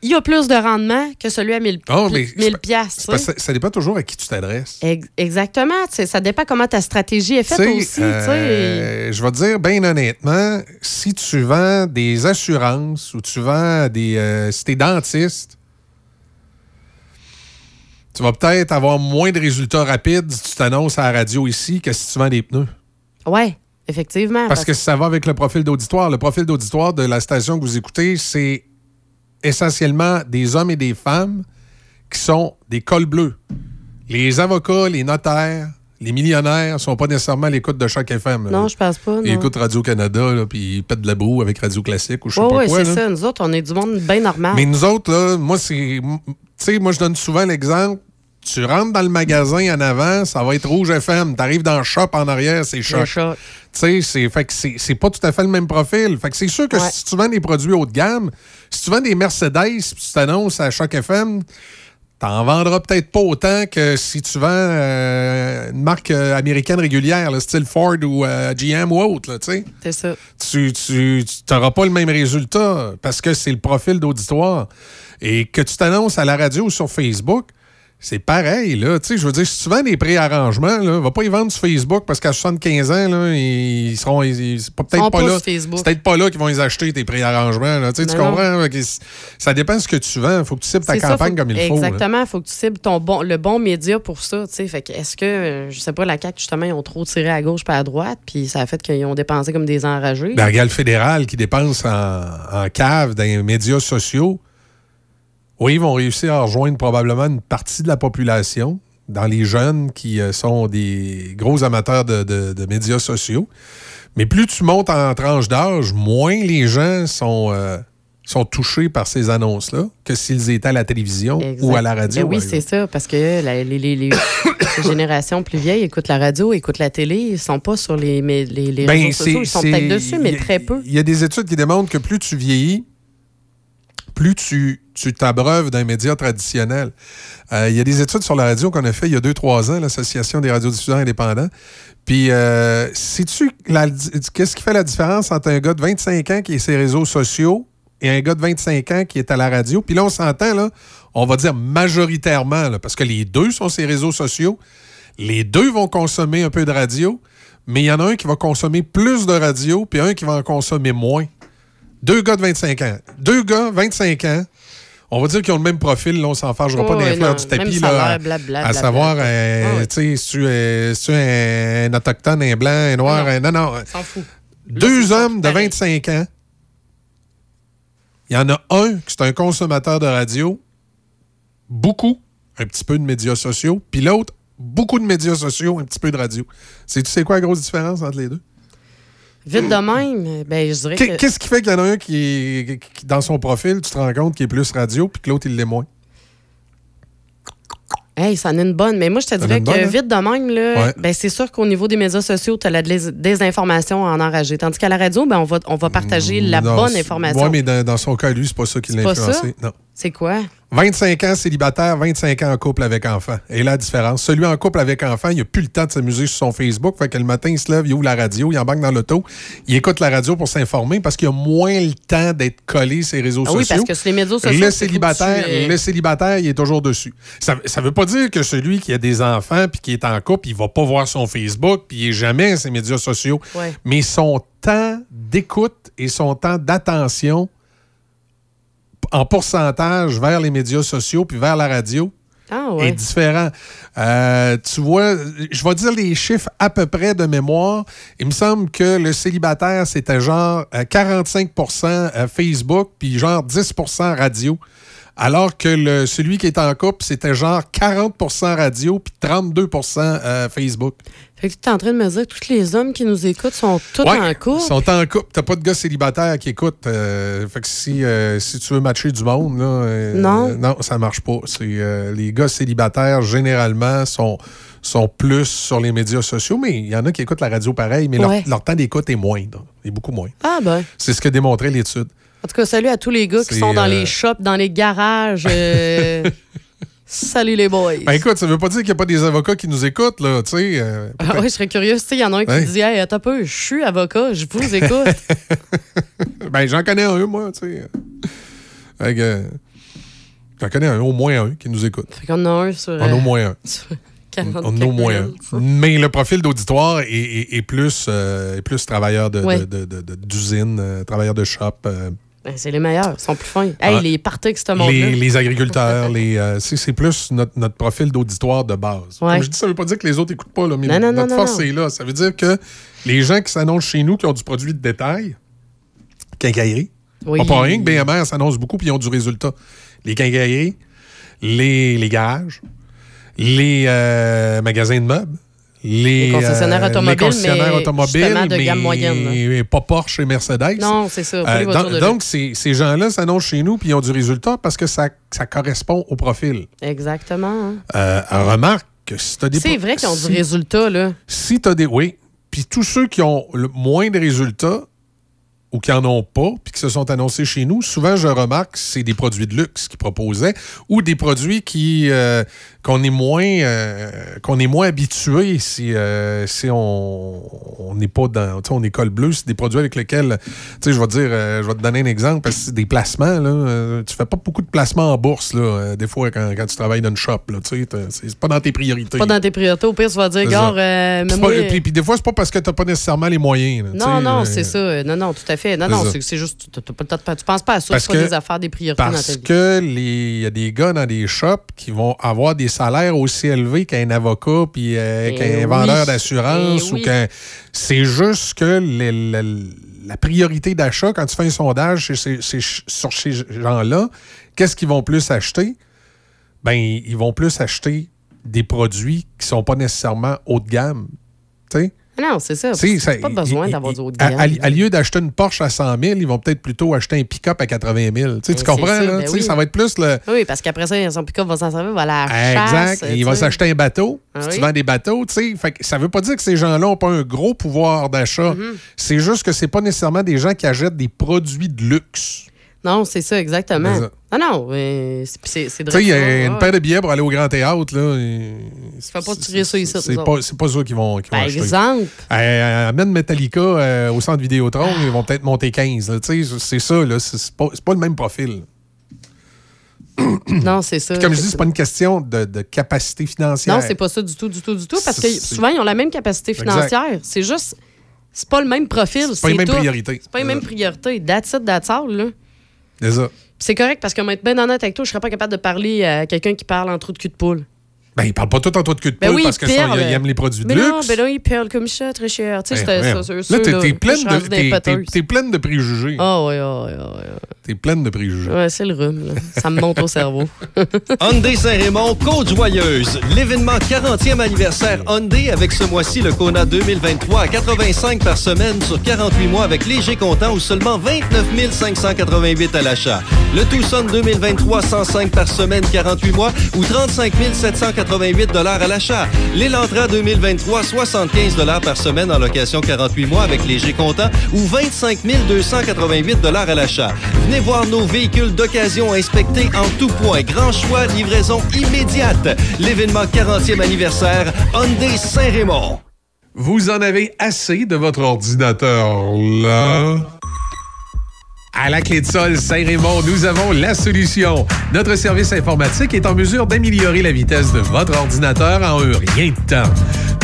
Il a plus de rendement que celui à 1000 Oh, mais 1000 pièces. C'est parce que ça, ça dépend toujours à qui tu t'adresses. Ex- Exactement. tu Ça dépend comment ta stratégie est faite Tu sais, aussi. tu sais. euh, je vais te dire, bien honnêtement, si tu vends des assurances ou tu vends des. euh, si t'es dentiste, tu vas peut-être avoir moins de résultats rapides si tu t'annonces à la radio ici que si tu vends des pneus. Oui, effectivement. Parce que ça va avec le profil d'auditoire. Le profil d'auditoire de la station que vous écoutez, c'est essentiellement des hommes et des femmes qui sont des cols bleus. Les avocats, les notaires, les millionnaires sont pas nécessairement à l'écoute de chaque FM. Non, je pense pas. Ils non. écoutent Radio-Canada, puis ils pètent de la boue avec Radio Classique ou je sais Oui, pas oui, quoi. c'est là. ça. Nous autres, on est du monde bien normal. Mais nous autres, là, moi, c'est. Tu sais, moi, je donne souvent l'exemple. Tu rentres dans le magasin en avant, ça va être Rouge FM. Tu arrives dans le shop en arrière, c'est choc. choc. Tu sais, c'est pas tout à fait le même profil. Fait que c'est sûr que Ouais. si tu vends des produits haut de gamme, si tu vends des Mercedes puis tu t'annonces à Choc FM, t'en vendras peut-être pas autant que si tu vends euh, une marque euh, américaine régulière, le style Ford ou euh, GM ou autre, C'est ça. tu tu n'auras pas le même résultat parce que c'est le profil d'auditoire. Et que tu t'annonces à la radio ou sur Facebook, c'est pareil, là. Tu sais, je veux dire, si tu vends des préarrangements, là, va pas y vendre sur Facebook parce qu'à 75 ans, là, ils seront. C'est peut-être pas là. sur Facebook. C'est peut-être pas là qu'ils vont les acheter, tes préarrangements, là. Tu sais, tu comprends? Ça dépend de ce que tu vends. Faut que tu cibles ta ça, campagne comme il faut. Exactement. Il faut que tu cibles ton bon, le bon média pour ça. tu sais. Fait que est-ce que, euh, je sais pas, la CAQ, justement, ils ont trop tiré à gauche pas à droite, puis ça a fait qu'ils ont dépensé comme des enragés? Ben, regarde le fédéral qui dépense en, en cave dans les médias sociaux. Oui, ils vont réussir à rejoindre probablement une partie de la population, dans les jeunes qui euh, sont des gros amateurs de, de- de médias sociaux. Mais plus tu montes en tranche d'âge, moins les gens sont, euh, sont touchés par ces annonces-là que s'ils étaient à la télévision ou à la radio. Ben oui, c'est ça, parce que la- les, les- les- les générations plus vieilles écoutent la radio, écoutent la télé, ils sont pas sur les, les, Ben, réseaux sociaux, ils sont peut-être dessus, mais a- très peu. Il y a des études qui démontrent que plus tu vieillis, plus tu tu t'abreuves d'un média traditionnel. Euh, il y a des études sur la radio qu'on a fait il y a deux, trois ans, l'Association des radiodiffuseurs indépendants. Puis, euh, sais-tu la- qu'est-ce qui fait la différence entre un gars de 25 ans qui est sur les réseaux sociaux et un gars de 25 ans qui est à la radio? Puis là, on s'entend, on va dire majoritairement, parce que les deux sont sur les réseaux sociaux. Les deux vont consommer un peu de radio, mais il y en a un qui va consommer plus de radio, puis un qui va en consommer moins. Deux gars de 25 ans. Deux gars, 25 ans. On va dire qu'ils ont le même profil, là, on s'en fâchera pas Oh, ouais, fleurs non, du tapis. là, à- savoir, euh, Ah tu sais, si tu es, tu es un autochtone, un blanc, un noir, un. Non, non. S'en fout. Deux hommes de 25 ans. Il y en a un qui est un consommateur de radio, beaucoup, un petit peu de médias sociaux, puis l'autre, beaucoup de médias sociaux, un petit peu de radio. C'est, tu sais quoi la grosse différence entre les deux? Vite de même, ben, je dirais que... Qu'est-ce qui fait qu'il y en a un qui est, qui- dans son profil, tu te rends compte qu'il est plus radio, puis que l'autre, il l'est moins? Hey, ça en est une bonne. Mais moi, je te dirais que bonne, hein? vite de même, là, Ouais. ben, c'est sûr qu'au niveau des médias sociaux, tu as la dés- désinformation à en enrager. Tandis qu'à la radio, ben, on, va, on va partager la Non, bonne information. Ouais, mais dans, dans son cas, lui, c'est pas ça qui l'a influencé. Non. C'est quoi? 25 ans célibataire, 25 ans en couple avec enfant. Et la différence, celui en couple avec enfant, il n'a plus le temps de s'amuser sur son Facebook. Fait que le matin, il se lève, il ouvre la radio, il embarque dans l'auto, il écoute la radio pour s'informer parce qu'il a moins le temps d'être collé sur les réseaux Ah oui, sociaux. parce que sur les médias sociaux, le célibataire, le célibataire, il est toujours dessus. Ça ne veut pas dire que celui qui a des enfants puis qui est en couple, il va pas voir son Facebook puis il est jamais sur ses médias sociaux. Ouais. Mais son temps d'écoute et son temps d'attention en pourcentage vers les médias sociaux puis vers la radio Ah est différent. Euh, tu vois, je vais dire les chiffres à peu près de mémoire. Il me semble que le célibataire, c'était genre euh, 45% euh, Facebook puis genre 10% radio. Alors que le, celui qui est en couple, c'était genre 40% radio puis 32% euh, Facebook. Fait que tu es en train de me dire que tous les hommes qui nous écoutent sont tous Ouais, en couple? Ils sont en couple. T'as pas de gars célibataires qui écoutent. euh, fait que si, euh, si tu veux matcher du monde, là, euh, Non. non, ça marche pas. Les gars célibataires, généralement, sont, sont plus sur les médias sociaux, mais il y en a qui écoutent la radio pareil, mais leur- Ouais. leur, temps d'écoute est moindre. Est beaucoup moins. Ah ben. C'est ce que démontrait l'étude. En tout cas, salut à tous les gars qui sont dans les shops, dans les garages. euh, salut les boys. Ben écoute, ça veut pas dire qu'il n'y a pas des avocats qui nous écoutent, là, tu sais. euh, Ah oui, je serais curieuse. Tu sais, il y en a un qui Ouais. dit Hey, attends peu, je suis avocat, je vous écoute. ben j'en connais un, moi, tu sais. Euh, J'en connais un, au moins un, qui nous écoute. fait qu'on en a un sur. On a au moins un. sur 40 On a au moins un. Mais le profil d'auditoire est, est- est plus, euh, est plus travailleur de- Ouais. de- de- d'usine, euh, travailleur de shop. Ben, c'est les meilleurs, ils sont plus fins. Hey, Ah. les parties que ce monde les, les agriculteurs, les, euh, c'est, c'est plus notre, notre profil d'auditoire de base. Ouais. Comme je dis, ça veut pas dire que les autres n'écoutent pas, là, mais Non, non, notre non, force est là. Ça veut dire que les gens qui s'annoncent chez nous, qui ont du produit de détail, quincaillerie, Oui. pas rien que BMR s'annonce beaucoup puis ils ont du résultat. Les quincailleries, les, les garages, les euh, magasins de meubles, les, Les concessionnaires euh, automobiles, les concessionnaires mais automobiles, de mais, gamme moyenne, pas Porsche et Mercedes. Non, c'est ça, Euh, donc, ces, ces gens-là s'annoncent chez nous puis ils ont du résultat parce que ça, ça correspond au profil. Exactement. hein. Euh, remarque que si tu as des C'est vrai qu'ils ont si- du résultat, là. Si tu as des. Oui. Puis tous ceux qui ont le moins de résultats ou qui en ont pas, puis qui se sont annoncés chez nous, souvent, je remarque que c'est des produits de luxe qu'ils proposaient ou des produits qui euh, qu'on est moins euh, qu'on est moins habitué si, euh, si on on n'est pas dans. Tu sais, on est col bleu, c'est des produits avec lesquels. Tu sais, je vais te dire, euh, je vais te donner un exemple, parce que c'est des placements, là. tu fais pas beaucoup de placements en bourse, là, des fois, quand, quand tu travailles dans une shop, là. Tu sais, c'est pas dans tes priorités. Pas dans tes priorités. Au pire, tu vas dire, gars, Puis, pas- puis- puis des fois, c'est pas parce que t'as pas nécessairement les moyens. là, tu Non, non, c'est ça. Non, non, tout à fait. Non, non, c'est juste, tu tu penses pas à ça. C'est pas que- des affaires, des priorités dans ta Parce vie. que les- il y a des gars dans des shops qui vont avoir des salaires aussi élevés qu'un avocat puis euh, Eh qu'un oui. vendeur d'assurance Eh ou oui. qu'un. C'est juste que la priorité d'achat, quand tu fais un sondage chez sur ces gens-là, qu'est-ce qu'ils vont plus acheter? Ben, ils vont plus acheter des produits qui sont pas nécessairement haut de gamme. Tu sais? Non, c'est ça. C'est pas besoin d'avoir de à-. À, à lieu d'acheter une Porsche à 100 000, ils vont peut-être plutôt acheter un pick-up à 80 000. Tu, sais, Ben, tu comprends? ça, là? ben oui. Ça va être plus le. Oui, parce qu'après ça, son pick-up va s'en servir, va à la chasse. Exact. Il va s'acheter un bateau. Ah si oui. tu vends des bateaux, tu sais. Fait que ça veut pas dire que ces gens-là n'ont pas un gros pouvoir d'achat. Mm-hmm. C'est juste que c'est pas nécessairement des gens qui achètent des produits de luxe. Non, c'est ça, exactement. Ça. Non, non, mais c'est- Tu sais, il y a une paire de billets pour aller au Grand Théâtre, là. et- Fais pas tirer ça ici, C'est pas, pas ça qu'ils vont, qu'ils vont Par acheter. exemple. Euh, amène Metallica euh, au centre Vidéotron, ils vont peut-être monter 15. là. Tu sais, C'est ça, là. C'est pas, pas le même profil. Non, c'est ça. Puis comme je dis, c'est pas une question de, de capacité financière. Non, c'est pas ça du tout, du tout, du tout. Parce que souvent, ils ont la même capacité financière. C'est juste, c'est pas le même profil. C'est pas les mêmes priorités. C'est pas les mêmes priorités. That's it, that's all, là. C'est correct parce que, être bien honnête avec toi, je serais pas capable de parler à quelqu'un qui parle en trou de cul de poule. Ben, ils parlent pas tout en toi de cul de ben poule ben oui, parce qu'ils aiment les produits de luxe. Non, ben là, ils parlent comme chat, très cher. Tu sais, ben, c'est. Là, t'es pleine, de, pleine de préjugés. Ah, oh, oui, oh. T'es pleine de préjugés. Ouais, c'est le rhume. Ça me monte au cerveau. Hyundai Saint-Raymond, Côte-Joyeuse. L'événement 40e anniversaire Hyundai avec ce mois-ci le Kona 2023 à 85 par semaine sur 48 mois avec léger comptant ou seulement 29 588 à l'achat. Le Tucson 2023, 105 par semaine, 48 mois ou 35 780 88 à l'achat. L'Elantra 2023, 75 par semaine en location 48 mois avec léger comptant ou 25 288 à l'achat. Venez voir nos véhicules d'occasion inspectés en tout point. Grand choix, livraison immédiate. L'événement 40e anniversaire Hyundai Saint-Raymond. Vous en avez assez de votre ordinateur là à la clé de sol Saint-Raymond, nous avons la solution. Notre service informatique est en mesure d'améliorer la vitesse de votre ordinateur en un rien de temps.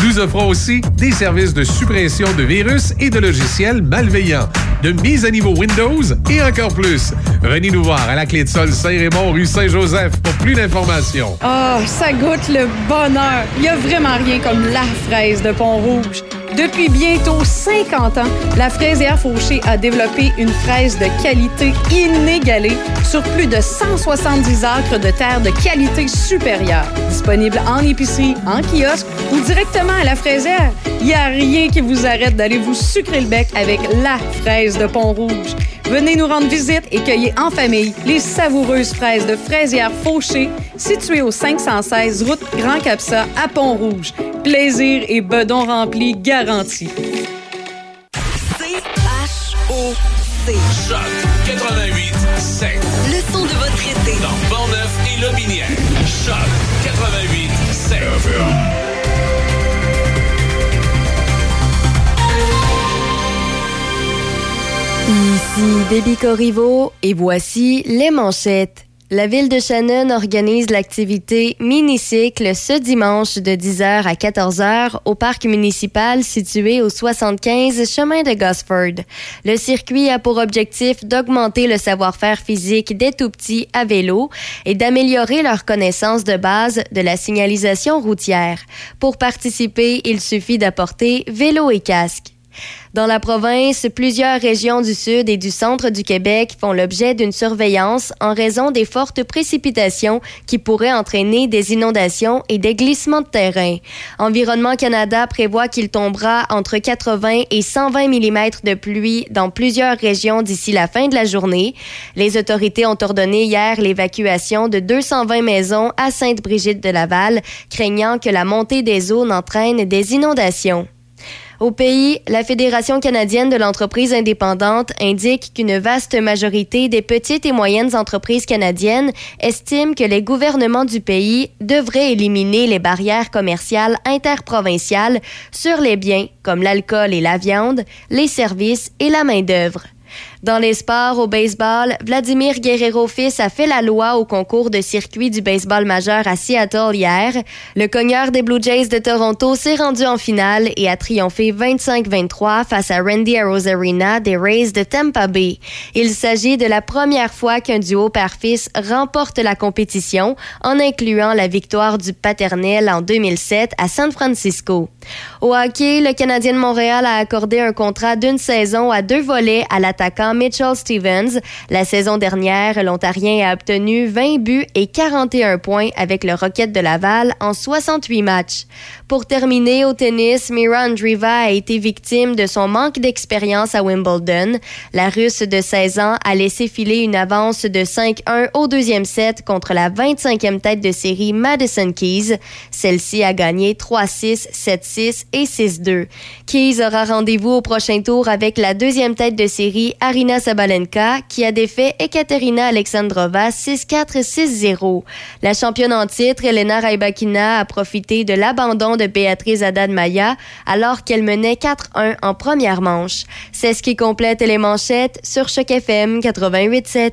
Nous offrons aussi des services de suppression de virus et de logiciels malveillants, de mise à niveau Windows et encore plus. Venez nous voir à la clé de sol Saint-Raymond, rue Saint-Joseph pour plus d'informations. Ah, ça goûte le bonheur. Il n'y a vraiment rien comme la fraise de Pont-Rouge. Depuis bientôt 50 ans, la fraisière Fauché a développé une fraise de qualité inégalée sur plus de 170 acres de terre de qualité supérieure. Disponible en épicerie, en kiosque ou directement à la fraisière, il n'y a rien qui vous arrête d'aller vous sucrer le bec avec la fraise de Pont-Rouge. Venez nous rendre visite et cueillez en famille les savoureuses fraises de fraisière Fauché, situées au 516 route Grand Capsa à Pont-Rouge. Plaisir et bedon rempli garantis. C-H-O-C. Choc 88 7. Le son de votre été. Dans Portneuf et Lobinière. Choc 88 7. Ici Déby Corriveau et voici les manchettes. La ville de Shannon organise l'activité Minicycle ce dimanche de 10h à 14h au parc municipal situé au 75 chemin de Gosford. Le circuit a pour objectif d'augmenter le savoir-faire physique des tout-petits à vélo et d'améliorer leur connaissance de base de la signalisation routière. Pour participer, il suffit d'apporter vélo et casque. Dans la province, plusieurs régions du sud et du centre du Québec font l'objet d'une surveillance en raison des fortes précipitations qui pourraient entraîner des inondations et des glissements de terrain. Environnement Canada prévoit qu'il tombera entre 80 et 120 mm de pluie dans plusieurs régions d'ici la fin de la journée. Les autorités ont ordonné hier l'évacuation de 220 maisons à Sainte-Brigitte-de-Laval, craignant que la montée des eaux n'entraîne des inondations. Au pays, la Fédération canadienne de l'entreprise indépendante indique qu'une vaste majorité des petites et moyennes entreprises canadiennes estiment que les gouvernements du pays devraient éliminer les barrières commerciales interprovinciales sur les biens comme l'alcool et la viande, les services et la main-d'œuvre. Dans les sports, au baseball, Vladimir Guerrero-Fils a fait la loi au concours de circuit du baseball majeur à Seattle hier. Le cogneur des Blue Jays de Toronto s'est rendu en finale et a triomphé 25-23 face à Randy Arozarena des Rays de Tampa Bay. Il s'agit de la première fois qu'un duo père-fils remporte la compétition en incluant la victoire du paternel en 2007 à San Francisco. Au hockey, le Canadien de Montréal a accordé un contrat d'une saison à deux volets à l'attaquant Mitchell Stevens. La saison dernière, l'Ontarien a obtenu 20 buts et 41 points avec le Rocket de Laval en 68 matchs. Pour terminer, au tennis, Mira Andreeva a été victime de son manque d'expérience à Wimbledon. La Russe de 16 ans a laissé filer une avance de 5-1 au deuxième set contre la 25e tête de série Madison Keys. Celle-ci a gagné 3-6, 7-6 et 6-2. Keys aura rendez-vous au prochain tour avec la deuxième tête de série Arina Sabalenka qui a défait Ekaterina Alexandrova 6-4, 6-0. La championne en titre, Elena Rybakina, a profité de l'abandon de Béatrice Haddad-Maya alors qu'elle menait 4-1 en première manche. C'est ce qui complète les manchettes sur Choc FM 88.7.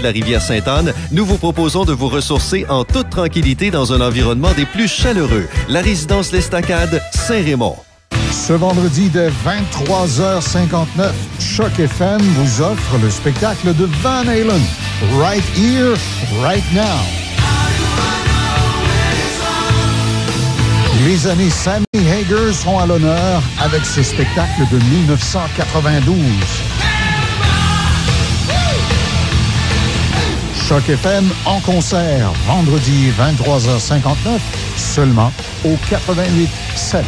de la rivière Sainte-Anne, nous vous proposons de vous ressourcer en toute tranquillité dans un environnement des plus chaleureux. La résidence L'Estacade, Saint-Raymond. Ce vendredi dès 23h59, Choc FM vous offre le spectacle de Van Halen, Right Here, Right Now. Les années Sammy Hager sont à l'honneur avec ce spectacle de 1992. Choc FM en concert, vendredi 23h59, seulement au 88.7.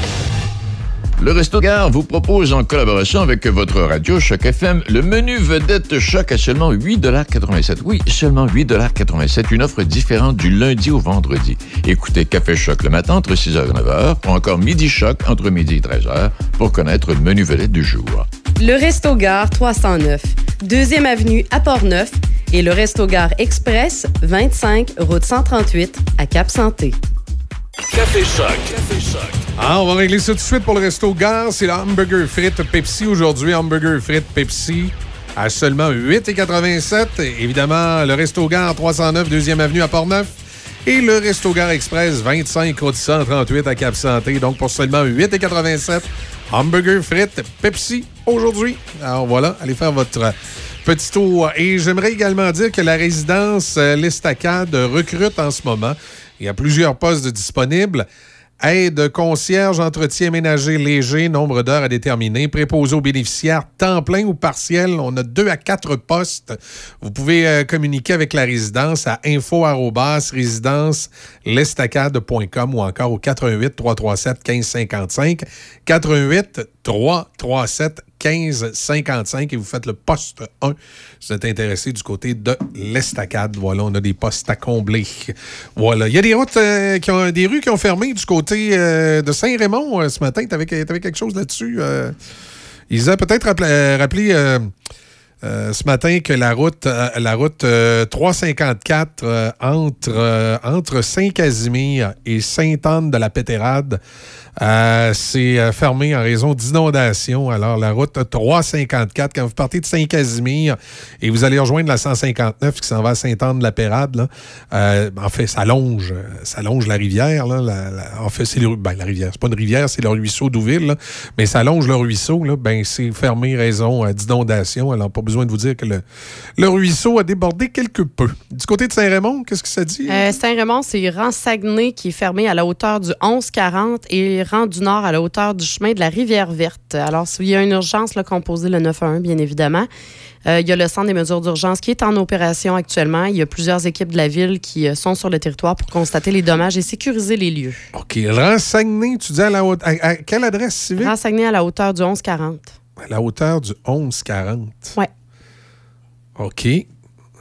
Le Resto Gare vous propose en collaboration avec votre radio Choc FM le menu vedette Choc à seulement 8,87 Oui, seulement 8,87 Une offre différente du lundi au vendredi. Écoutez Café Choc le matin entre 6h et 9h ou encore Midi Choc entre midi et 13h pour connaître le menu vedette du jour. Le Resto Gare 309, deuxième avenue à Port-Neuf et le Resto Gare Express 25 route 138 à Cap-Santé. Café Choc. Café Choc. Ah, on va régler ça tout de suite pour le resto Gare. C'est le hamburger frites Pepsi aujourd'hui. Hamburger frites Pepsi à seulement 8,87. Évidemment, le resto Gare 309, deuxième avenue à Port-Neuf. Et le resto Gare Express 25 route 138 à Cap-Santé. Donc, pour seulement 8,87. Hamburger frites Pepsi aujourd'hui. Alors voilà, allez faire votre petit tour. Et j'aimerais également dire que la résidence euh, L'Estacade recrute en ce moment. Il y a plusieurs postes disponibles. Aide, concierge, entretien ménager léger, nombre d'heures à déterminer, préposé aux bénéficiaires, temps plein ou partiel. On a deux à quatre postes. Vous pouvez euh, communiquer avec la résidence à info lestacade.com ou encore au 88 337 1555 88 337 1555 et vous faites le poste 1 si vous êtes intéressé du côté de l'estacade. Voilà, on a des postes à combler. Voilà. Il y a des routes euh, qui ont des rues qui ont fermé du côté euh, de Saint-Raymond euh, ce matin. Tu avais, quelque chose là-dessus. ils ont peut-être rappelé, rappelé ce matin que la route, la route 354 euh, entre, entre Saint-Casimir et Sainte-Anne de la Pétérade c'est fermé en raison d'inondations. Alors, la route 354, quand vous partez de Saint-Casimir et vous allez rejoindre la 159 qui s'en va à Sainte-Anne-de-la-Pérade, en fait, ça longe, ça longe la rivière. En fait, c'est ben, la rivière. C'est pas une rivière, c'est le ruisseau d'Ouville. Mais ça longe le ruisseau. Ben, c'est fermé raison d'inondation. Alors, pas besoin de vous dire que le, ruisseau a débordé quelque peu. Du côté de Saint-Raymond, qu'est-ce que ça dit? Euh, Saint-Raymond, c'est rang Saguenay qui est fermé à la hauteur du 1140 et rang du Nord à la hauteur du chemin de la Rivière-Verte. Alors, s'il y a une urgence, là, composé le 911, bien évidemment. Euh, il y a le centre des mesures d'urgence qui est en opération actuellement. Il y a plusieurs équipes de la ville qui euh, sont sur le territoire pour constater les dommages et sécuriser les lieux. OK. Saguenay, tu dis à, la haute, à, quelle adresse civile? Saguenay à la hauteur du 1140. À la hauteur du 1140. Oui. OK.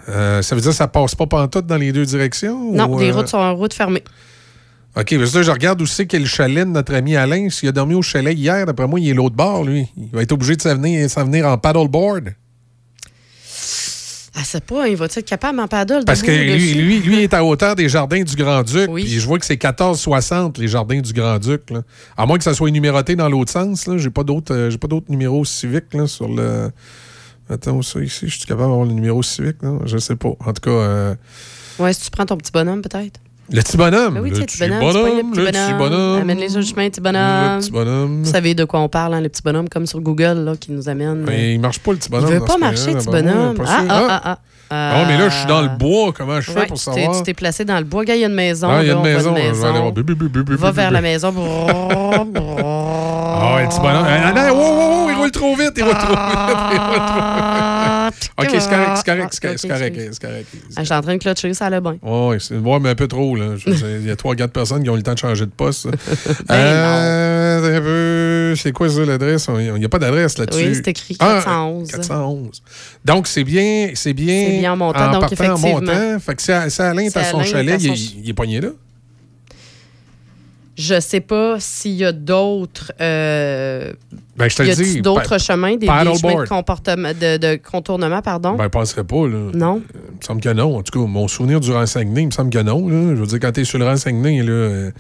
Euh, ça veut dire que ça passe pas pantoute dans les deux directions? Non, ou, les routes sont en route fermée. OK, parce que là, je regarde où c'est quel chalet de notre ami Alain. S'il a dormi au chalet hier, d'après moi, il est l'autre bord, lui. Il va être obligé de s'en venir, venir en paddleboard. Ah, c'est pas, il va être capable en paddle? Parce que lui, lui, lui est à hauteur des jardins du Grand-Duc. Puis je vois que c'est 1460, les jardins du Grand-Duc. À moins que ça soit numéroté dans l'autre sens. J'ai pas d'autres euh, numéros civiques là, sur le. Attends, ça ici, je suis capable d'avoir le numéro civique, là? Je sais pas. En tout cas. euh, Ouais, si tu prends ton petit bonhomme, peut-être. Le petit bonhomme. Ben oui, le petit bonhomme, pognes le petit bonhomme. Amène les sur le chemin, petit bonhomme. Le petit bonhomme. Vous savez de quoi on parle, hein, le petit bonhomme, comme sur Google, là, qui nous amène. Mais il marche pas, le petit bonhomme. Il veut pas marcher, le petit ben bonhomme. Ah, ah, ah, ah. Ah, mais là, je suis dans le bois. Comment je fais Ouais, pour savoir? Tu t'es placé dans le bois. Gars, il y a une maison. Ah, il y a une maison. Va vers la maison. Ah, le petit bonhomme. Ah, non, il roule trop vite. Il roule trop vite. Il roule trop vite. OK, c'est correct, c'est correct, c'est correct, c'est correct. Ah, Je suis en train de clôturer, ça allait bien. Oui, c'est ouais, mais un peu trop. là. Il y a trois, quatre personnes qui ont eu le temps de changer de poste. Ben euh, peu, c'est quoi ça l'adresse? Il n'y a pas d'adresse là-dessus. Oui, c'est écrit Ah, 411. 411. Donc, c'est bien, c'est bien. C'est bien en montant, donc partant, en effectivement. montant. Fait que c'est c'est Alain, à son chalet, il, est- ch- il est pogné là? Je sais pas s'il y a d'autres. euh, Ben, je te y dis, d'autres chemins, des, des chemins de, comportement, de, de contournement, pardon? Ben, je penserais pas, là. Non. Il me semble que non. En tout cas, mon souvenir du Renseigné, il me semble que non. là. Je veux dire, quand t'es sur le Renseigné, là, euh,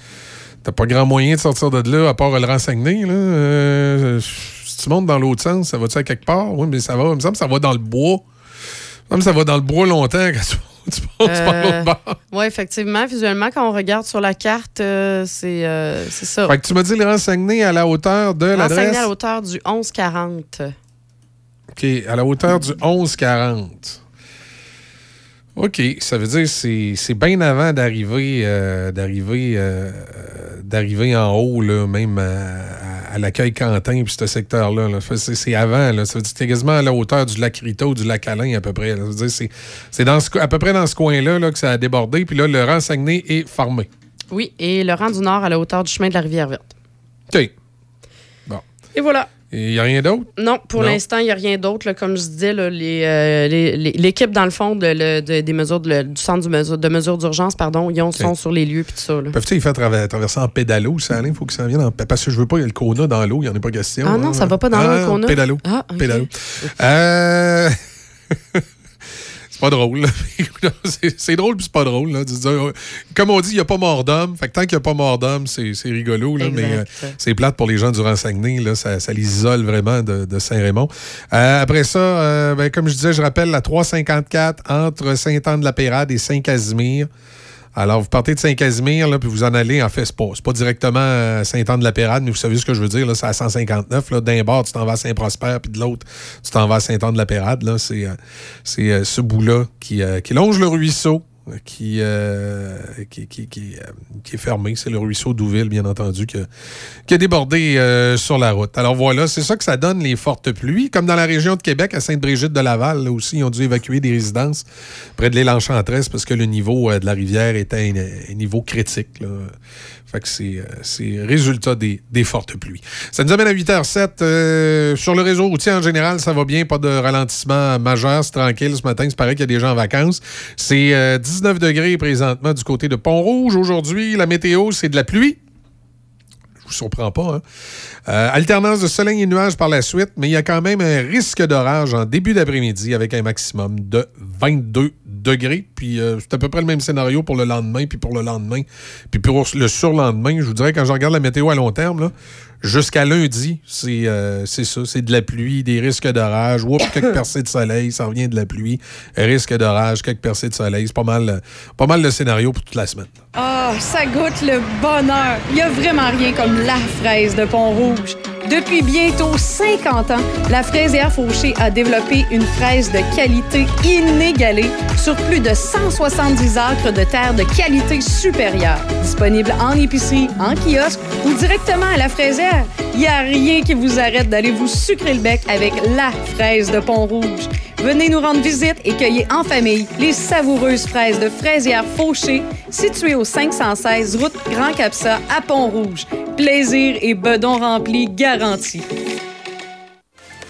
t'as pas grand moyen de sortir de là à part le Renseigné, là. Euh, si tu montes dans l'autre sens, ça va-tu à quelque part? Oui, mais ça va. Il me semble que ça va dans le bois. Il me semble que ça va dans le bois longtemps quand tu, tu passes par l'autre bord. Oui, Euh, effectivement. Visuellement, quand on regarde sur la carte, euh, c'est euh, c'est ça. Fait que tu m'as dit le Renseigné à la hauteur de l'adresse? à la hauteur du 1140. OK, à la hauteur du 1140. OK, ça veut dire que c'est bien avant d'arriver euh, d'arriver euh, d'arriver en haut, là, même à, à- à l'accueil Quentin, puis ce secteur-là. là. C'est avant. Là. Ça veut dire que c'est quasiment à la hauteur du lac Rito, du lac Alain, à peu près. là. Ça veut dire que c'est- dans ce à peu près dans ce coin-là là, que ça a débordé, puis là, le renseigné est formé. Oui, et le rang du Nord à la hauteur du chemin de la rivière verte. OK. Bon. Et voilà. Il n'y a rien d'autre? Non, pour l'instant, il n'y a rien d'autre. Comme je disais, euh, l'équipe, dans le fond, de, le- de- des mesures du centre du mesure- de mesures d'urgence, pardon, ils ont- sont sur les lieux puis tout ça. Peuvent-ils faire traverser en pédalo, ça, Alain? Il faut que ça vienne en... Parce que je veux pas, il y a le Kona dans l'eau, il n'y en a pas question. Ah non, hein. ça va pas dans l'eau, Ah, le Kona? Pédalo. Ah. Pédalo. Euh, pas drôle. c'est drôle puis c'est pas drôle. là. Comme on dit, il n'y a pas mort d'homme. Fait que tant qu'il n'y a pas mort d'homme, c'est c'est rigolo. Là, mais euh, c'est plate pour les gens du Renseigné. Là, ça, ça les isole vraiment de, de Saint-Raymond. Euh, après ça, euh, ben, comme je disais, je rappelle la 354 entre Saint-Anne-de-la-Pérade et Saint-Casimir. Alors, vous partez de Saint-Casimir, puis vous en allez, en fait, c'est pas, pas directement à Saint-Anne-de-la-Pérade, mais vous savez ce que je veux dire, là, c'est à 159. Là, d'un bord, tu t'en vas à Saint-Prosper, puis de l'autre, tu t'en vas à Saint-Anne-de-la-Pérade. Là, c'est, euh, euh, ce bout-là qui, euh, longe le ruisseau, euh, qui, euh, qui, qui, qui, euh, qui est fermé. C'est le ruisseau d'Ouville, bien entendu, qui a débordé euh, sur la route. Alors voilà, c'est ça que ça donne les fortes pluies. Comme dans la région de Québec, à Sainte-Brigitte de Laval, là aussi, ils ont dû évacuer des résidences près de l'île Enchanteresse parce que le niveau de la rivière était un, un niveau critique. Fait que c'est, euh, résultat des, fortes pluies. Ça nous amène à 8h07. euh, sur le réseau routier en général, ça va bien. Pas de ralentissement majeur. C'est tranquille ce matin. C'est pareil qu'il y a des gens en vacances. C'est euh, 19 degrés présentement du côté de Pont-Rouge. Aujourd'hui, la météo, c'est de la pluie. Je vous surprends pas. Hein? Euh, alternance de soleil et nuages par la suite, mais il y a quand même un risque d'orage en début d'après-midi avec un maximum de 22 degrés. Puis euh, c'est à peu près le même scénario pour le lendemain, puis pour le lendemain, puis pour le surlendemain. Je vous dirais, quand je regarde la météo à long terme, là, jusqu'à lundi, c'est euh, c'est ça. C'est de la pluie, des risques d'orage. Oups, quelques percées de soleil, ça revient de la pluie. Risque d'orage, quelques percées de soleil. C'est pas mal, euh, pas mal le scénario pour toute la semaine. Ah, ça goûte le bonheur. Il n'y a vraiment rien comme la fraise de Pont-Rouge. Depuis bientôt 50 ans, la fraisière Fauché a développé une fraise de qualité inégalée sur plus de 170 acres de terre de qualité supérieure. Disponible en épicerie, en kiosque ou directement à la fraisière, il n'y a rien qui vous arrête d'aller vous sucrer le bec avec la fraise de Pont-Rouge. Venez nous rendre visite et cueillez en famille les savoureuses fraises de fraisière Fauché, situées au 516 route Grand Capsa à Pont-Rouge. Plaisir et bedon rempli garantie.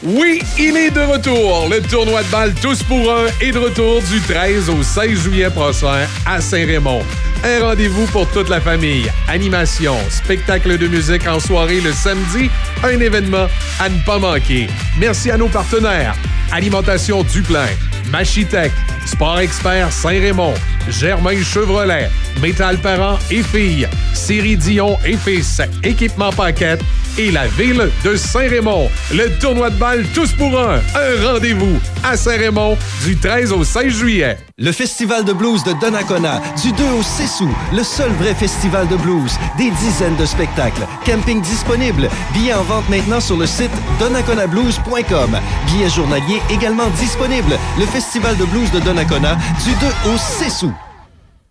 Oui, il est de retour. Le tournoi de balle Tous pour un est de retour du 13 au 16 juillet prochain à Saint-Raymond. Un rendez-vous pour toute la famille. Animation, spectacle de musique en soirée le samedi, un événement à ne pas manquer. Merci à nos partenaires. Alimentation Duplain, Machitech, Sport Expert Saint-Raymond, Germain Chevrolet, Métal Parents et Filles, Série Dion et Fils, Équipement Paquette et la ville de Saint-Raymond. Le tournoi de balle Tous pour un. Un rendez-vous à Saint-Raymond du 13 au 16 juillet. Le Festival de blues de Donnacona, du 2 au 6 août, le seul vrai festival de blues. Des dizaines de spectacles. Camping disponible. Billets en vente maintenant sur le site donnaconablues.com. Billets journaliers également disponibles. Le Festival de blues de Donnacona, du 2 au 6 août.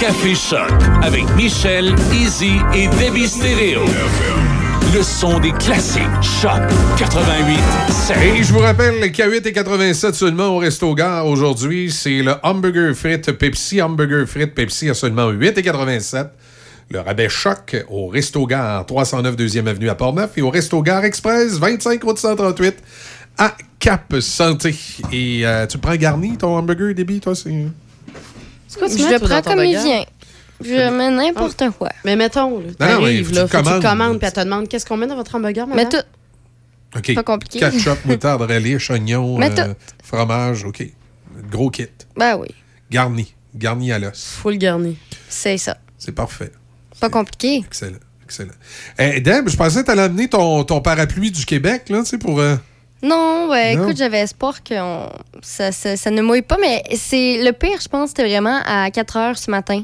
Café Choc avec Michel, Easy et Debbie Stereo. Le son des classiques. Choc 88 Et je vous rappelle qu'à 8 et 87 seulement au Resto Gare aujourd'hui, c'est le hamburger frites Pepsi. Hamburger frites Pepsi à seulement 8 et 87. Le rabais choc au Resto Gare 309 2e Avenue à Portneuf et au Resto Gare Express 25 route 138 à Cap Santé. Et euh, tu prends garni ton hamburger, Debbie, toi? C'est... C'est quoi tu Je le prends comme il vient. Je mets n'importe quoi. Mais mettons, là, Non, là, tu faut que tu commandes. commandes, puis elle te demande qu'est-ce qu'on met dans votre hamburger, madame? Mais tout. OK. Pas compliqué. Ketchup, moutarde, relish, oignon, euh, fromage, OK. Gros kit. Ben oui, Garni. Garni à l'os. Full garni. c'est ça. C'est parfait. Pas compliqué. Excellent. Excellent. Eh, Deb, je pensais que tu allais amener ton, ton parapluie du Québec, là, tu sais, pour. euh, Non, Non? écoute, j'avais espoir que on- ça, ça- ça ne mouille pas, mais c'est le pire, je pense, c'était vraiment à 4 heures ce matin.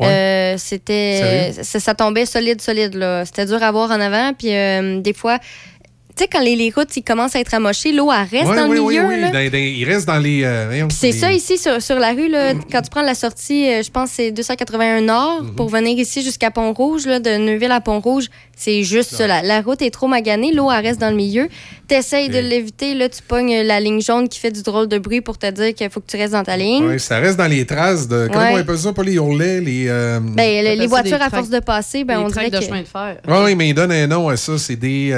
Euh, c'était ça tombait solide, solide. là. C'était dur à voir en avant. Puis euh, des fois, tu sais, quand les, les routes ils commencent à être amochées, l'eau, reste ouais, dans oui, le oui, milieu. oui. là. Dans- dans- il reste dans les. euh, c'est les- ça ici sur, sur la rue, là, quand tu prends la sortie, euh, je pense que c'est 281 Nord Mhm. pour venir ici jusqu'à Pont-Rouge, là, de Neuville à Pont-Rouge. C'est juste ça. La, la route est trop maganée, l'eau reste dans le milieu. T'essayes de l'éviter, là, tu pognes la ligne jaune qui fait du drôle de bruit pour te dire qu'il faut que tu restes dans ta ligne. Ouais, ça reste dans les traces de. Comment Ouais. on appelle ça? Pas les ourlets, les. euh, Ben, le- les voitures, à force de passer, ben, on dirait tracts de que... chemin de fer. Oui, oui, mais il donne un nom à ça. C'est des.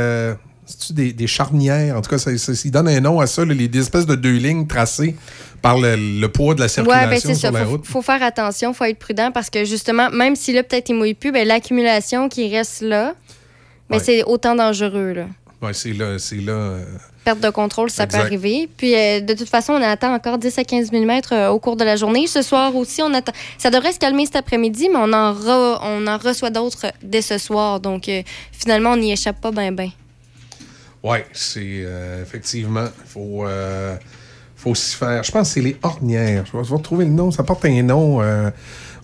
Euh, c'est-tu des, des charnières? En tout cas, ça, ça- il donne un nom à ça, les des espèces de deux lignes tracées par le, le poids de la circulation Ouais, ben ça. sur la Faut, route. faut faire attention, faut être prudent parce que justement, même si là, peut-être il mouille plus, ben, l'accumulation qui reste là, ben, Ouais. c'est autant dangereux. Là. Ouais, c'est là. C'est là euh, Perte de contrôle, ça Exact. peut arriver. Puis, euh, de toute façon, on attend encore 10 à 15 mm au cours de la journée. Ce soir aussi, on attend. Ça devrait se calmer cet après-midi, mais on en, re- on en reçoit d'autres dès ce soir. Donc, euh, finalement, on n'y échappe pas bien, bien. Oui, c'est euh, effectivement, il faut, euh, faut s'y faire. Je pense que c'est les ornières. Je vais, retrouver le nom. Ça porte un nom. euh,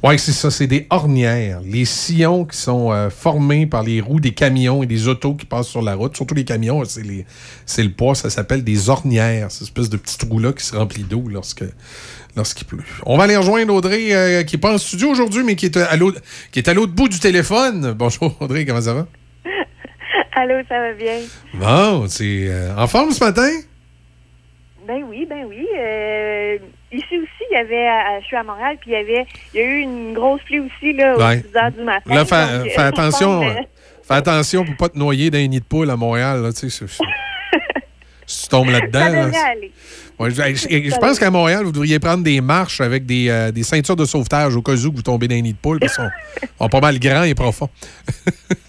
oui, c'est ça, c'est des ornières. Les sillons qui sont formés par les roues des camions et des autos qui passent sur la route, surtout les camions, c'est les- c'est le poids, ça s'appelle des ornières. Cette espèce de petit trou-là qui se remplit d'eau lorsque lorsqu'il pleut. On va aller rejoindre Audrey, qui n'est pas en studio aujourd'hui, mais qui est, à l'autre, qui est à l'autre bout du téléphone. Bonjour Audrey, comment ça va? Allô, ça va bien? Bon, c'est euh, en forme ce matin? Ben oui, ben oui. Euh, ici aussi, il y avait, à- je suis à Montréal, puis il y avait, il y a eu une grosse pluie aussi, là, aux Ouais. 6 heures du matin. Là, fais, euh, attention. euh, Fais attention pour pas te noyer dans un nid de poule à Montréal. Là, tu sais, si tu tombes là-dedans. Ça aller. Ouais, je, je- je pense qu'à Montréal, vous devriez prendre des marches avec des, euh, des ceintures de sauvetage au cas où vous tombez dans un nid de poule parce qu'ils sont, sont pas mal grands et profonds.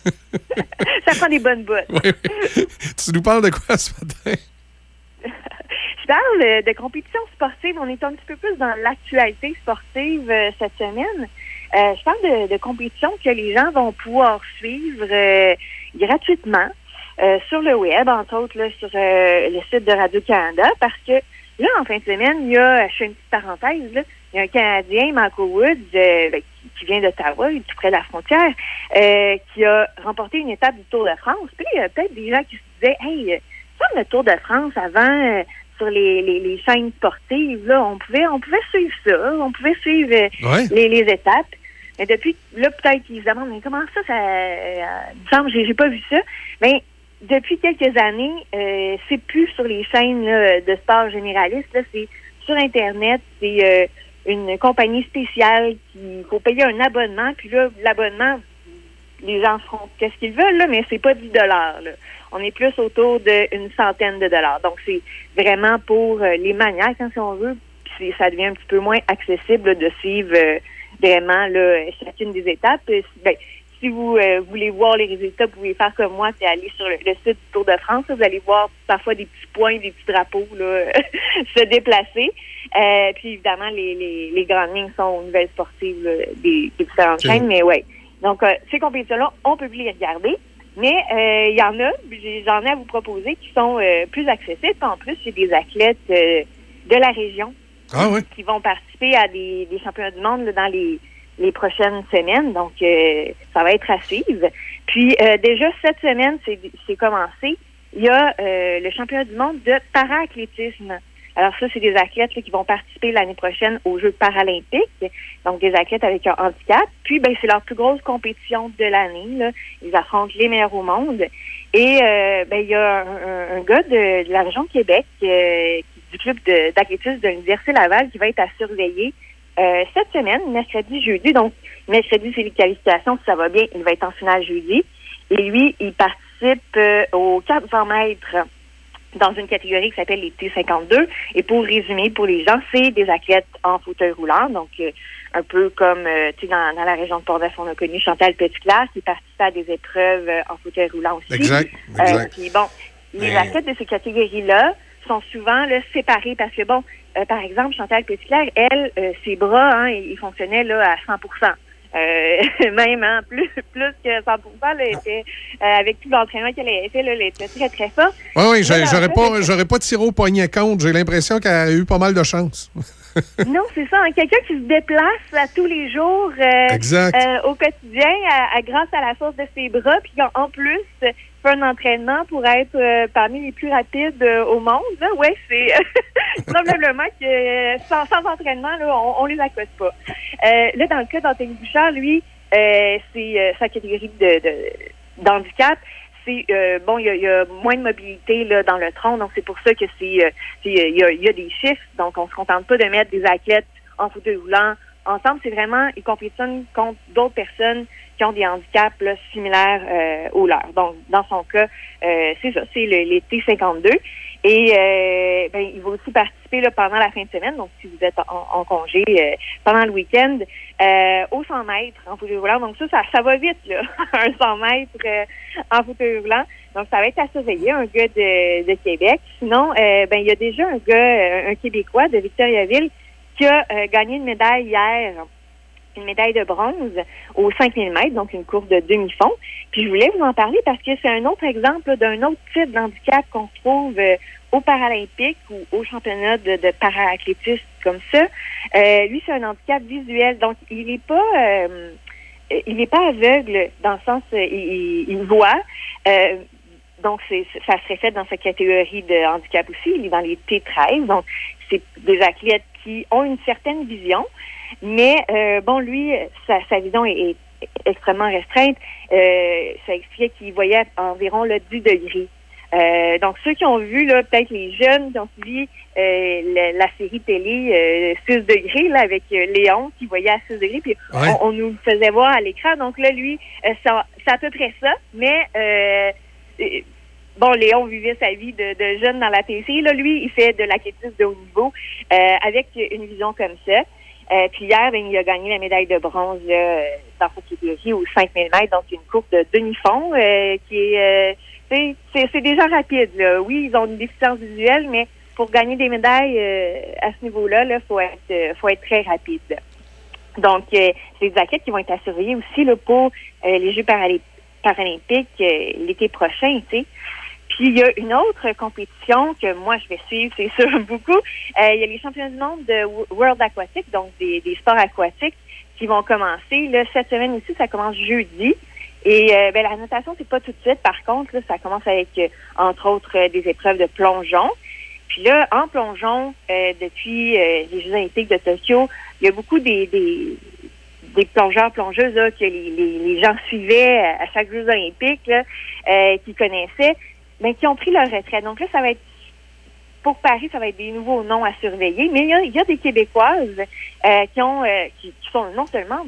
Ça prend des bonnes bottes. Oui, oui. tu nous parles de quoi ce matin? Je parle de compétition sportive. On est un petit peu plus dans l'actualité sportive euh, cette semaine. Euh, je parle de, de compétitions que les gens vont pouvoir suivre gratuitement euh, sur le web, entre autres là, sur euh, le site de Radio-Canada, parce que là, en fin de semaine, il y a, je fais une petite parenthèse, là, il y a un Canadien, Michael Woods, euh, ben, qui, vient d'Ottawa, tout près de la frontière, euh, qui a remporté une étape du Tour de France. Puis il y a peut-être des gens qui se disaient, hey, euh, comme le Tour de France avant, euh, sur les, les, les chaînes sportives, là, on pouvait, on pouvait suivre ça, on pouvait suivre Ouais. les, les étapes. Mais depuis, là, peut-être qu'ils se demandent, mais comment ça, ça, euh, il me semble, j'ai j'ai pas vu ça. Mais depuis quelques années, euh, c'est plus sur les chaînes là, de sport généraliste, c'est sur Internet, c'est euh, une compagnie spéciale qui faut payer un abonnement, puis là, l'abonnement, les gens feront qu'est-ce qu'ils veulent, là, mais c'est pas 10 dollars. On est plus autour d'une centaine de dollars. Donc, c'est vraiment pour euh, les maniaques, hein, si on veut. Puis ça devient un petit peu moins accessible là, de suivre euh, vraiment là, chacune des étapes. Ben, si vous euh, voulez voir les résultats, vous pouvez faire comme moi, c'est aller sur le, le site du Tour de France. Vous allez voir parfois des petits points, des petits drapeaux là, se déplacer. Euh, puis évidemment, les, les, les grandes lignes sont aux nouvelles sportives là, des, des différentes chaînes, mais ouais. Donc, euh, ces compétitions-là, on peut plus les regarder. Mais euh, il y en a, j'en ai à vous proposer, qui sont euh, plus accessibles. En plus, j'ai des athlètes euh, de la région Ah oui? qui vont participer à des, des championnats du monde là, dans les, les prochaines semaines. Donc, euh, ça va être à suivre. Puis, euh, déjà, cette semaine, c'est commencé. Il y a euh, le championnat du monde de para-athlétisme. Alors ça, c'est des athlètes là, qui vont participer l'année prochaine aux Jeux paralympiques, donc des athlètes avec un handicap. Puis, ben, c'est leur plus grosse compétition de l'année. Ils affrontent les meilleurs au monde. Et euh, ben, il y a un, un- gars de, de la région de Québec, euh, du club d'athlétisme de l'Université Laval, qui va être à surveiller euh, cette semaine, mercredi, jeudi. Donc, mercredi, c'est les qualifications. Si ça va bien, il va être en finale jeudi. Et lui, il participe euh, aux 400 mètres dans une catégorie qui s'appelle les T52. Et pour résumer, pour les gens, c'est des athlètes en fauteuil roulant. Donc, euh, un peu comme, euh, tu sais, dans, dans la région de Port-Neuf, on a connu Chantal Petitclerc qui participait à des épreuves euh, en fauteuil roulant aussi. Exact, Euh, exact. puis bon, les Mais- athlètes de ces catégories-là sont souvent là, séparés parce que, bon, euh, par exemple, Chantal Petitclerc, elle, euh, ses bras, hein, ils fonctionnaient là, à 100% euh, même hein, plus plus que 100 là, était, euh, avec tout l'entraînement qu'elle avait fait, là, elle était très, très forte. Oui, oui, j'aurais pas, j'aurais pas tiré au poignet compte. J'ai l'impression qu'elle a eu pas mal de chance. Non, c'est ça. hein, Quelqu'un qui se déplace à tous les jours Exact. au quotidien à- à- grâce à la force de ses bras, puis en, en plus un entraînement pour être euh, parmi les plus rapides euh, au monde. Là. Ouais, c'est probablement que euh, sans, entraînement, là, on, on les accoste pas. Là, dans le cas d'Anthony Bouchard, lui, c'est sa catégorie de, d'handicap. C'est bon, il y a, moins de mobilité là, dans le tronc, donc c'est pour ça que c'est, il y a des chiffres. Donc, on se contente pas de mettre des athlètes en fauteuil roulant ensemble. C'est vraiment ils compétitionnent contre d'autres personnes ont des handicaps similaires euh, aux leurs. Donc, dans son cas, euh, c'est ça, c'est le, les T52. Et euh, ben, il va aussi participer pendant la fin de semaine, donc si vous êtes en, congé pendant le week-end, euh, au 100 mètres en fauteuil roulant. Donc ça, ça, va vite, là, un 100 mètres en fauteuil roulant. Donc ça va être à surveiller, un gars de, Québec. Sinon, ben il y a déjà un gars, un Québécois de Victoriaville, qui a gagné une médaille hier une médaille de bronze aux 5000 mètres, donc une course de demi-fond. Puis je voulais vous en parler parce que c'est un autre exemple d'un autre type d'handicap qu'on trouve euh, aux Paralympiques ou aux championnats de, de para-athlétisme comme ça. Euh, lui, c'est un handicap visuel, donc il n'est pas euh, il n'est pas aveugle dans le sens euh, il, il voit. Donc, c'est, ça serait fait dans sa catégorie de handicap aussi. Il est dans les T13. Donc, c'est des athlètes qui ont une certaine vision. Mais, euh, bon, lui, sa, sa vision est, est extrêmement restreinte. Euh, ça expliquait qu'il voyait environ le 10 degrés. Euh, donc, ceux qui ont vu, là, peut-être les jeunes qui ont suivi euh, la, la série télé euh, 6 degrés, là, avec euh, Léon, qui voyait à 6 degrés, puis Ouais. on, on nous le faisait voir à l'écran. Donc là, lui, euh, ça- c'est à peu près ça, mais euh, euh, bon, Léon vivait sa vie de, de jeune dans la PC. Là, lui, il fait de l'athlétisme de haut niveau euh, avec une vision comme ça. Euh, puis hier, ben, il a gagné la médaille de bronze là, euh, dans sa catégorie aux 5000 mètres, donc une course de demi-fond euh, qui est, euh, c'est- déjà rapide. Là. Oui, ils ont une déficience visuelle, mais pour gagner des médailles euh, à ce niveau-là, il faut être euh, faut être très rapide. Donc, c'est des athlètes qui vont être à aussi là, pour les Jeux paralympiques l'été prochain, tu sais. Puis il y a une autre compétition que moi je vais suivre, c'est sûr, beaucoup. Euh, il y a les championnats du monde de Wo- World Aquatic, donc des, sports aquatiques qui vont commencer. Cette semaine aussi, ça commence jeudi. Et euh, ben, la notation, c'est pas tout de suite. Par contre, ça commence avec, euh, entre autres, euh, des épreuves de plongeon. Puis là, en plongeon, depuis les Jeux olympiques de Tokyo, il y a beaucoup des, plongeurs, plongeuses que les, les, gens suivaient à chaque Jeux olympiques, qui connaissaient, mais qui ont pris leur retraite. Donc là, ça va être pour Paris, ça va être des nouveaux noms à surveiller, mais il y a, des Québécoises euh, qui ont euh, qui, qui sont non seulement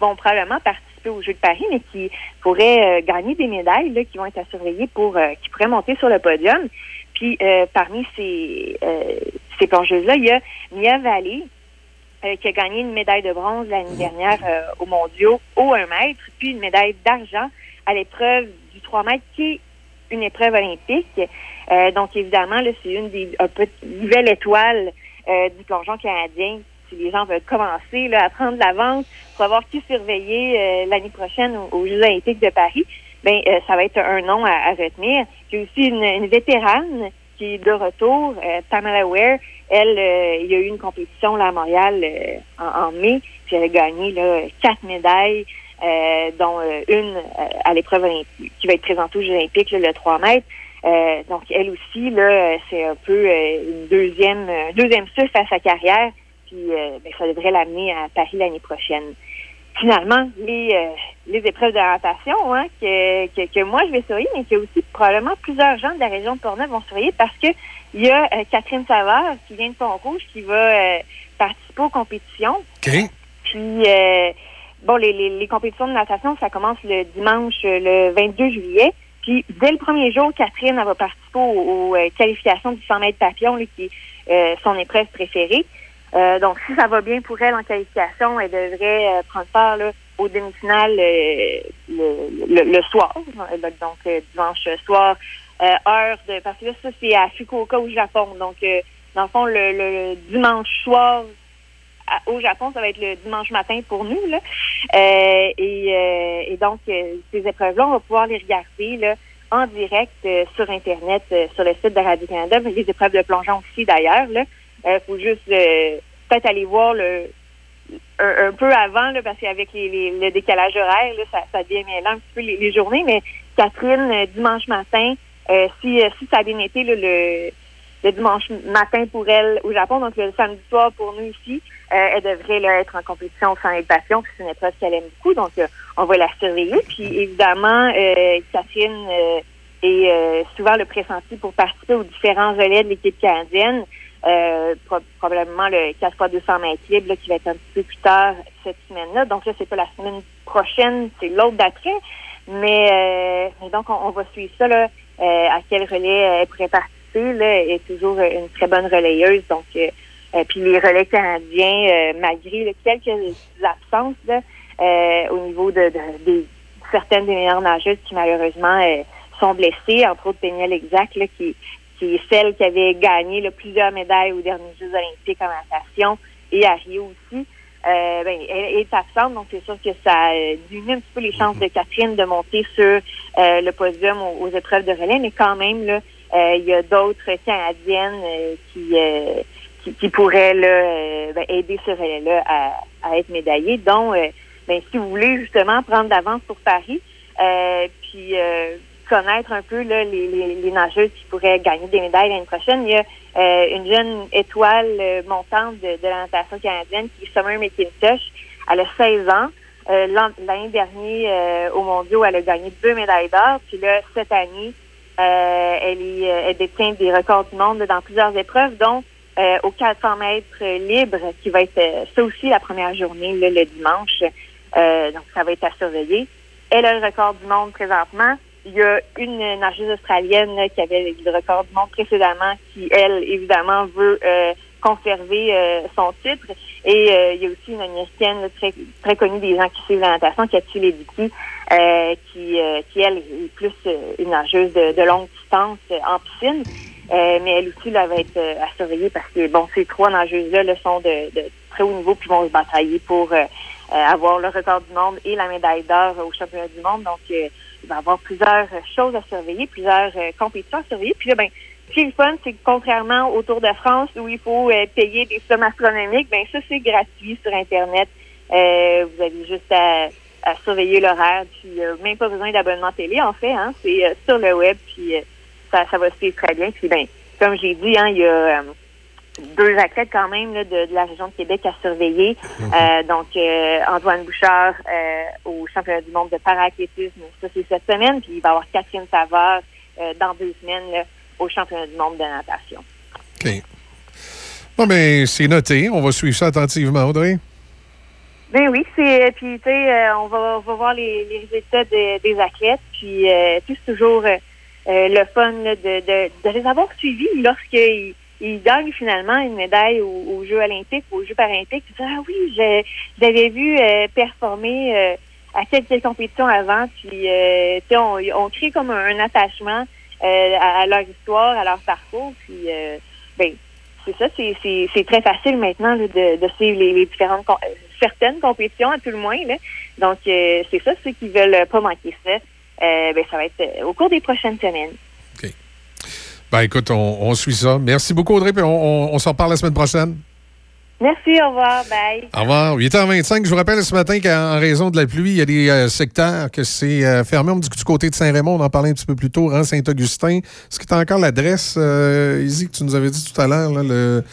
vont probablement participer aux Jeux de Paris, mais qui pourraient euh, gagner des médailles là, qui vont être à surveiller pour qui pourraient monter sur le podium. Puis parmi ces, ces plongeuses-là, il y a Mia Vallée, qui a gagné une médaille de bronze l'année dernière aux mondiaux au 1 mètre, puis une médaille d'argent à l'épreuve du 3 mètres, qui est une épreuve olympique. Euh, donc, évidemment, là, c'est une des un peu nouvelle euh, du plongeon canadien. Si les gens veulent commencer là, à prendre l'avance pour avoir qui surveiller euh, l'année prochaine aux, Jeux olympiques de Paris, ben euh, ça va être un nom à, à retenir. J'ai aussi une, une vétérane qui est de retour, euh, Pamela Ware. Elle, euh, il y a eu une compétition là, à Montréal en, en mai, puis elle a gagné là, quatre médailles, euh, dont euh, une euh, à l'épreuve qui va être présentée aux Jeux olympiques, là, le 3 mètres. Euh, donc, elle aussi, là, c'est un peu une deuxième, un deuxième souffle à sa carrière, puis euh, ben, ça devrait l'amener à Paris l'année prochaine. Finalement, les, euh, les épreuves de natation hein, que, que, que moi je vais surveiller, mais que aussi probablement plusieurs gens de la région de Portneuf vont surveiller parce que il y a Catherine Savard qui vient de Pont-Rouge qui va participer aux compétitions. Puis, bon, les, les, les compétitions de natation, ça commence le dimanche, euh, le 22 juillet. Puis, dès le premier jour, Catherine elle va participer aux, aux, euh, qualifications du 100 mètres papillon, qui est euh, son épreuve préférée. Euh, donc, si ça va bien pour elle en qualification, elle devrait euh, prendre part là, aux demi-finales euh, le, le, le soir. Donc, dimanche soir, heure de... Parce que là, ça, c'est à Fukuoka, au Japon. Donc, dans le fond, le, le dimanche soir, au Japon, ça va être le dimanche matin pour nous. Là. Euh, et, euh, et donc, euh, ces épreuves-là, on va pouvoir les regarder en direct sur Internet, sur le site de Radio-Canada. Les épreuves de plongeon aussi, d'ailleurs. Il faut juste peut-être aller voir un, peu avant, parce qu'avec les, le décalage horaire, ça, ça devient mêlant un petit peu les, journées. Mais Catherine, dimanche matin, si, ça a bien été le, le dimanche matin pour elle au Japon, donc le samedi soir pour nous ici, euh, elle devrait là, être en compétition sans être passion, c'est une épreuve qu'elle aime beaucoup, donc euh, on va la surveiller. Puis évidemment, euh, Catherine euh, est euh, souvent le pressenti pour participer aux différents relais de l'équipe canadienne. Euh, pro- probablement le 4 x 200 mètres libre là, qui va être un petit peu plus tard cette semaine-là. Donc là, c'est pas la semaine prochaine, c'est l'autre d'après. Mais, mais donc, on, va suivre ça, là, à quel relais elle pourrait participer. Là, est toujours euh, une très bonne relayeuse. Donc, euh, euh, puis les relais canadiens, euh, malgré là, quelques absences là, euh, au niveau de, certaines des meilleures nageuses qui malheureusement sont blessées, entre autres Péniel Exact, là, qui, qui est celle qui avait gagné là, plusieurs médailles aux derniers Jeux olympiques en natation et à Rio aussi. Euh, ben, elle est absente, donc c'est sûr que ça diminue un petit peu les chances de Catherine de monter sur le podium aux, aux épreuves de relais, mais quand même, là, il y a d'autres Canadiennes euh, qui, euh, qui, qui pourraient là, euh, ben, aider ce relais-là à, à être médaillées, dont, euh, ben, si vous voulez justement prendre d'avance pour Paris, euh, puis euh, connaître un peu là, les, les, les nageuses qui pourraient gagner des médailles l'année prochaine. Il y a euh, une jeune étoile euh, montante de, de la natation canadienne qui est Summer McIntosh. Elle a 16 ans. Euh, l'an- L'année dernière, euh, au mondiaux, elle a gagné deux médailles d'or. Puis là, cette année, euh, elle, est, euh, elle détient des records du monde dans plusieurs épreuves, dont euh, au 400 mètres euh, libre, qui va être euh, ça aussi la première journée, là, le dimanche. Euh, donc, ça va être à surveiller. Elle a le record du monde présentement. Il y a une nageuse australienne qui avait le record du monde précédemment, qui, elle, évidemment, veut euh, conserver euh, son titre. Et euh, il y a aussi une américaine très, très connue des gens qui suivent la natation, Cathy Levicky, euh, qui, euh, qui, elle, est plus euh, une nageuse de, de longue distance euh, en piscine. Euh, mais elle aussi là, va être à surveiller parce que bon, ces trois nageuses-là là, sont de, de très haut niveau puis vont se batailler pour avoir le record du monde et la médaille d'or au championnat du monde. Donc, il va y avoir plusieurs choses à surveiller, plusieurs compétitions à surveiller. Puis là, ben, ce qui est le fun, c'est que contrairement au Tour de France où il faut payer des sommes astronomiques, ben ça, c'est gratuit sur Internet. Euh, vous avez juste à, à surveiller l'horaire, puis euh, même pas besoin d'abonnement télé, en fait. Hein, c'est euh, sur le web, puis euh, ça, ça va se faire très bien. Puis ben, comme j'ai dit, hein, il y a euh, deux athlètes quand même là, de, de la région de Québec à surveiller. Donc, Antoine Bouchard au championnat du monde de paraathlétisme, ça c'est cette semaine. Puis il va y avoir Catherine Savard dans deux semaines là, au championnat du monde de natation. OK. Bon, ben, c'est noté. On va suivre ça attentivement, Audrey. Ben oui, c'est puis tu sais, euh, on va, on va voir les, les résultats de- des athlètes, puis euh, tu c'est toujours euh, euh, le fun là, de, de, de les avoir suivis lorsqu'ils il gagne finalement une médaille aux, aux Jeux olympiques, aux Jeux paralympiques. Il dit, ah oui, je, l'avais vu euh, performer euh, à quelques compétitions avant. Puis, euh, tu on, on crée comme un, un attachement euh, à, leur histoire, à leur parcours. Puis, euh, ben, c'est ça, c'est- très facile maintenant là, de, de suivre les, les différentes euh, certaines compétitions à tout le moins. Là. Donc euh, c'est ça, ceux qui veulent pas manquer ça, euh, ben, ça va être euh, au cours des prochaines semaines. Ben écoute, on, on suit ça. Merci beaucoup, Audrey, puis on, on, on s'en reparle la semaine prochaine. Merci, au revoir, bye. Au revoir. 8h25, je vous rappelle ce matin qu'en raison de la pluie, il y a des euh, secteurs que c'est euh, fermé. On me dit que du côté de Saint-Raymond, on en parlait un petit peu plus tôt, rang Saint-Augustin. Est-ce que tu as encore l'adresse, euh, Izzy, que tu nous avais dit tout à l'heure, le,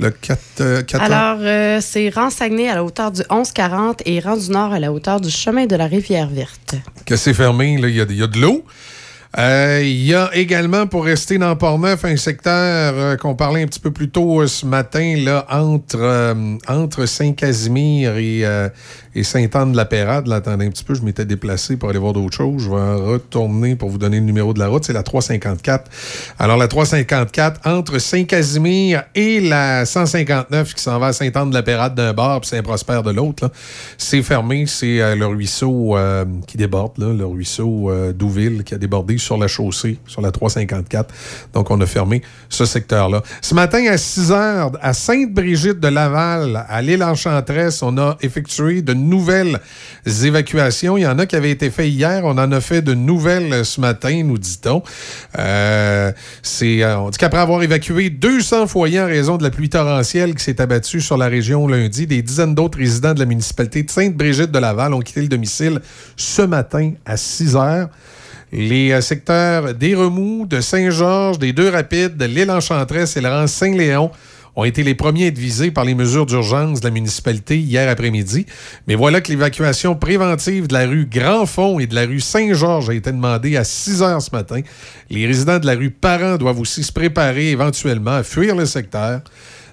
le 4, euh, 4 Alors, euh, c'est rang Saguenay à la hauteur du 1140 et rang du Nord à la hauteur du chemin de la Rivière Verte. que c'est fermé, y il y a de l'eau. Euh, Il y a également, pour rester dans Port-Neuf, un secteur euh, qu'on parlait un petit peu plus tôt euh, ce matin, là, entre, entre Saint-Casimir et, et Sainte-Anne-de-la-Pérade. Là, attendez un petit peu, je m'étais déplacé pour aller voir d'autres choses. Je vais retourner pour vous donner le numéro de la route. C'est la 354. Alors, la 354, entre Saint-Casimir et la 159 qui s'en va à Sainte-Anne-de-la-Pérade d'un bord puis Saint-Prosper de l'autre, c'est fermé. C'est le ruisseau qui déborde, là, le ruisseau d'Ouville qui a débordé sur la chaussée, sur la 354. Donc, on a fermé ce secteur-là. Ce matin, à 6 heures, à Sainte-Brigitte de Laval, à l'île Enchantresse, on a effectué de nouvelles évacuations. Il y en a qui avaient été faites hier. On en a fait de nouvelles ce matin, nous dit-on. Euh, c'est, euh, on dit qu'après avoir évacué 200 foyers en raison de la pluie torrentielle qui s'est abattue sur la région lundi, des dizaines d'autres résidents de la municipalité de Sainte-Brigitte de Laval ont quitté le domicile ce matin à 6 heures. Les euh, secteurs des Remous, de Saint-Georges, des Deux-Rapides, de l'île Enchantresse et le rang Saint-Léon ont été les premiers à être visés par les mesures d'urgence de la municipalité hier après-midi. Mais voilà que l'évacuation préventive de la rue Grand-Fond et de la rue Saint-Georges a été demandée à 6 heures ce matin. Les résidents de la rue Parent doivent aussi se préparer éventuellement à fuir le secteur.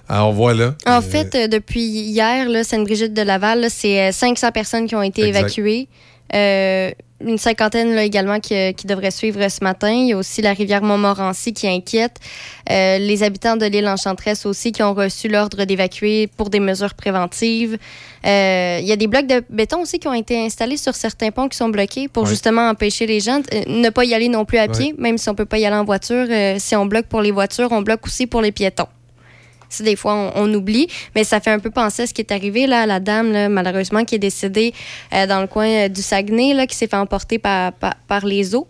Alors voilà. En fait, euh, depuis hier, Sainte-Brigitte de Laval, c'est euh, 500 personnes qui ont été Exact. évacuées. Euh, une cinquantaine là, également qui, euh, qui devraient suivre ce matin. Il y a aussi la rivière Montmorency qui inquiète. Euh, les habitants de l'île Enchantresse aussi qui ont reçu l'ordre d'évacuer pour des mesures préventives. Euh, il y a des blocs de béton aussi qui ont été installés sur certains ponts qui sont bloqués pour justement empêcher les gens de euh, ne pas y aller non plus à pied, même si on peut pas y aller en voiture. Euh, si on bloque pour les voitures, on bloque aussi pour les piétons. Ça, des fois, on, on oublie, mais ça fait un peu penser à ce qui est arrivé là, à la dame, là, malheureusement, qui est décédée euh, dans le coin euh, du Saguenay, là, qui s'est fait emporter par, par, par les eaux.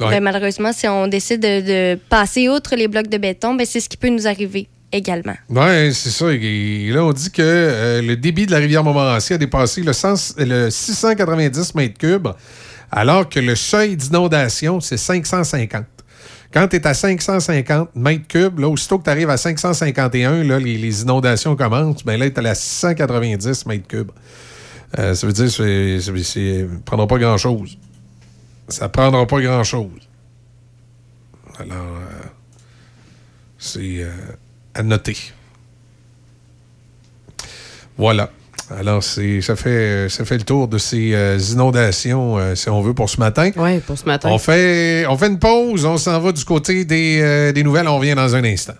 Ouais. Ben, malheureusement, si on décide de, de passer outre les blocs de béton, ben, c'est ce qui peut nous arriver également. Oui, c'est ça. Et là, on dit que euh, le débit de la rivière Montmorency a dépassé le, 100 le 690 mètres cubes, alors que le seuil d'inondation, c'est 550. Quand tu es à 550 mètres cubes, là, aussitôt que tu arrives à 551, là, les, inondations commencent, ben là, tu es à 690 mètres cubes. Euh, ça veut dire que ça ne prendra pas grand-chose. Ça prendra pas grand-chose. Alors, euh, c'est euh, à noter. Voilà. Alors, c'est, ça, fait, ça fait le tour de ces euh, inondations, euh, si on veut, pour ce matin. Oui, pour ce matin. On fait, on fait une pause, on s'en va du côté des, euh, des nouvelles, on revient dans un instant.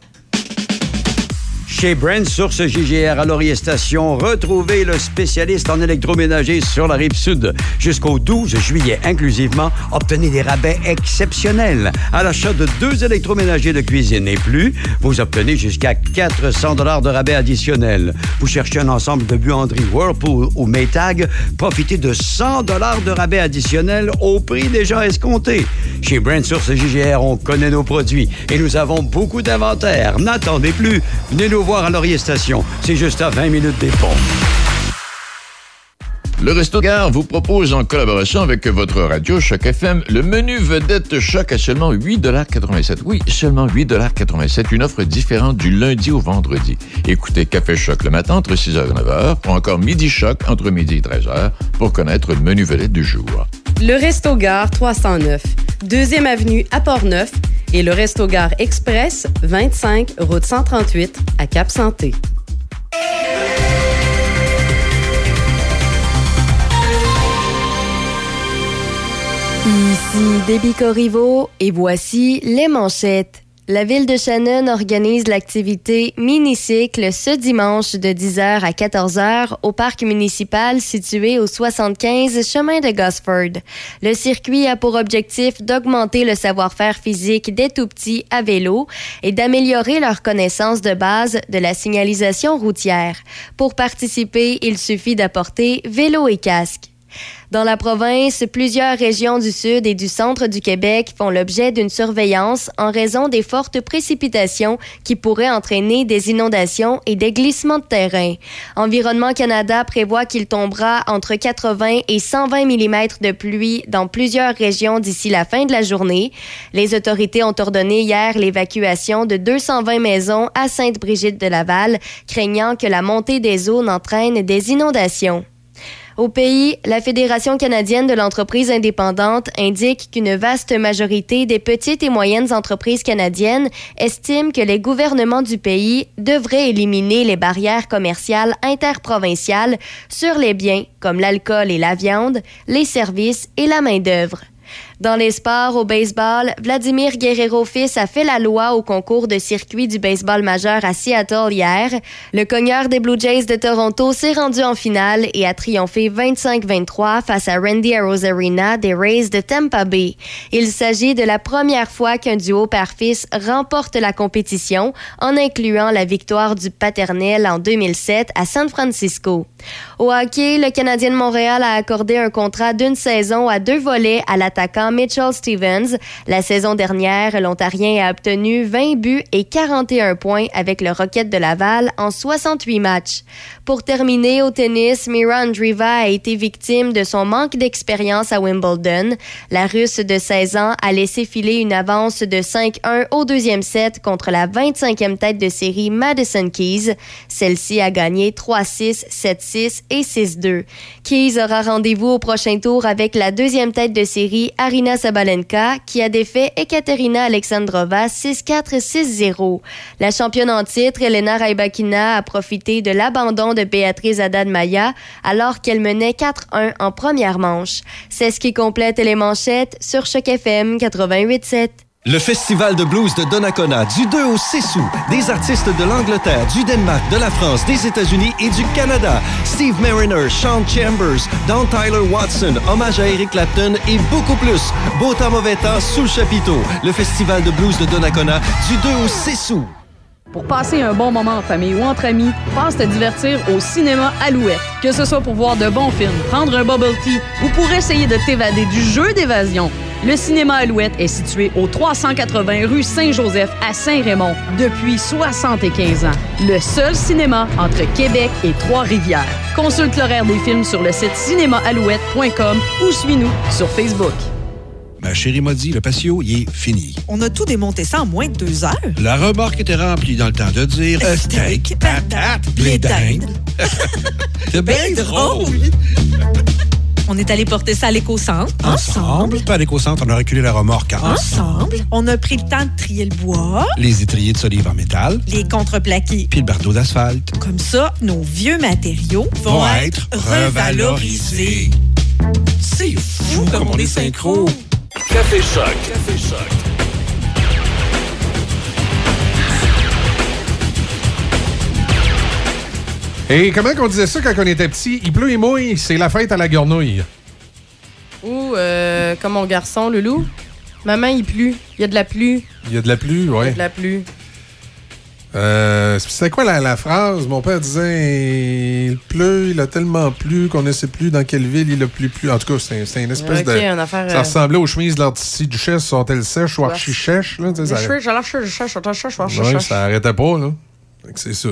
Chez Brand Source JGR à Laurier Station, retrouvez le spécialiste en électroménager sur la rive sud. Jusqu'au 12 juillet inclusivement, obtenez des rabais exceptionnels. À l'achat de deux électroménagers de cuisine et plus, vous obtenez jusqu'à 400 dollars de rabais additionnels. Vous cherchez un ensemble de buanderies Whirlpool ou Maytag, profitez de 100 dollars de rabais additionnels au prix déjà escompté. Chez Brand Source JGR, on connaît nos produits et nous avons beaucoup d'inventaire. N'attendez plus. Venez nous à Laurier. C'est juste à 20 minutes des ponts. Le Resto Gare vous propose en collaboration avec votre radio Choc FM le menu vedette Choc à seulement 8,87 Oui, seulement 8,87 Une offre différente du lundi au vendredi. Écoutez Café Choc le matin entre 6h et 9h ou encore Midi Choc entre midi et 13h pour connaître le menu vedette du jour. Le Resto Gare 309, deuxième avenue à Port-Neuf et le Resto Gare Express 25 route 138 à Cap-Santé. Ici Déby Corriveau et voici les manchettes. La ville de Shannon organise l'activité Minicycle ce dimanche de 10h à 14h au parc municipal situé au 75 chemin de Gosford. Le circuit a pour objectif d'augmenter le savoir-faire physique des tout-petits à vélo et d'améliorer leur connaissance de base de la signalisation routière. Pour participer, il suffit d'apporter vélo et casque. Dans la province, plusieurs régions du sud et du centre du Québec font l'objet d'une surveillance en raison des fortes précipitations qui pourraient entraîner des inondations et des glissements de terrain. Environnement Canada prévoit qu'il tombera entre 80 et 120 mm de pluie dans plusieurs régions d'ici la fin de la journée. Les autorités ont ordonné hier l'évacuation de 220 maisons à Sainte-Brigitte de Laval, craignant que la montée des eaux n'entraîne des inondations. Au pays, la Fédération canadienne de l'entreprise indépendante indique qu'une vaste majorité des petites et moyennes entreprises canadiennes estiment que les gouvernements du pays devraient éliminer les barrières commerciales interprovinciales sur les biens comme l'alcool et la viande, les services et la main-d'œuvre. Dans les sports, au baseball, Vladimir Guerrero-Fils a fait la loi au concours de circuit du baseball majeur à Seattle hier. Le cogneur des Blue Jays de Toronto s'est rendu en finale et a triomphé 25-23 face à Randy Arozarena des Rays de Tampa Bay. Il s'agit de la première fois qu'un duo père-fils remporte la compétition, en incluant la victoire du paternel en 2007 à San Francisco. Au hockey, le Canadien de Montréal a accordé un contrat d'une saison à deux volets à l'attaquant Mitchell Stevens. La saison dernière, l'Ontarien a obtenu 20 buts et 41 points avec le Rocket de Laval en 68 matchs. Pour terminer au tennis, Mira Andreeva a été victime de son manque d'expérience à Wimbledon. La Russe de 16 ans a laissé filer une avance de 5-1 au deuxième set contre la 25e tête de série Madison Keys. Celle-ci a gagné 3-6, 7-6 et 6-2. Keys aura rendez-vous au prochain tour avec la deuxième tête de série Arina Sabalenka qui a défait Ekaterina Alexandrova 6-4, 6-0. La championne en titre, Elena Rybakina, a profité de l'abandon de Béatrice Haddad-Maya alors qu'elle menait 4-1 en première manche. C'est ce qui complète les manchettes sur Choc FM 88.7. Le Festival de blues de Donnacona du 2 au 6 août. Des artistes de l'Angleterre, du Danemark, de la France, des États-Unis et du Canada. Steve Mariner, Sean Chambers, Don Tyler Watson, hommage à Eric Clapton et beaucoup plus. Beau temps, mauvais temps, sous le chapiteau. Le Festival de blues de Donnacona du 2 au 6 août. Pour passer un bon moment en famille ou entre amis, passe te divertir au cinéma Alouette. Que ce soit pour voir de bons films, prendre un bubble tea ou pour essayer de t'évader du jeu d'évasion. Le cinéma Alouette est situé au 380 rue Saint-Joseph à Saint-Raymond depuis 75 ans. Le seul cinéma entre Québec et Trois-Rivières. Consulte l'horaire des films sur le site cinémaalouette.com ou suis-nous sur Facebook. Ma chérie m'a dit, le patio, il est fini. On a tout démonté ça en moins de deux heures. La remorque était remplie dans le temps de dire euh, steak, patate, blé d'Inde. C'est bien drôle. On est allé porter ça à l'éco-centre. Ensemble. Pas à l'éco-centre, on a reculé la remorque Ensemble. On a pris le temps de trier le bois, Les étriers de solive en métal, les contreplaqués. puis le bardeau d'asphalte. Comme ça, nos vieux matériaux vont, Vont être revalorisés. C'est fou comme on est synchro. Café Choc. Café Choc. Et comment qu'on disait ça quand on était petit? Il pleut et mouille, c'est la fête à la gornouille. Ou, euh, comme mon garçon, Loulou. Maman, il pleut. Il y a de la pluie. Il y a de la pluie, Il y a de la pluie. Euh, c'est quoi la, la phrase? Mon père disait il pleut, il a tellement plu qu'on ne sait plus dans quelle ville il a plu plus. En tout cas, c'est une espèce Ok, de. une affaire, ça euh, ressemblait aux chemises de l'artiste duchesse, sont-elles sèches ou archi-chèches? là, ça- ça arrêtait pas, là. C'est ça.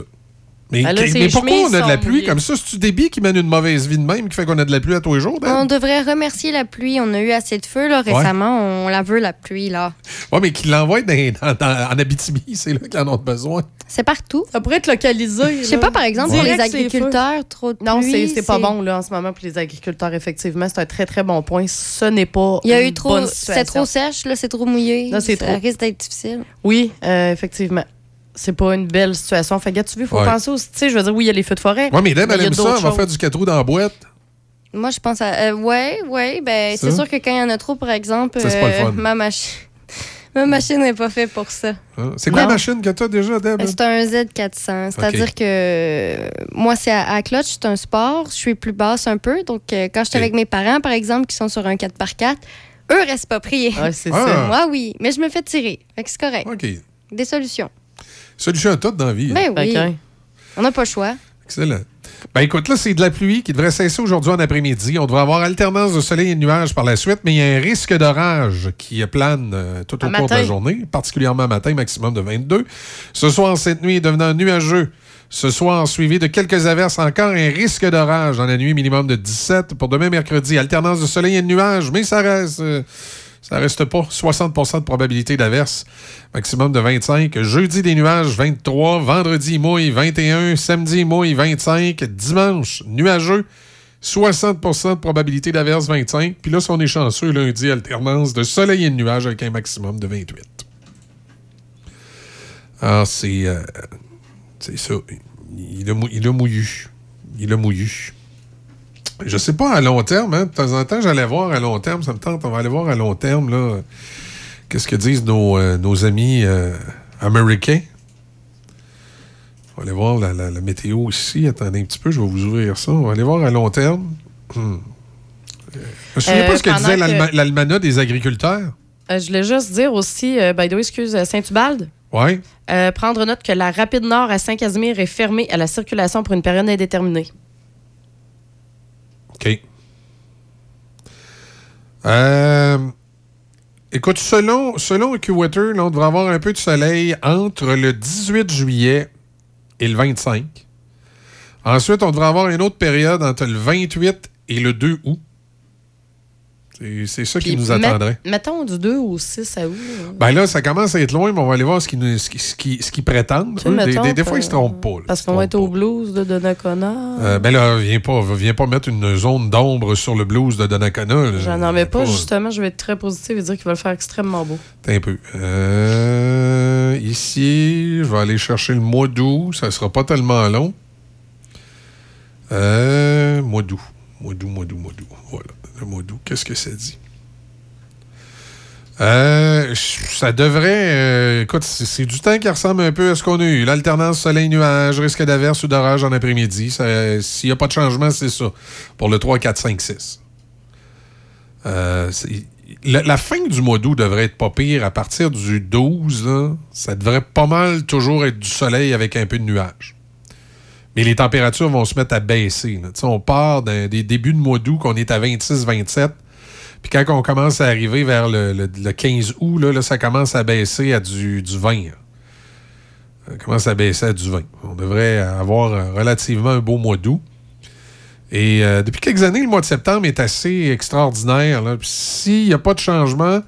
Mais, Ben là, mais pourquoi on a de la pluie? comme ça? C'est-tu débit qui mène une mauvaise vie de même qui fait qu'on a de la pluie à tous les jours? Dan? On devrait remercier la pluie. On a eu assez de feu là, Ouais. récemment. On la veut, la pluie. là. Ouais, mais qu'ils l'envoient dans- dans- dans- en Abitibi, c'est là qu'ils en ont besoin. C'est partout. Ça pourrait être localisé. Je sais pas, par exemple, pour les agriculteurs, trop de Non, c'est pluie, c'est pas bon là, en ce moment pour les agriculteurs, effectivement. C'est un très, très bon point. Ce n'est pas. Il y a une eu trop. C'est trop sèche, là, c'est trop mouillé. Là, c'est ça trop. risque d'être difficile. Oui, euh, effectivement. C'est pas une belle situation. Fait que, tu vois, il faut Ouais. penser aussi. Tu sais, je veux dire, oui, il y a les feux de forêt. Ouais, mais il elle aime ça, on va faire du 4 roues dans la boîte. Moi, je pense à. euh, ouais, ouais. Ben, c'est sûr que quand il y en a trop, par exemple, Ça, c'est pas le fun. ma, machi- Ma machine n'est pas faite pour ça. Hein? C'est quoi Non. la machine que tu as déjà, Deb? C'est un Z400. C'est-à-dire que euh, moi, c'est à, à clutch, c'est un sport. Je suis plus basse un peu. Donc, euh, quand j'étais Ok. avec mes parents, par exemple, qui sont sur un 4x4, eux restent pas pris. Ouais, c'est Ah. ça. Moi, oui. Mais je me fais tirer. Fait que c'est correct. OK. Des solutions. Solution à tout dans la vie. Ben hein? oui. On n'a pas le choix. Excellent. Ben écoute, là, c'est de la pluie qui devrait cesser aujourd'hui en après-midi. On devrait avoir alternance de soleil et de nuages par la suite, mais il y a un risque d'orage qui plane euh, tout au cours de la journée, particulièrement matin, maximum de 22. Ce soir, cette nuit est devenant nuageux. Ce soir, suivi de quelques averses, encore un risque d'orage dans la nuit, minimum de 17. Pour demain, mercredi, alternance de soleil et de nuages, mais ça reste, euh, ça reste pas 60% de probabilité d'averse, maximum de 25. Jeudi, des nuages, 23. Vendredi, mouille, 21. Samedi, mouille, 25. Dimanche, nuageux, 60% de probabilité d'averse, 25. Puis là, si on est chanceux, lundi, alternance de soleil et de nuages avec un maximum de 28. Ah, c'est... euh, c'est ça. Il a, mou- il a mouillu. Il a mouillu. Je sais pas à long terme, hein. De temps en temps, j'allais voir à long terme. Ça me tente. On va aller voir à long terme, là. Qu'est-ce que disent nos, euh, nos amis euh, américains? On va aller voir la, la- la météo ici. Attendez un petit peu, je vais vous ouvrir ça. On va aller voir à long terme. Hmm. Je me souviens Euh, pas ce que disait que- l'almanach des agriculteurs. Je voulais juste dire aussi, by the way, excuse, Saint-Ubalde, euh, prendre note que la rapide nord à Saint-Casimir est fermée à la circulation pour une période indéterminée. OK. Euh, écoute, selon, selon AccuWeather, on devrait avoir un peu de soleil entre le 18 juillet et le 25. Ensuite, on devrait avoir une autre période entre le 28 et le 2 août. C'est- ça qui nous attendrait. mettons du 2 au 6 à août. Ben là, ça commence à être loin, mais on va aller voir ce qu'ils ce qui- ce qui- ce qu'ils prétendent. Eux, des, des- des fois, ils se euh, trompent pas. là. Parce qu'on va être au blues de Donnacona. Euh, ben là, viens pas, viens pas mettre une zone d'ombre sur le blues de Donnacona. J'en en mets pas, justement, je vais être très positive et dire qu'il va le faire extrêmement beau. Un peu. Euh, ici, je vais aller chercher le mois d'août. Ça sera pas tellement long. Euh, mois d'août. Mois d'août, mois d'août, mois d'août. Voilà. Le mois d'août, qu'est-ce que ça dit? Euh, ça devrait. euh, écoute, c'est du temps qui ressemble un peu à ce qu'on a eu. L'alternance soleil-nuage, risque d'averse ou d'orage en après-midi. S'il n'y a pas de changement, c'est ça. Pour le 3, 4, 5, 6. Euh, c'est- la, fin du mois d'août devrait être pas pire. À partir du 12, là, ça devrait pas mal toujours être du soleil avec un peu de nuages. Mais les températures vont se mettre à baisser. On part des débuts de mois d'août qu'on est à 26-27. Puis quand on commence à arriver vers le, le- le 15 août, là, ça commence à baisser à du, du 20. là. Ça commence à baisser à du 20. On devrait avoir relativement un beau mois d'août. Et euh, depuis quelques années, le mois de septembre est assez extraordinaire. S'il n'y a pas de changement,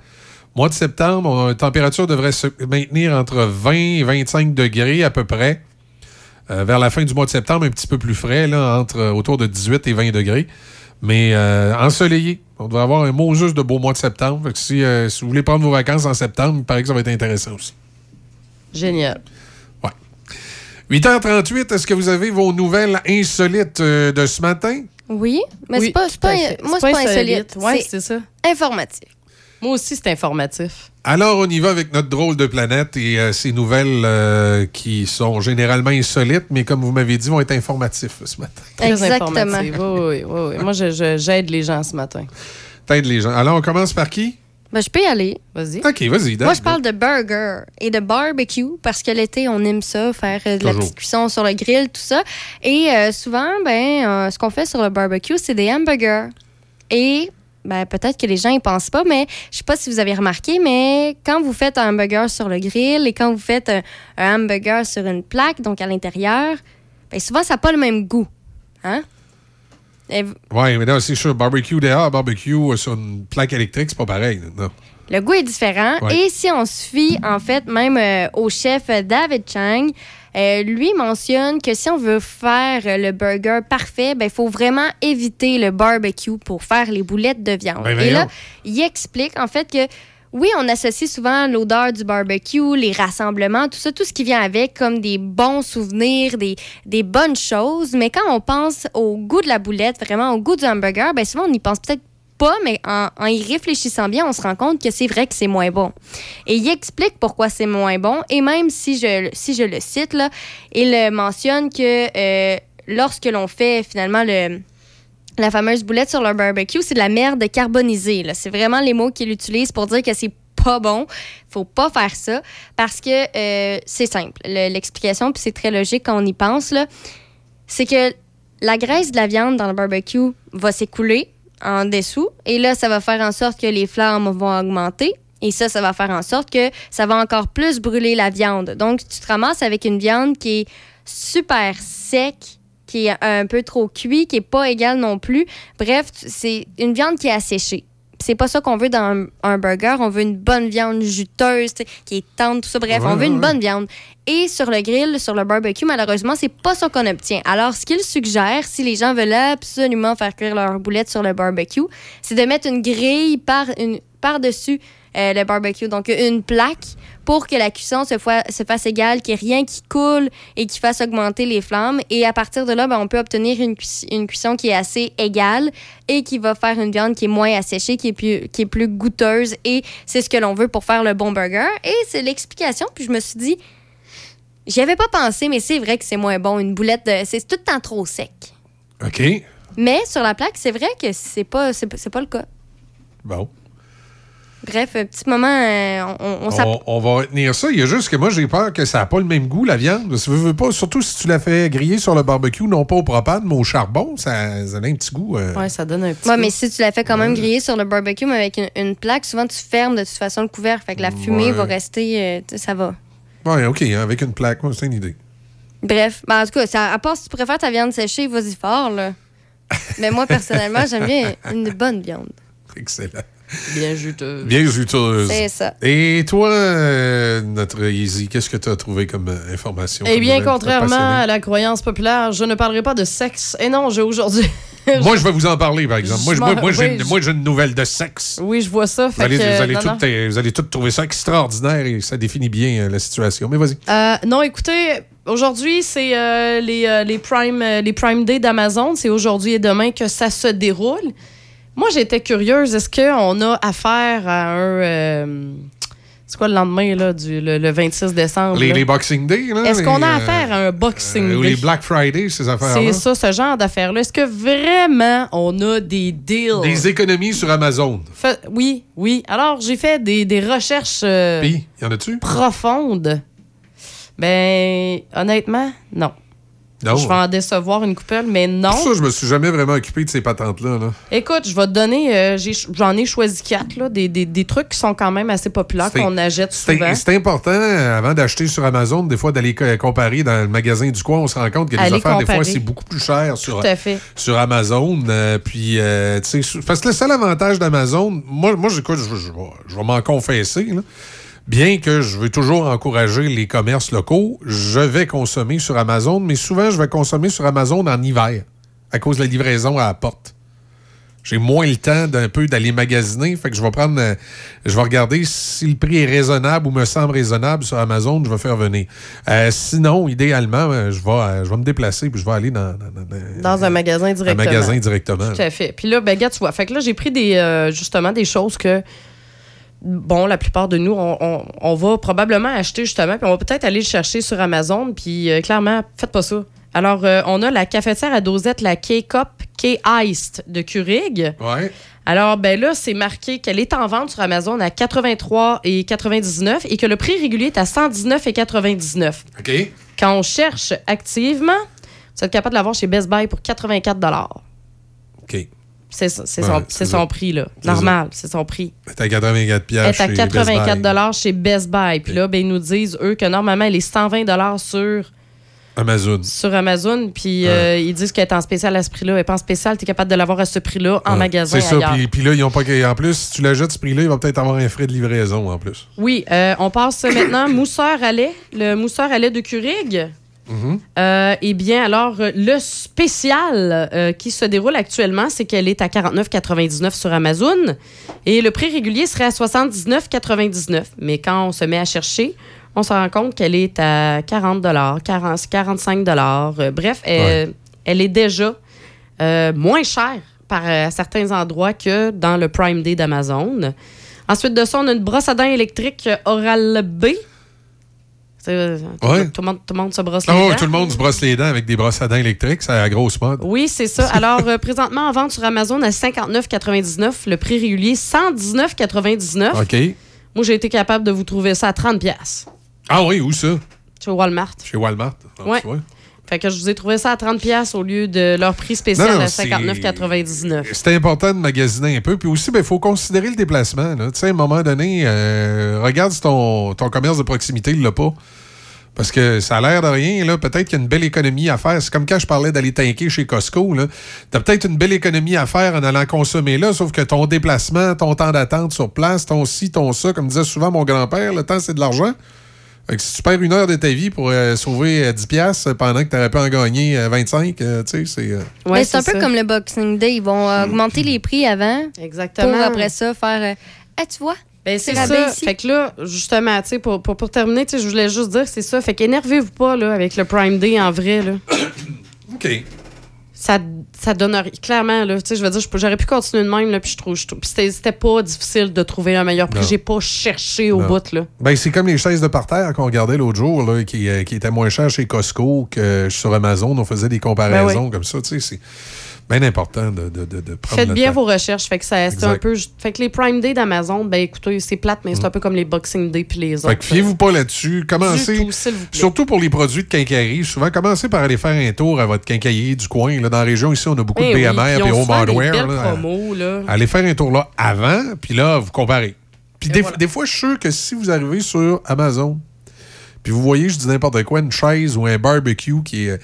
mois de septembre, la température devrait se maintenir entre 20 et 25 degrés à peu près. Euh, vers la fin du mois de septembre, un petit peu plus frais, là, entre euh, autour de 18 et 20 degrés. Mais euh, ensoleillé. On devrait avoir un mot juste de beau mois de septembre. Fait que si, euh, si vous voulez prendre vos vacances en septembre, il paraît que ça va être intéressant aussi. Génial. 8h38, est-ce que vous avez vos nouvelles insolites euh, de ce matin? Oui, mais Oui, c'est pas, c'est pas, moi, c'est pas insolite. Ouais, c'est ça. informatif. Moi aussi, c'est informatif. Alors, on y va avec notre drôle de planète et euh, ces nouvelles euh, qui sont généralement insolites, mais comme vous m'avez dit, vont être informatifs ce matin. Très Exactement. informatif. Oui, oui, oui, oui. Moi, j'aide les gens ce matin. T'aides les gens. Alors, on commence par qui? Ben, je peux y aller. Vas-y. OK, vas-y. Moi, je parle de burger et de barbecue parce que l'été, on aime ça, faire euh, de la petite cuisson sur le grill, tout ça. Et euh, souvent, ben, euh, ce qu'on fait sur le barbecue, c'est des hamburgers. Et ben, peut-être que les gens y pensent pas, mais je sais pas si vous avez remarqué, mais quand vous faites un hamburger sur le grill et quand vous faites un, un hamburger sur une plaque, donc à l'intérieur, ben, souvent, ça n'a pas le même goût. Hein? Et Oui, mais là, c'est sûr, barbecue dehors, barbecue euh, sur une plaque électrique, c'est pas pareil. Non. Le goût est différent. Ouais. Et si on se fie, en fait, même euh, au chef David Chang, euh, lui mentionne que si on veut faire euh, le burger parfait, il faut vraiment éviter le barbecue pour faire les boulettes de viande. Ben, Et là, il explique, en fait, que oui, on associe souvent l'odeur du barbecue, les rassemblements, tout ça, tout ce qui vient avec, comme des bons souvenirs, des, des bonnes choses. Mais quand on pense au goût de la boulette, vraiment au goût du hamburger, ben souvent, on y pense peut-être pas, mais en, y réfléchissant bien, on se rend compte que c'est vrai que c'est moins bon. Et il explique pourquoi c'est moins bon, et même si je, si je le cite, là, il mentionne que euh, lorsque l'on fait finalement le, la fameuse boulette sur le barbecue, c'est de la merde carbonisée. C'est vraiment les mots qu'il utilise pour dire que c'est pas bon. Faut pas faire ça parce que euh, c'est simple. Le- L'explication, puis c'est très logique quand on y pense, c'est que la graisse de la viande dans le barbecue va s'écouler en dessous et là, ça va faire en sorte que les flammes vont augmenter. Et ça, ça va faire en sorte que ça va encore plus brûler la viande. Donc, tu te ramasses avec une viande qui est super sec, qui est un peu trop cuit, qui est pas égale non plus. Bref, c'est une viande qui est asséchée. C'est pas ça qu'on veut dans un, un burger. On veut une bonne viande juteuse, qui est tendre, tout ça. Bref, Ouais, on veut ouais, une ouais. bonne viande. Et sur le grill, sur le barbecue, malheureusement, c'est pas ça qu'on obtient. Alors, ce qu'il suggère, si les gens veulent absolument faire cuire leur boulette sur le barbecue, c'est de mettre une grille par une par-dessus euh, le barbecue. Donc, une plaque pour que la cuisson se, fasse égale, qu'il n'y ait rien qui coule et qui fasse augmenter les flammes. Et à partir de là, ben, on peut obtenir une, cuis- une cuisson qui est assez égale et qui va faire une viande qui est moins asséchée, qui est plus, qui est plus goûteuse. Et c'est ce que l'on veut pour faire le bon burger. Et c'est l'explication. Puis je me suis dit, j'y avais pas pensé, mais c'est vrai que c'est moins bon. Une boulette, de- c'est tout le temps trop sec. OK. Mais sur la plaque, c'est vrai que c'est pas, c'est, pas- c'est pas le cas. Bon. Bref, un petit moment, euh, on, on, On, on va retenir ça. Il y a juste que moi, j'ai peur que ça n'a pas le même goût, la viande. Ça veut, veut pas, surtout si tu la fais griller sur le barbecue, non pas au propane, mais au charbon, ça, ça a un petit goût. euh, Ouais, ça donne un petit. Ouais, goût. mais si tu la fais quand même griller sur le barbecue, mais avec une, une plaque, souvent tu fermes de toute façon le couvercle. Fait que la fumée Ouais. va rester. euh, ça va. Ouais, OK, hein, avec une plaque, ouais, c'est une idée. Bref, ben, en tout cas, ça, à part si tu préfères ta viande séchée, vas-y fort, là. mais moi, personnellement, j'aime bien une bonne viande. Excellent. Bien juteuse. Bien juteuse. C'est ça. Et toi, euh, notre Easy, qu'est-ce que tu as trouvé comme euh, information? Eh bien, contrairement à la croyance populaire, je ne parlerai pas de sexe. Et non, j'ai aujourd'hui. Moi, je vais vous en parler, par exemple. Moi, je- moi, moi, j'ai oui, une- je- nouvelle de sexe. Oui, je vois ça. Vous Fait allez, que, vous, allez non, tout, non. vous allez tout trouver ça extraordinaire et ça définit bien euh, la situation. Mais vas-y. Euh, non, écoutez, aujourd'hui, c'est euh, les, euh, les, Prime, euh, les Prime Day d'Amazon. C'est aujourd'hui et demain que ça se déroule. Moi, j'étais curieuse. Est-ce qu'on a affaire à un. euh, c'est quoi le lendemain, là, du, le, le 26 décembre? Les, là? les Boxing Day, là. Est-ce qu'on a euh, affaire à un Boxing euh, ou Day? les Black Friday, ces affaires-là? C'est ça, ce genre d'affaires-là. Est-ce que vraiment on a des deals? Des économies sur Amazon. Fait- oui, oui. Alors, j'ai fait des, des recherches euh, Puis, y en a-tu? profondes. Ben, honnêtement, non. Non. Je vais en décevoir une couple, mais non. Pour ça, je me suis jamais vraiment occupé de ces patentes-là. là. Écoute, je vais te donner, euh, j'en ai, choisi quatre, là, des, des- des trucs qui sont quand même assez populaires, qu'on achète souvent. C'est c'est important, avant d'acheter sur Amazon, des fois, d'aller co- comparer dans le magasin du coin. On se rend compte que les affaires, des fois, c'est beaucoup plus cher sur, sur Amazon. Euh, puis, euh, tu sais, parce que le seul avantage d'Amazon, moi, moi j'écoute, je, je vais m'en confesser, là. Bien que je veux toujours encourager les commerces locaux, je vais consommer sur Amazon, mais souvent, je vais consommer sur Amazon en hiver, à cause de la livraison à la porte. J'ai moins le temps d'un peu d'aller magasiner. Fait que je vais prendre. euh, je vais regarder si le prix est raisonnable ou me semble raisonnable sur Amazon, je vais faire venir. Euh, sinon, idéalement, euh, je vais, je vais me déplacer puis je vais aller dans, dans- dans- dans Dans un magasin un directement. magasin directement. Tout à fait. Puis là, ben, gars, tu vois. Fait que là, j'ai pris des, euh, justement des choses que, bon, la plupart de nous, on, on- on va probablement acheter justement, puis on va peut-être aller le chercher sur Amazon, puis euh, clairement, faites pas ça. Alors, euh, on a la cafetière à dosette, la K-Cup K-Iced de Keurig. Ouais. Alors, ben là, c'est marqué qu'elle est en vente sur Amazon à 83,99 et que le prix régulier est à 119,99. OK. Quand on cherche activement, vous êtes capable de l'avoir chez Best Buy pour 84 OK. C'est Ouais, son, son prix, là. Normal, c'est son prix. C'est à 84 Elle est à chez Best 84 Buy. chez Best Buy. Puis là, ben, ils nous disent, eux, que normalement, elle est 120 sur, Amazon. sur Amazon. Puis euh, ils disent qu'elle est en spécial à ce prix-là. Elle n'est pas en spécial, tu es capable de l'avoir à ce prix-là en magasin C'est ça. Puis, puis là, ils ont pas. En plus, si tu l'achètes ce prix-là, il va peut-être avoir un frais de livraison en plus. Oui, euh, on passe maintenant mousseur à lait. Le mousseur à lait de Keurig. Euh, eh bien, alors, le spécial euh, qui se déroule actuellement, c'est qu'elle est à 49,99 sur Amazon et le prix régulier serait à 79,99. Mais quand on se met à chercher, on se rend compte qu'elle est à 40 40, 45 Euh, Bref, elle, elle est déjà euh, moins chère par certains endroits que dans le Prime Day d'Amazon. Ensuite de ça, on a une brosse à dents électrique euh, tout, Ouais. tout le monde, tout le monde se brosse les Ah ouais, dents. tout le monde se brosse les dents avec des brosses à dents électriques, c'est la grosse mode. Oui, c'est ça. Alors, euh, présentement, en vente sur Amazon à 59,99. Le prix régulier, 119,99. OK. Moi, j'ai été capable de vous trouver ça à 30$. piastres. Ah oui, où ça? Chez Walmart. Chez Walmart. Ah, vois. Fait que je vous ai trouvé ça à 30$ piastres au lieu de leur prix spécial Non, non, à c'est- 59,99. C'est important de magasiner un peu. Puis aussi, il faut considérer le déplacement. là. Tu sais, à un moment donné, euh, regarde si ton, ton commerce de proximité ne l'a pas. Parce que ça a l'air de rien. là. Peut-être qu'il y a une belle économie à faire. C'est comme quand je parlais d'aller tanker chez Costco. Tu as peut-être une belle économie à faire en allant consommer là, sauf que ton déplacement, ton temps d'attente sur place, ton ci, ton ça, comme disait souvent mon grand-père, le temps, c'est de l'argent. Fait que si tu perds une heure de ta vie pour euh, sauver euh, 10$ piastres pendant que tu aurais pu en gagner euh, 25, euh, tu sais, c'est... euh, Mais c'est un peu comme le Boxing Day. Ils vont euh, augmenter les prix avant. Exactement. Pour après ça faire. euh, Ah, tu vois? Ben, c'est ça. ici. Fait que là, justement, tu sais, pour, pour, pour terminer, tu sais, je voulais juste dire, c'est ça. Fait qu'énervez-vous pas, là, avec le Prime Day en vrai, là. OK. Ça, ça donne. Clairement, là, tu sais, je veux dire, j'aurais pu continuer de même, là, puis je trouve. trouve- puis c'était pas difficile de trouver un meilleur prix. J'ai pas cherché au Non. bout, là. Ben, c'est comme les chaises de parterre qu'on regardait l'autre jour, là, qui, euh, qui étaient moins chères chez Costco que sur Amazon. On faisait des comparaisons Ben oui. comme ça. Tu sais, bien important de, de, de, prendre Faites le bien temps. vos recherches. Fait que ça, c'est un peu. Fait que les Prime Day d'Amazon, ben écoutez, c'est plate, mais c'est un peu comme les Boxing Day puis les autres. Fait que fiez-vous pas là-dessus. Commencez. Tout. Surtout pour les produits de quincaillerie. Souvent, commencez par aller faire un tour à votre quincaillerie du coin. Là, dans la région, ici, on a beaucoup de oui, BMR puis et on Home Hardware. belles là. promos, là. Allez faire un tour là avant, puis là, vous comparez. Puis des, des fois, je suis sûr que si vous arrivez sur Amazon, puis vous voyez, je dis n'importe quoi, une chaise ou un barbecue qui est,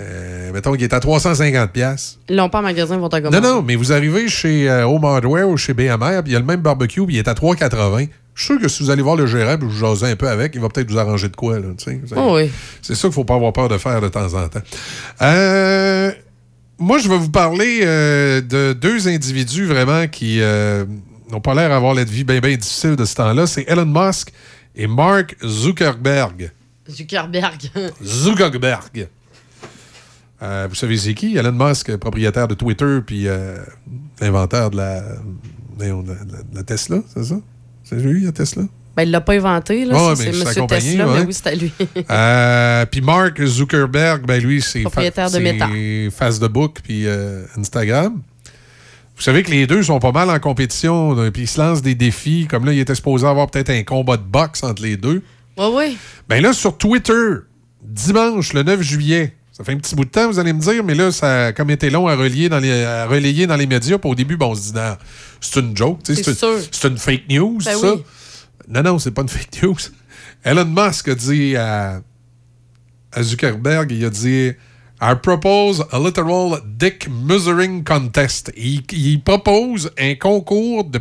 euh, mettons, qui est à 350$. piastres. Ils l'ont pas en magasin, ils vont t'en Non, commander. non, mais vous arrivez chez euh, Home Hardware ou chez BMR, puis il y a le même barbecue, puis il est à 3,80$. Je suis sûr que si vous allez voir le gérant, puis vous jasez un peu avec, il va peut-être vous arranger de quoi. Là, Oh oui. C'est ça qu'il ne faut pas avoir peur de faire de temps en temps. Euh, moi, je vais vous parler euh, de deux individus vraiment qui n'ont pas l'air d'avoir la vie bien, bien difficile de ce temps-là. C'est Elon Musk et Mark Zuckerberg. Zuckerberg. Zuckerberg. Euh, vous savez c'est qui? Elon Musk, propriétaire de Twitter, puis euh, inventeur de la, de la, Tesla, c'est ça? C'est lui, la Tesla? Ben, il l'a pas inventé, là. C'est sa M. compagnie, Tesla, ouais. mais oui, c'était lui. Euh, puis Mark Zuckerberg, ben lui, c'est Propriétaire de c'est Meta. Facebook puis euh, Instagram. Vous savez que les deux sont pas mal en compétition, puis ils se lancent des défis. Comme là, il était supposé avoir peut-être un combat de boxe entre les deux. Ouais, ouais. Ben là, sur Twitter, dimanche, le 9 juillet, ça fait un petit bout de temps, vous allez me dire, mais là, ça a comme été long à, relier dans les, à relayer dans les médias. Puis au début, bon, on se dit, non, c'est une joke, C'est une fake news, Ben ça. oui. Non, non, c'est pas une fake news. Elon Musk a dit à, à Zuckerberg, il a dit I propose a literal dick measuring contest. Il, il propose un concours de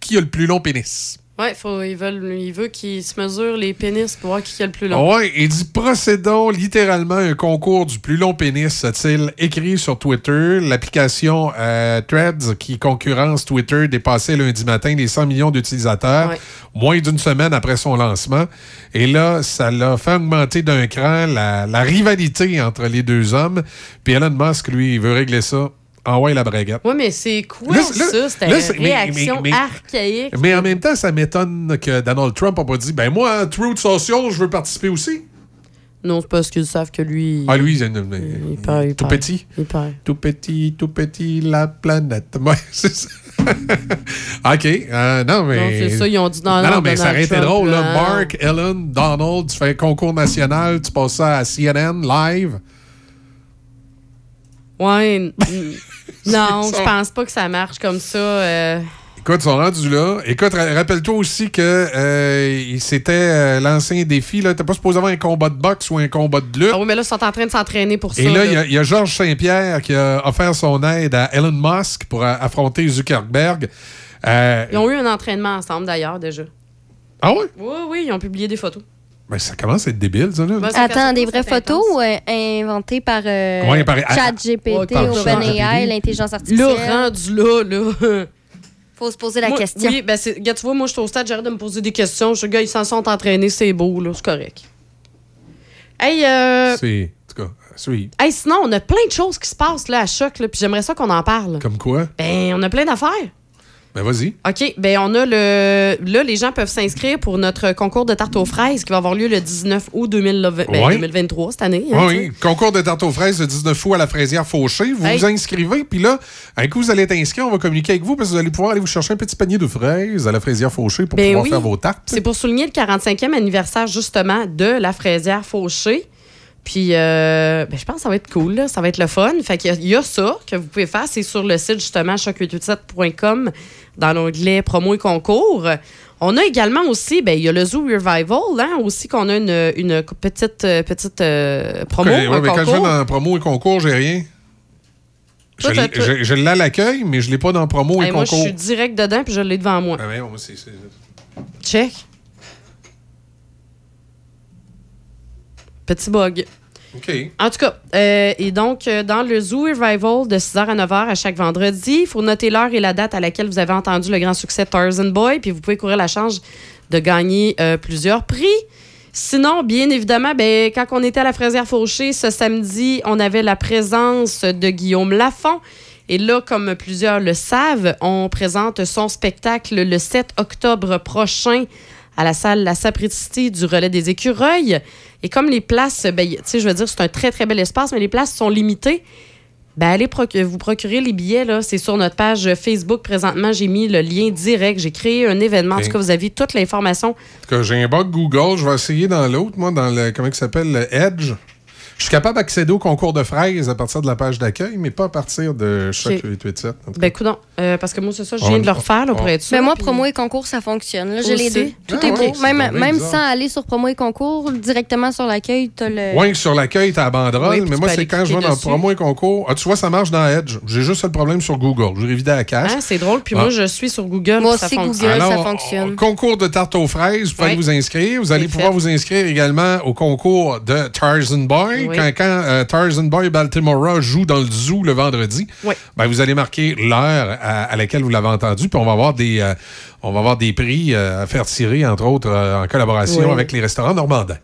qui a le plus long pénis. Ouais, faut, ils veulent, il veut qu'ils se mesurent les pénis pour voir qui a le plus long. Ouais, il dit procédons littéralement un concours du plus long pénis, a-t-il écrit sur Twitter. L'application euh, Threads qui concurrence Twitter dépassait lundi matin les 100 millions d'utilisateurs, Ouais. moins d'une semaine après son lancement. Et là, ça l'a fait augmenter d'un cran la, la rivalité entre les deux hommes. Puis Elon Musk, lui, il veut régler ça. Envoie la braguette. Ouais, mais c'est quoi Là, ça? C'était une mais- réaction mais- mais- archaïque. Mais en même temps, ça m'étonne que Donald Trump n'a pas dit Ben moi, Truth Social, je veux participer aussi. Non, c'est parce qu'ils savent que lui. Ah, lui, il, il tout petit. Il. Tout petit, tout petit, la planète. Ouais, c'est ça. OK. euh, non, mais. Non, c'est ça, ils ont dit, non, Non, non, non, mais ça aurait été drôle, là. Mark, Ellen, Donald, tu fais un concours national, tu passes ça à CNN live. Ouais. non, je pense pas que ça marche comme ça. euh. Écoute, ils sont rendus là. Écoute, ra- rappelle-toi aussi que euh, il s'était euh, lancé un défi. T'es pas supposé avoir un combat de boxe ou un combat de lutte. Ah oui, mais là, ils sont en train de s'entraîner pour ça. Et là, il y a- il y a, Georges Saint-Pierre qui a offert son aide à Elon Musk pour a- affronter Zuckerberg. Euh, Ils ont eu un entraînement ensemble, d'ailleurs, déjà. Ah ouais? Oui, oui, ils ont publié des photos. Ben, ça commence à être débile, ça. Là. Ben, ça Attends, des vraies photos ou euh, inventées par euh, Ouais, par- ChatGPT, Ouais, par OpenAI, ChatGPT. l'intelligence Là, artificielle? rendu là, là. Faut se poser la Moi, question. Oui, ben, c'est- tu vois, moi, je suis au stade, j'arrête de me poser des questions. Je, gars, ils s'en sont entraînés, c'est beau, là, c'est correct. Hey, euh, C'est, en tout cas, Sweet. Hey, sinon, on a plein de choses qui se passent là, à Choc, là, puis j'aimerais ça qu'on en parle. Comme quoi? Ben, on a plein d'affaires. Ben, vas-y. OK, ben on a le... Là, les gens peuvent s'inscrire pour notre concours de tarte aux fraises qui va avoir lieu le 19 août 2020 ben, Ouais. 2023, cette année. hein, oui, concours de tarte aux fraises le 19 août à la fraisière Fauché. Vous Hey. vous inscrivez, puis là, un coup, vous allez être inscrit, on va communiquer avec vous parce que vous allez pouvoir aller vous chercher un petit panier de fraises à la fraisière Fauché pour Ben pouvoir oui. faire vos tartes. C'est pour souligner le 45e anniversaire, justement, de la fraisière Fauché. Puis, euh, ben, je pense que ça va être cool, là. ça va être le fun. Fait qu'il y a- il y, a ça que vous pouvez faire. C'est sur le site, justement, choc887.com, dans l'onglet promo et concours. On a également aussi, ben, il y a le Zoo Revival, hein, aussi qu'on a une, une petite, euh, petite euh, promo, Ok, un mais quand je vais concours. dans promo et concours, j'ai rien. Je Toi, l'ai- je je l'ai à l'accueil, mais je l'ai pas dans promo et moi, je concours. suis direct dedans, puis je l'ai devant moi. Ah, ben, moi, c'est- Check. Petit bug. OK. En tout cas, euh, et donc, euh, dans le Zoo Revival de 6h à 9h à chaque vendredi, il faut noter l'heure et la date à laquelle vous avez entendu le grand succès Tarzan Boy, puis vous pouvez courir la chance de gagner euh, plusieurs prix. Sinon, bien évidemment, ben, quand on était à la Fraisière Fauché ce samedi, on avait la présence de Guillaume Lafont. Et là, comme plusieurs le savent, on présente son spectacle le 7 octobre prochain à la salle La Sapristi du Relais des Écureuils. Et comme les places, ben, tu sais, je veux dire, c'est un très, très bel espace, mais les places sont limitées. Ben, allez proc- vous procurer les billets, là. C'est sur notre page Facebook présentement. J'ai mis le lien direct. J'ai créé un événement. En tout cas, vous avez toute l'information. En tout cas, j'ai un bug Google. Je vais essayer dans l'autre, moi, dans le. Comment il s'appelle Le Edge. Je suis capable d'accéder au concours de fraises à partir de la page d'accueil, mais pas à partir de Choc Ok. 887. en tout cas. Ben, coudonc, euh, parce que moi, c'est ça, je On- viens de le refaire, là, on- pour être sûr. Mais moi, puis- promo et concours, ça fonctionne. là. J'ai les deux. Tout Ah est ouais, beau. Même, sans aller sur promo et concours, directement sur l'accueil, tu as le. Ouais, que sur l'accueil, t'as la banderole, Oui, mais tu moi, c'est quand je vais dans promo et concours. Ah, tu vois, ça marche dans Edge. J'ai juste le problème sur Google. Je révidé à la cache. Hein, c'est drôle. Puis Ah. moi, je suis sur Google. Moi ça aussi, fonctionne. Google, ça Alors, fonctionne. Concours de tarte aux fraises, vous pouvez vous inscrire. Vous allez pouvoir vous inscrire également au concours de Tarzan Boy. Oui. Quand, quand euh, Tarzan Boy Baltimore joue dans le zoo le vendredi, Oui. ben, vous allez marquer l'heure à, à laquelle vous l'avez entendu, puis on va avoir des, euh, on va avoir des prix euh, à faire tirer, entre autres, en collaboration Oui. avec les restaurants normandins.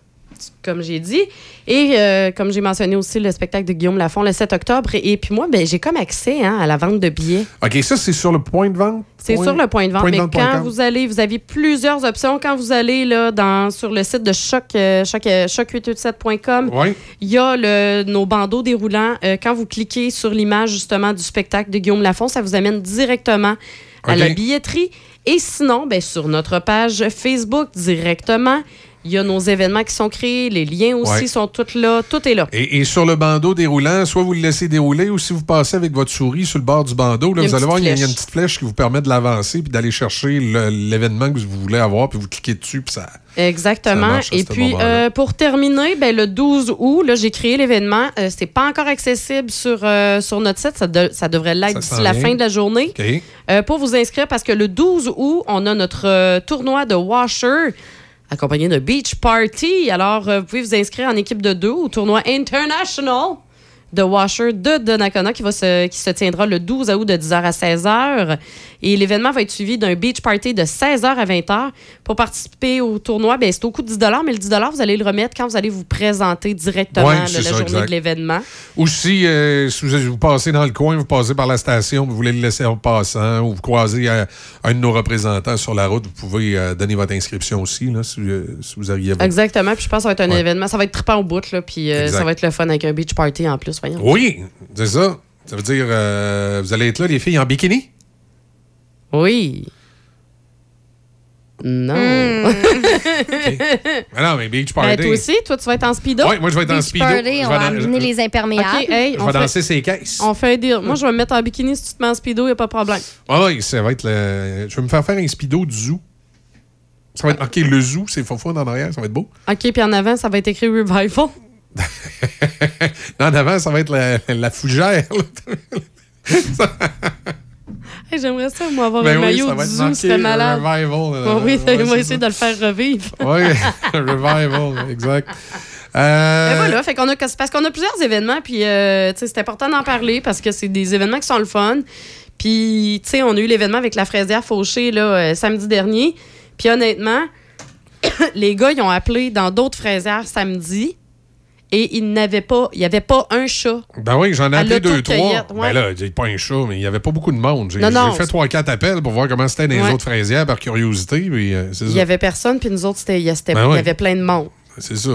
Comme j'ai dit. Et euh, comme j'ai mentionné aussi le spectacle de Guillaume Lafont le 7 octobre. Et, et puis moi, ben, j'ai comme accès hein, à la vente de billets. OK, ça, c'est sur le point de vente? C'est sur le point de vente. point mais quand vous allez, vous avez plusieurs options. Quand vous allez là, dans, sur le site de Choc, euh, Choc, euh, choc887.com, Oui. il y a le- nos bandeaux déroulants. Euh, quand vous cliquez sur l'image justement du spectacle de Guillaume Lafont, ça vous amène directement à la billetterie. Et sinon, ben, sur notre page Facebook directement, il y a nos événements qui sont créés. Les liens aussi Ouais. sont tous là. Tout est là. Et, et sur le bandeau déroulant, soit vous le laissez dérouler ou si vous passez avec votre souris sur le bord du bandeau, là, vous allez voir, il y, a, il y a une petite flèche qui vous permet de l'avancer puis d'aller chercher l'événement que vous voulez avoir, puis vous cliquez dessus, puis ça. Exactement. Et puis, euh, pour terminer, ben, le 12 août, là, j'ai créé l'événement. Euh, c'est pas encore accessible sur, euh, sur notre site. Ça, de- ça devrait l'être d'ici la fin de la journée. Euh, pour vous inscrire, parce que le 12 août, on a notre tournoi de Washer accompagné de Beach Party. Alors, euh, vous pouvez vous inscrire en équipe de deux au tournoi international de Washer de Donnacona qui, va se, qui se tiendra le 12 août de 10h à 16h. Et l'événement va être suivi d'un beach party de 16h à 20h. Pour participer au tournoi, ben, c'est au coût de 10 mais le 10 vous allez le remettre quand vous allez vous présenter directement Ouais, là, la ça, journée exact. de l'événement. Ou si, euh, si vous, vous passez dans le coin, vous passez par la station, vous voulez le laisser en passant, ou vous croisez euh, un de nos représentants sur la route, vous pouvez euh, donner votre inscription aussi, là, si, euh, si vous arrivez Exactement. Puis je pense que ça va être un Ouais. événement. Ça va être trippant au bout, là. Puis ça va être le fun avec un beach party en plus. Voyons. Oui, c'est ça. Ça veut dire, euh, vous allez être là, les filles, en bikini? Oui. Non. Ah non, mais beach party. Ben, toi aussi, toi, tu vas être en speedo? Oui, moi, je vais être en speedo. party, Je on va amener les imperméables. OK, hey, Je on vais fait, danser ses caisses. on fait un deal. Moi, je vais me mettre en bikini si tu te mets en speedo, il n'y a pas de problème. Ah oui, ça va être le... Je vais me faire faire un speedo du zoo. Ça va être marqué le zoo, c'est faux en arrière, ça va être beau. OK, puis en avant, ça va être écrit Revival. En avant, ça va être la, la fougère. Hey, J'aimerais ça, moi, avoir Ben un oui, maillot du zoo, c'était malade. Revival. Ouais, oui, Ouais, on va essayer de le faire revivre. Oui, revival, exact. Euh, Ben voilà, fait qu'on a, parce qu'on a plusieurs événements, puis euh, c'est important d'en parler parce que c'est des événements qui sont le fun. Puis, tu sais, on a eu l'événement avec la fraisière Fauché là, euh, samedi dernier. Puis honnêtement, les gars, ils ont appelé dans d'autres fraisières samedi. Et il n'avait pas, il n'y avait pas un chat. Ben oui, j'en ai appelé deux, trois. ouais. Ben là, j'ai pas un chat, mais il n'y avait pas beaucoup de monde. J'ai Non, non. j'ai fait trois, quatre appels pour voir comment c'était dans les Ouais. autres fraisières par curiosité. Puis, euh, Il n'y avait personne, puis nous autres, c'était, il y Ben il y avait plein de monde. C'est ça.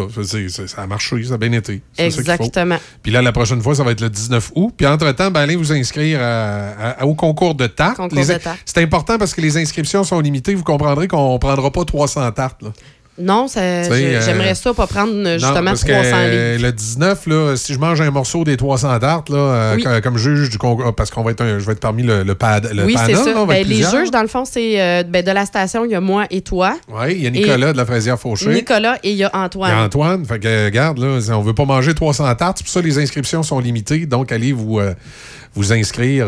Ça a marché, ça a bien été. Ça. Exactement. Puis là, la prochaine fois, ça va être le 19 août. Puis entre-temps, ben, allez vous inscrire à- à- au concours de tartes. De. C'est important parce que les inscriptions sont limitées. Vous comprendrez qu'on ne prendra pas 300 tartes. là. Non, euh, j'aimerais ça pas prendre euh, Non, justement parce 300 que, livres. le 19, là, si je mange un morceau des 300 tartes, là, euh, Oui. comme juge du concours, parce qu'on va être un- je vais être parmi le, le, pad, le oui, c'est panel, ça. là, Ben, les juges, dans le fond, c'est euh, ben, de la station, il y a moi et toi. Oui, il y a Nicolas de la fraisière Fauché. Nicolas et il y a Il Antoine. y a Antoine. Fait que, regarde, là, on veut pas manger 300 tartes. C'est pour ça les inscriptions sont limitées. Donc, allez vous, vous inscrire.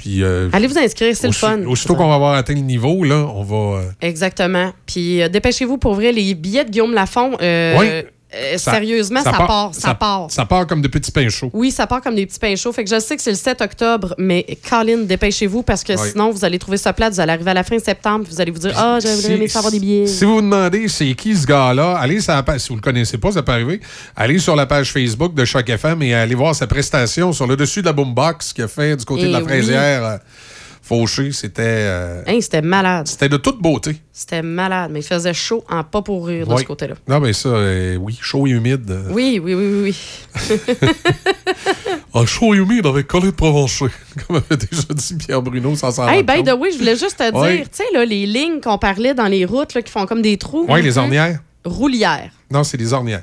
Euh, puis, euh, Allez vous inscrire, c'est le fun. Aussitôt qu'on va avoir atteint le niveau, là, on va. euh, Exactement. Puis euh, dépêchez-vous pour vrai, les billets de Guillaume Lafont, Oui. Euh, ça- sérieusement, ça, part, ça, part. Ça part comme de petits pains chauds. Oui, ça part comme des petits pains chauds. Fait que je sais que c'est le 7 octobre, mais Colin, dépêchez-vous parce que sinon, vous allez trouver ça plate. Vous allez arriver à la fin septembre, vous allez vous dire Ah, j'aurais Si- aimé savoir des billets. Si vous vous demandez c'est qui ce gars-là, allez sur la page, si vous le connaissez pas, ça peut arriver, allez sur la page Facebook de Choc FM et allez voir sa prestation sur le dessus de la boombox qu'il a fait du côté Eh de la oui. fraisière euh, Fauché. C'était euh, Hein, c'était malade. c'était de toute beauté. C'était malade, mais il faisait chaud en pas pour rire de ce côté-là. Non, mais ça, euh, oui, chaud et humide. euh. Oui, oui, oui, oui. oui. Ah, chaud et humide avec Colin Provencher, comme avait déjà dit Pierre Bruno sans s'en hey, by the way, je voulais juste te dire, tu sais, là, les lignes qu'on parlait dans les routes là, qui font comme des trous. Oui, les ornières. Roulières. Non, c'est des ornières.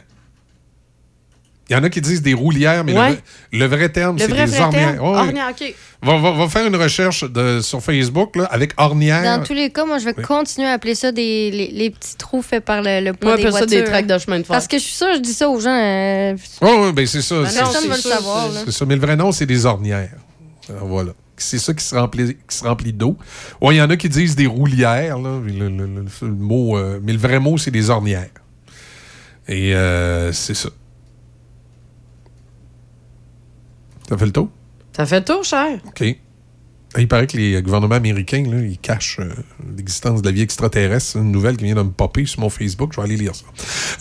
Il y en a qui disent des roulières, mais le Ouais. vrai- le, vrai terme, c'est des ornières. Ouais, ouais. OK. Va, va- va faire une recherche de, sur Facebook là, avec ornière. Dans tous les cas, moi, je vais Oui. continuer à appeler ça des, les, les petits trous faits par le, le poids Moi, des appelle ça voitures. des tracts de chemin de fer. Parce que je suis sûre, je dis ça aux gens. euh, Oh, oui, ben c'est ça. Ben Personne c'est- va le ça, savoir. C'est ça, mais le vrai nom, c'est des ornières. Alors, voilà. C'est ça qui se remplit, qui se remplit d'eau. Ouais, il y en a qui disent des roulières, là, mais le, le- le- le mot, euh, mais le vrai mot, c'est des ornières. Et euh, c'est ça. Ça fait le tour? Ça fait le tour, cher. OK. Ah, Il paraît que les gouvernements américains, ils cachent euh, l'existence de la vie extraterrestre. C'est une nouvelle qui vient de me popper sur mon Facebook. Je vais aller lire ça.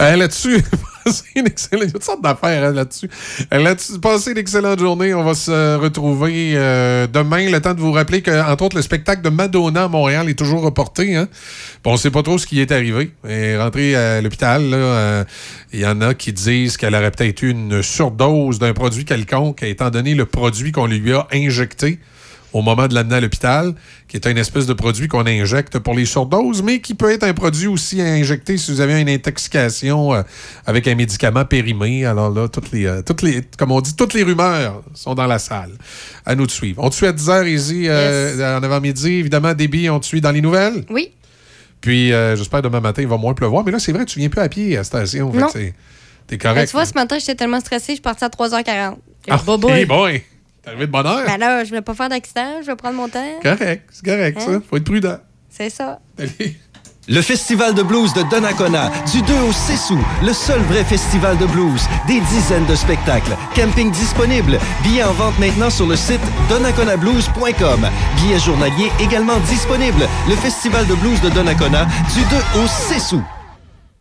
Euh, là-dessus, passez une excellente... Il y a toutes sortes d'affaires hein, là-dessus. Euh, là-dessus, passez une excellente journée. On va se retrouver euh, demain. Le temps de vous rappeler que, entre autres, le spectacle de Madonna à Montréal est toujours reporté. Hein? Bon, on ne sait pas trop ce qui est arrivé. Rentrée à l'hôpital. euh, Il y en a qui disent qu'elle aurait peut-être eu une surdose d'un produit quelconque, étant donné le produit qu'on lui a injecté au moment de l'amener à l'hôpital, qui est une espèce de produit qu'on injecte pour les surdoses, mais qui peut être un produit aussi à injecter si vous avez une intoxication euh, avec un médicament périmé. Alors là, toutes les, euh, toutes les, comme on dit, toutes les rumeurs sont dans la salle. À nous de suivre. On te suit à 10h, Izzy, euh, en avant-midi. Évidemment, débit, on te suit dans les nouvelles. Oui. Puis, j'espère demain matin, il va moins pleuvoir. Mais là, c'est vrai, tu viens plus à pied à la station. T'es correct. tu vois, ce matin, j'étais tellement stressée, je suis partie à 3h40. Ah, hey boy! T'es arrivé de bonne heure? Ben là, je voulais pas faire d'accident, je vais prendre mon temps. Correct, c'est correct, Hein? ça. Faut être prudent. C'est ça. Le Festival de blues de Donnacona, du 2 au 6 août, le seul vrai festival de blues. Des dizaines de spectacles, camping disponible, billets en vente maintenant sur le site donnaconablues.com. Billets journaliers également disponibles. Le Festival de blues de Donnacona, du 2 au 6 août.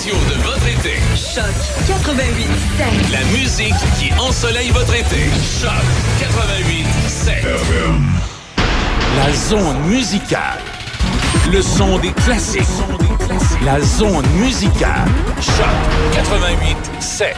Radio de votre été. Choc 88 La musique qui ensoleille votre été. Choc 88 La zone musicale. Le son des classiques. La zone musicale. Choc 88 7.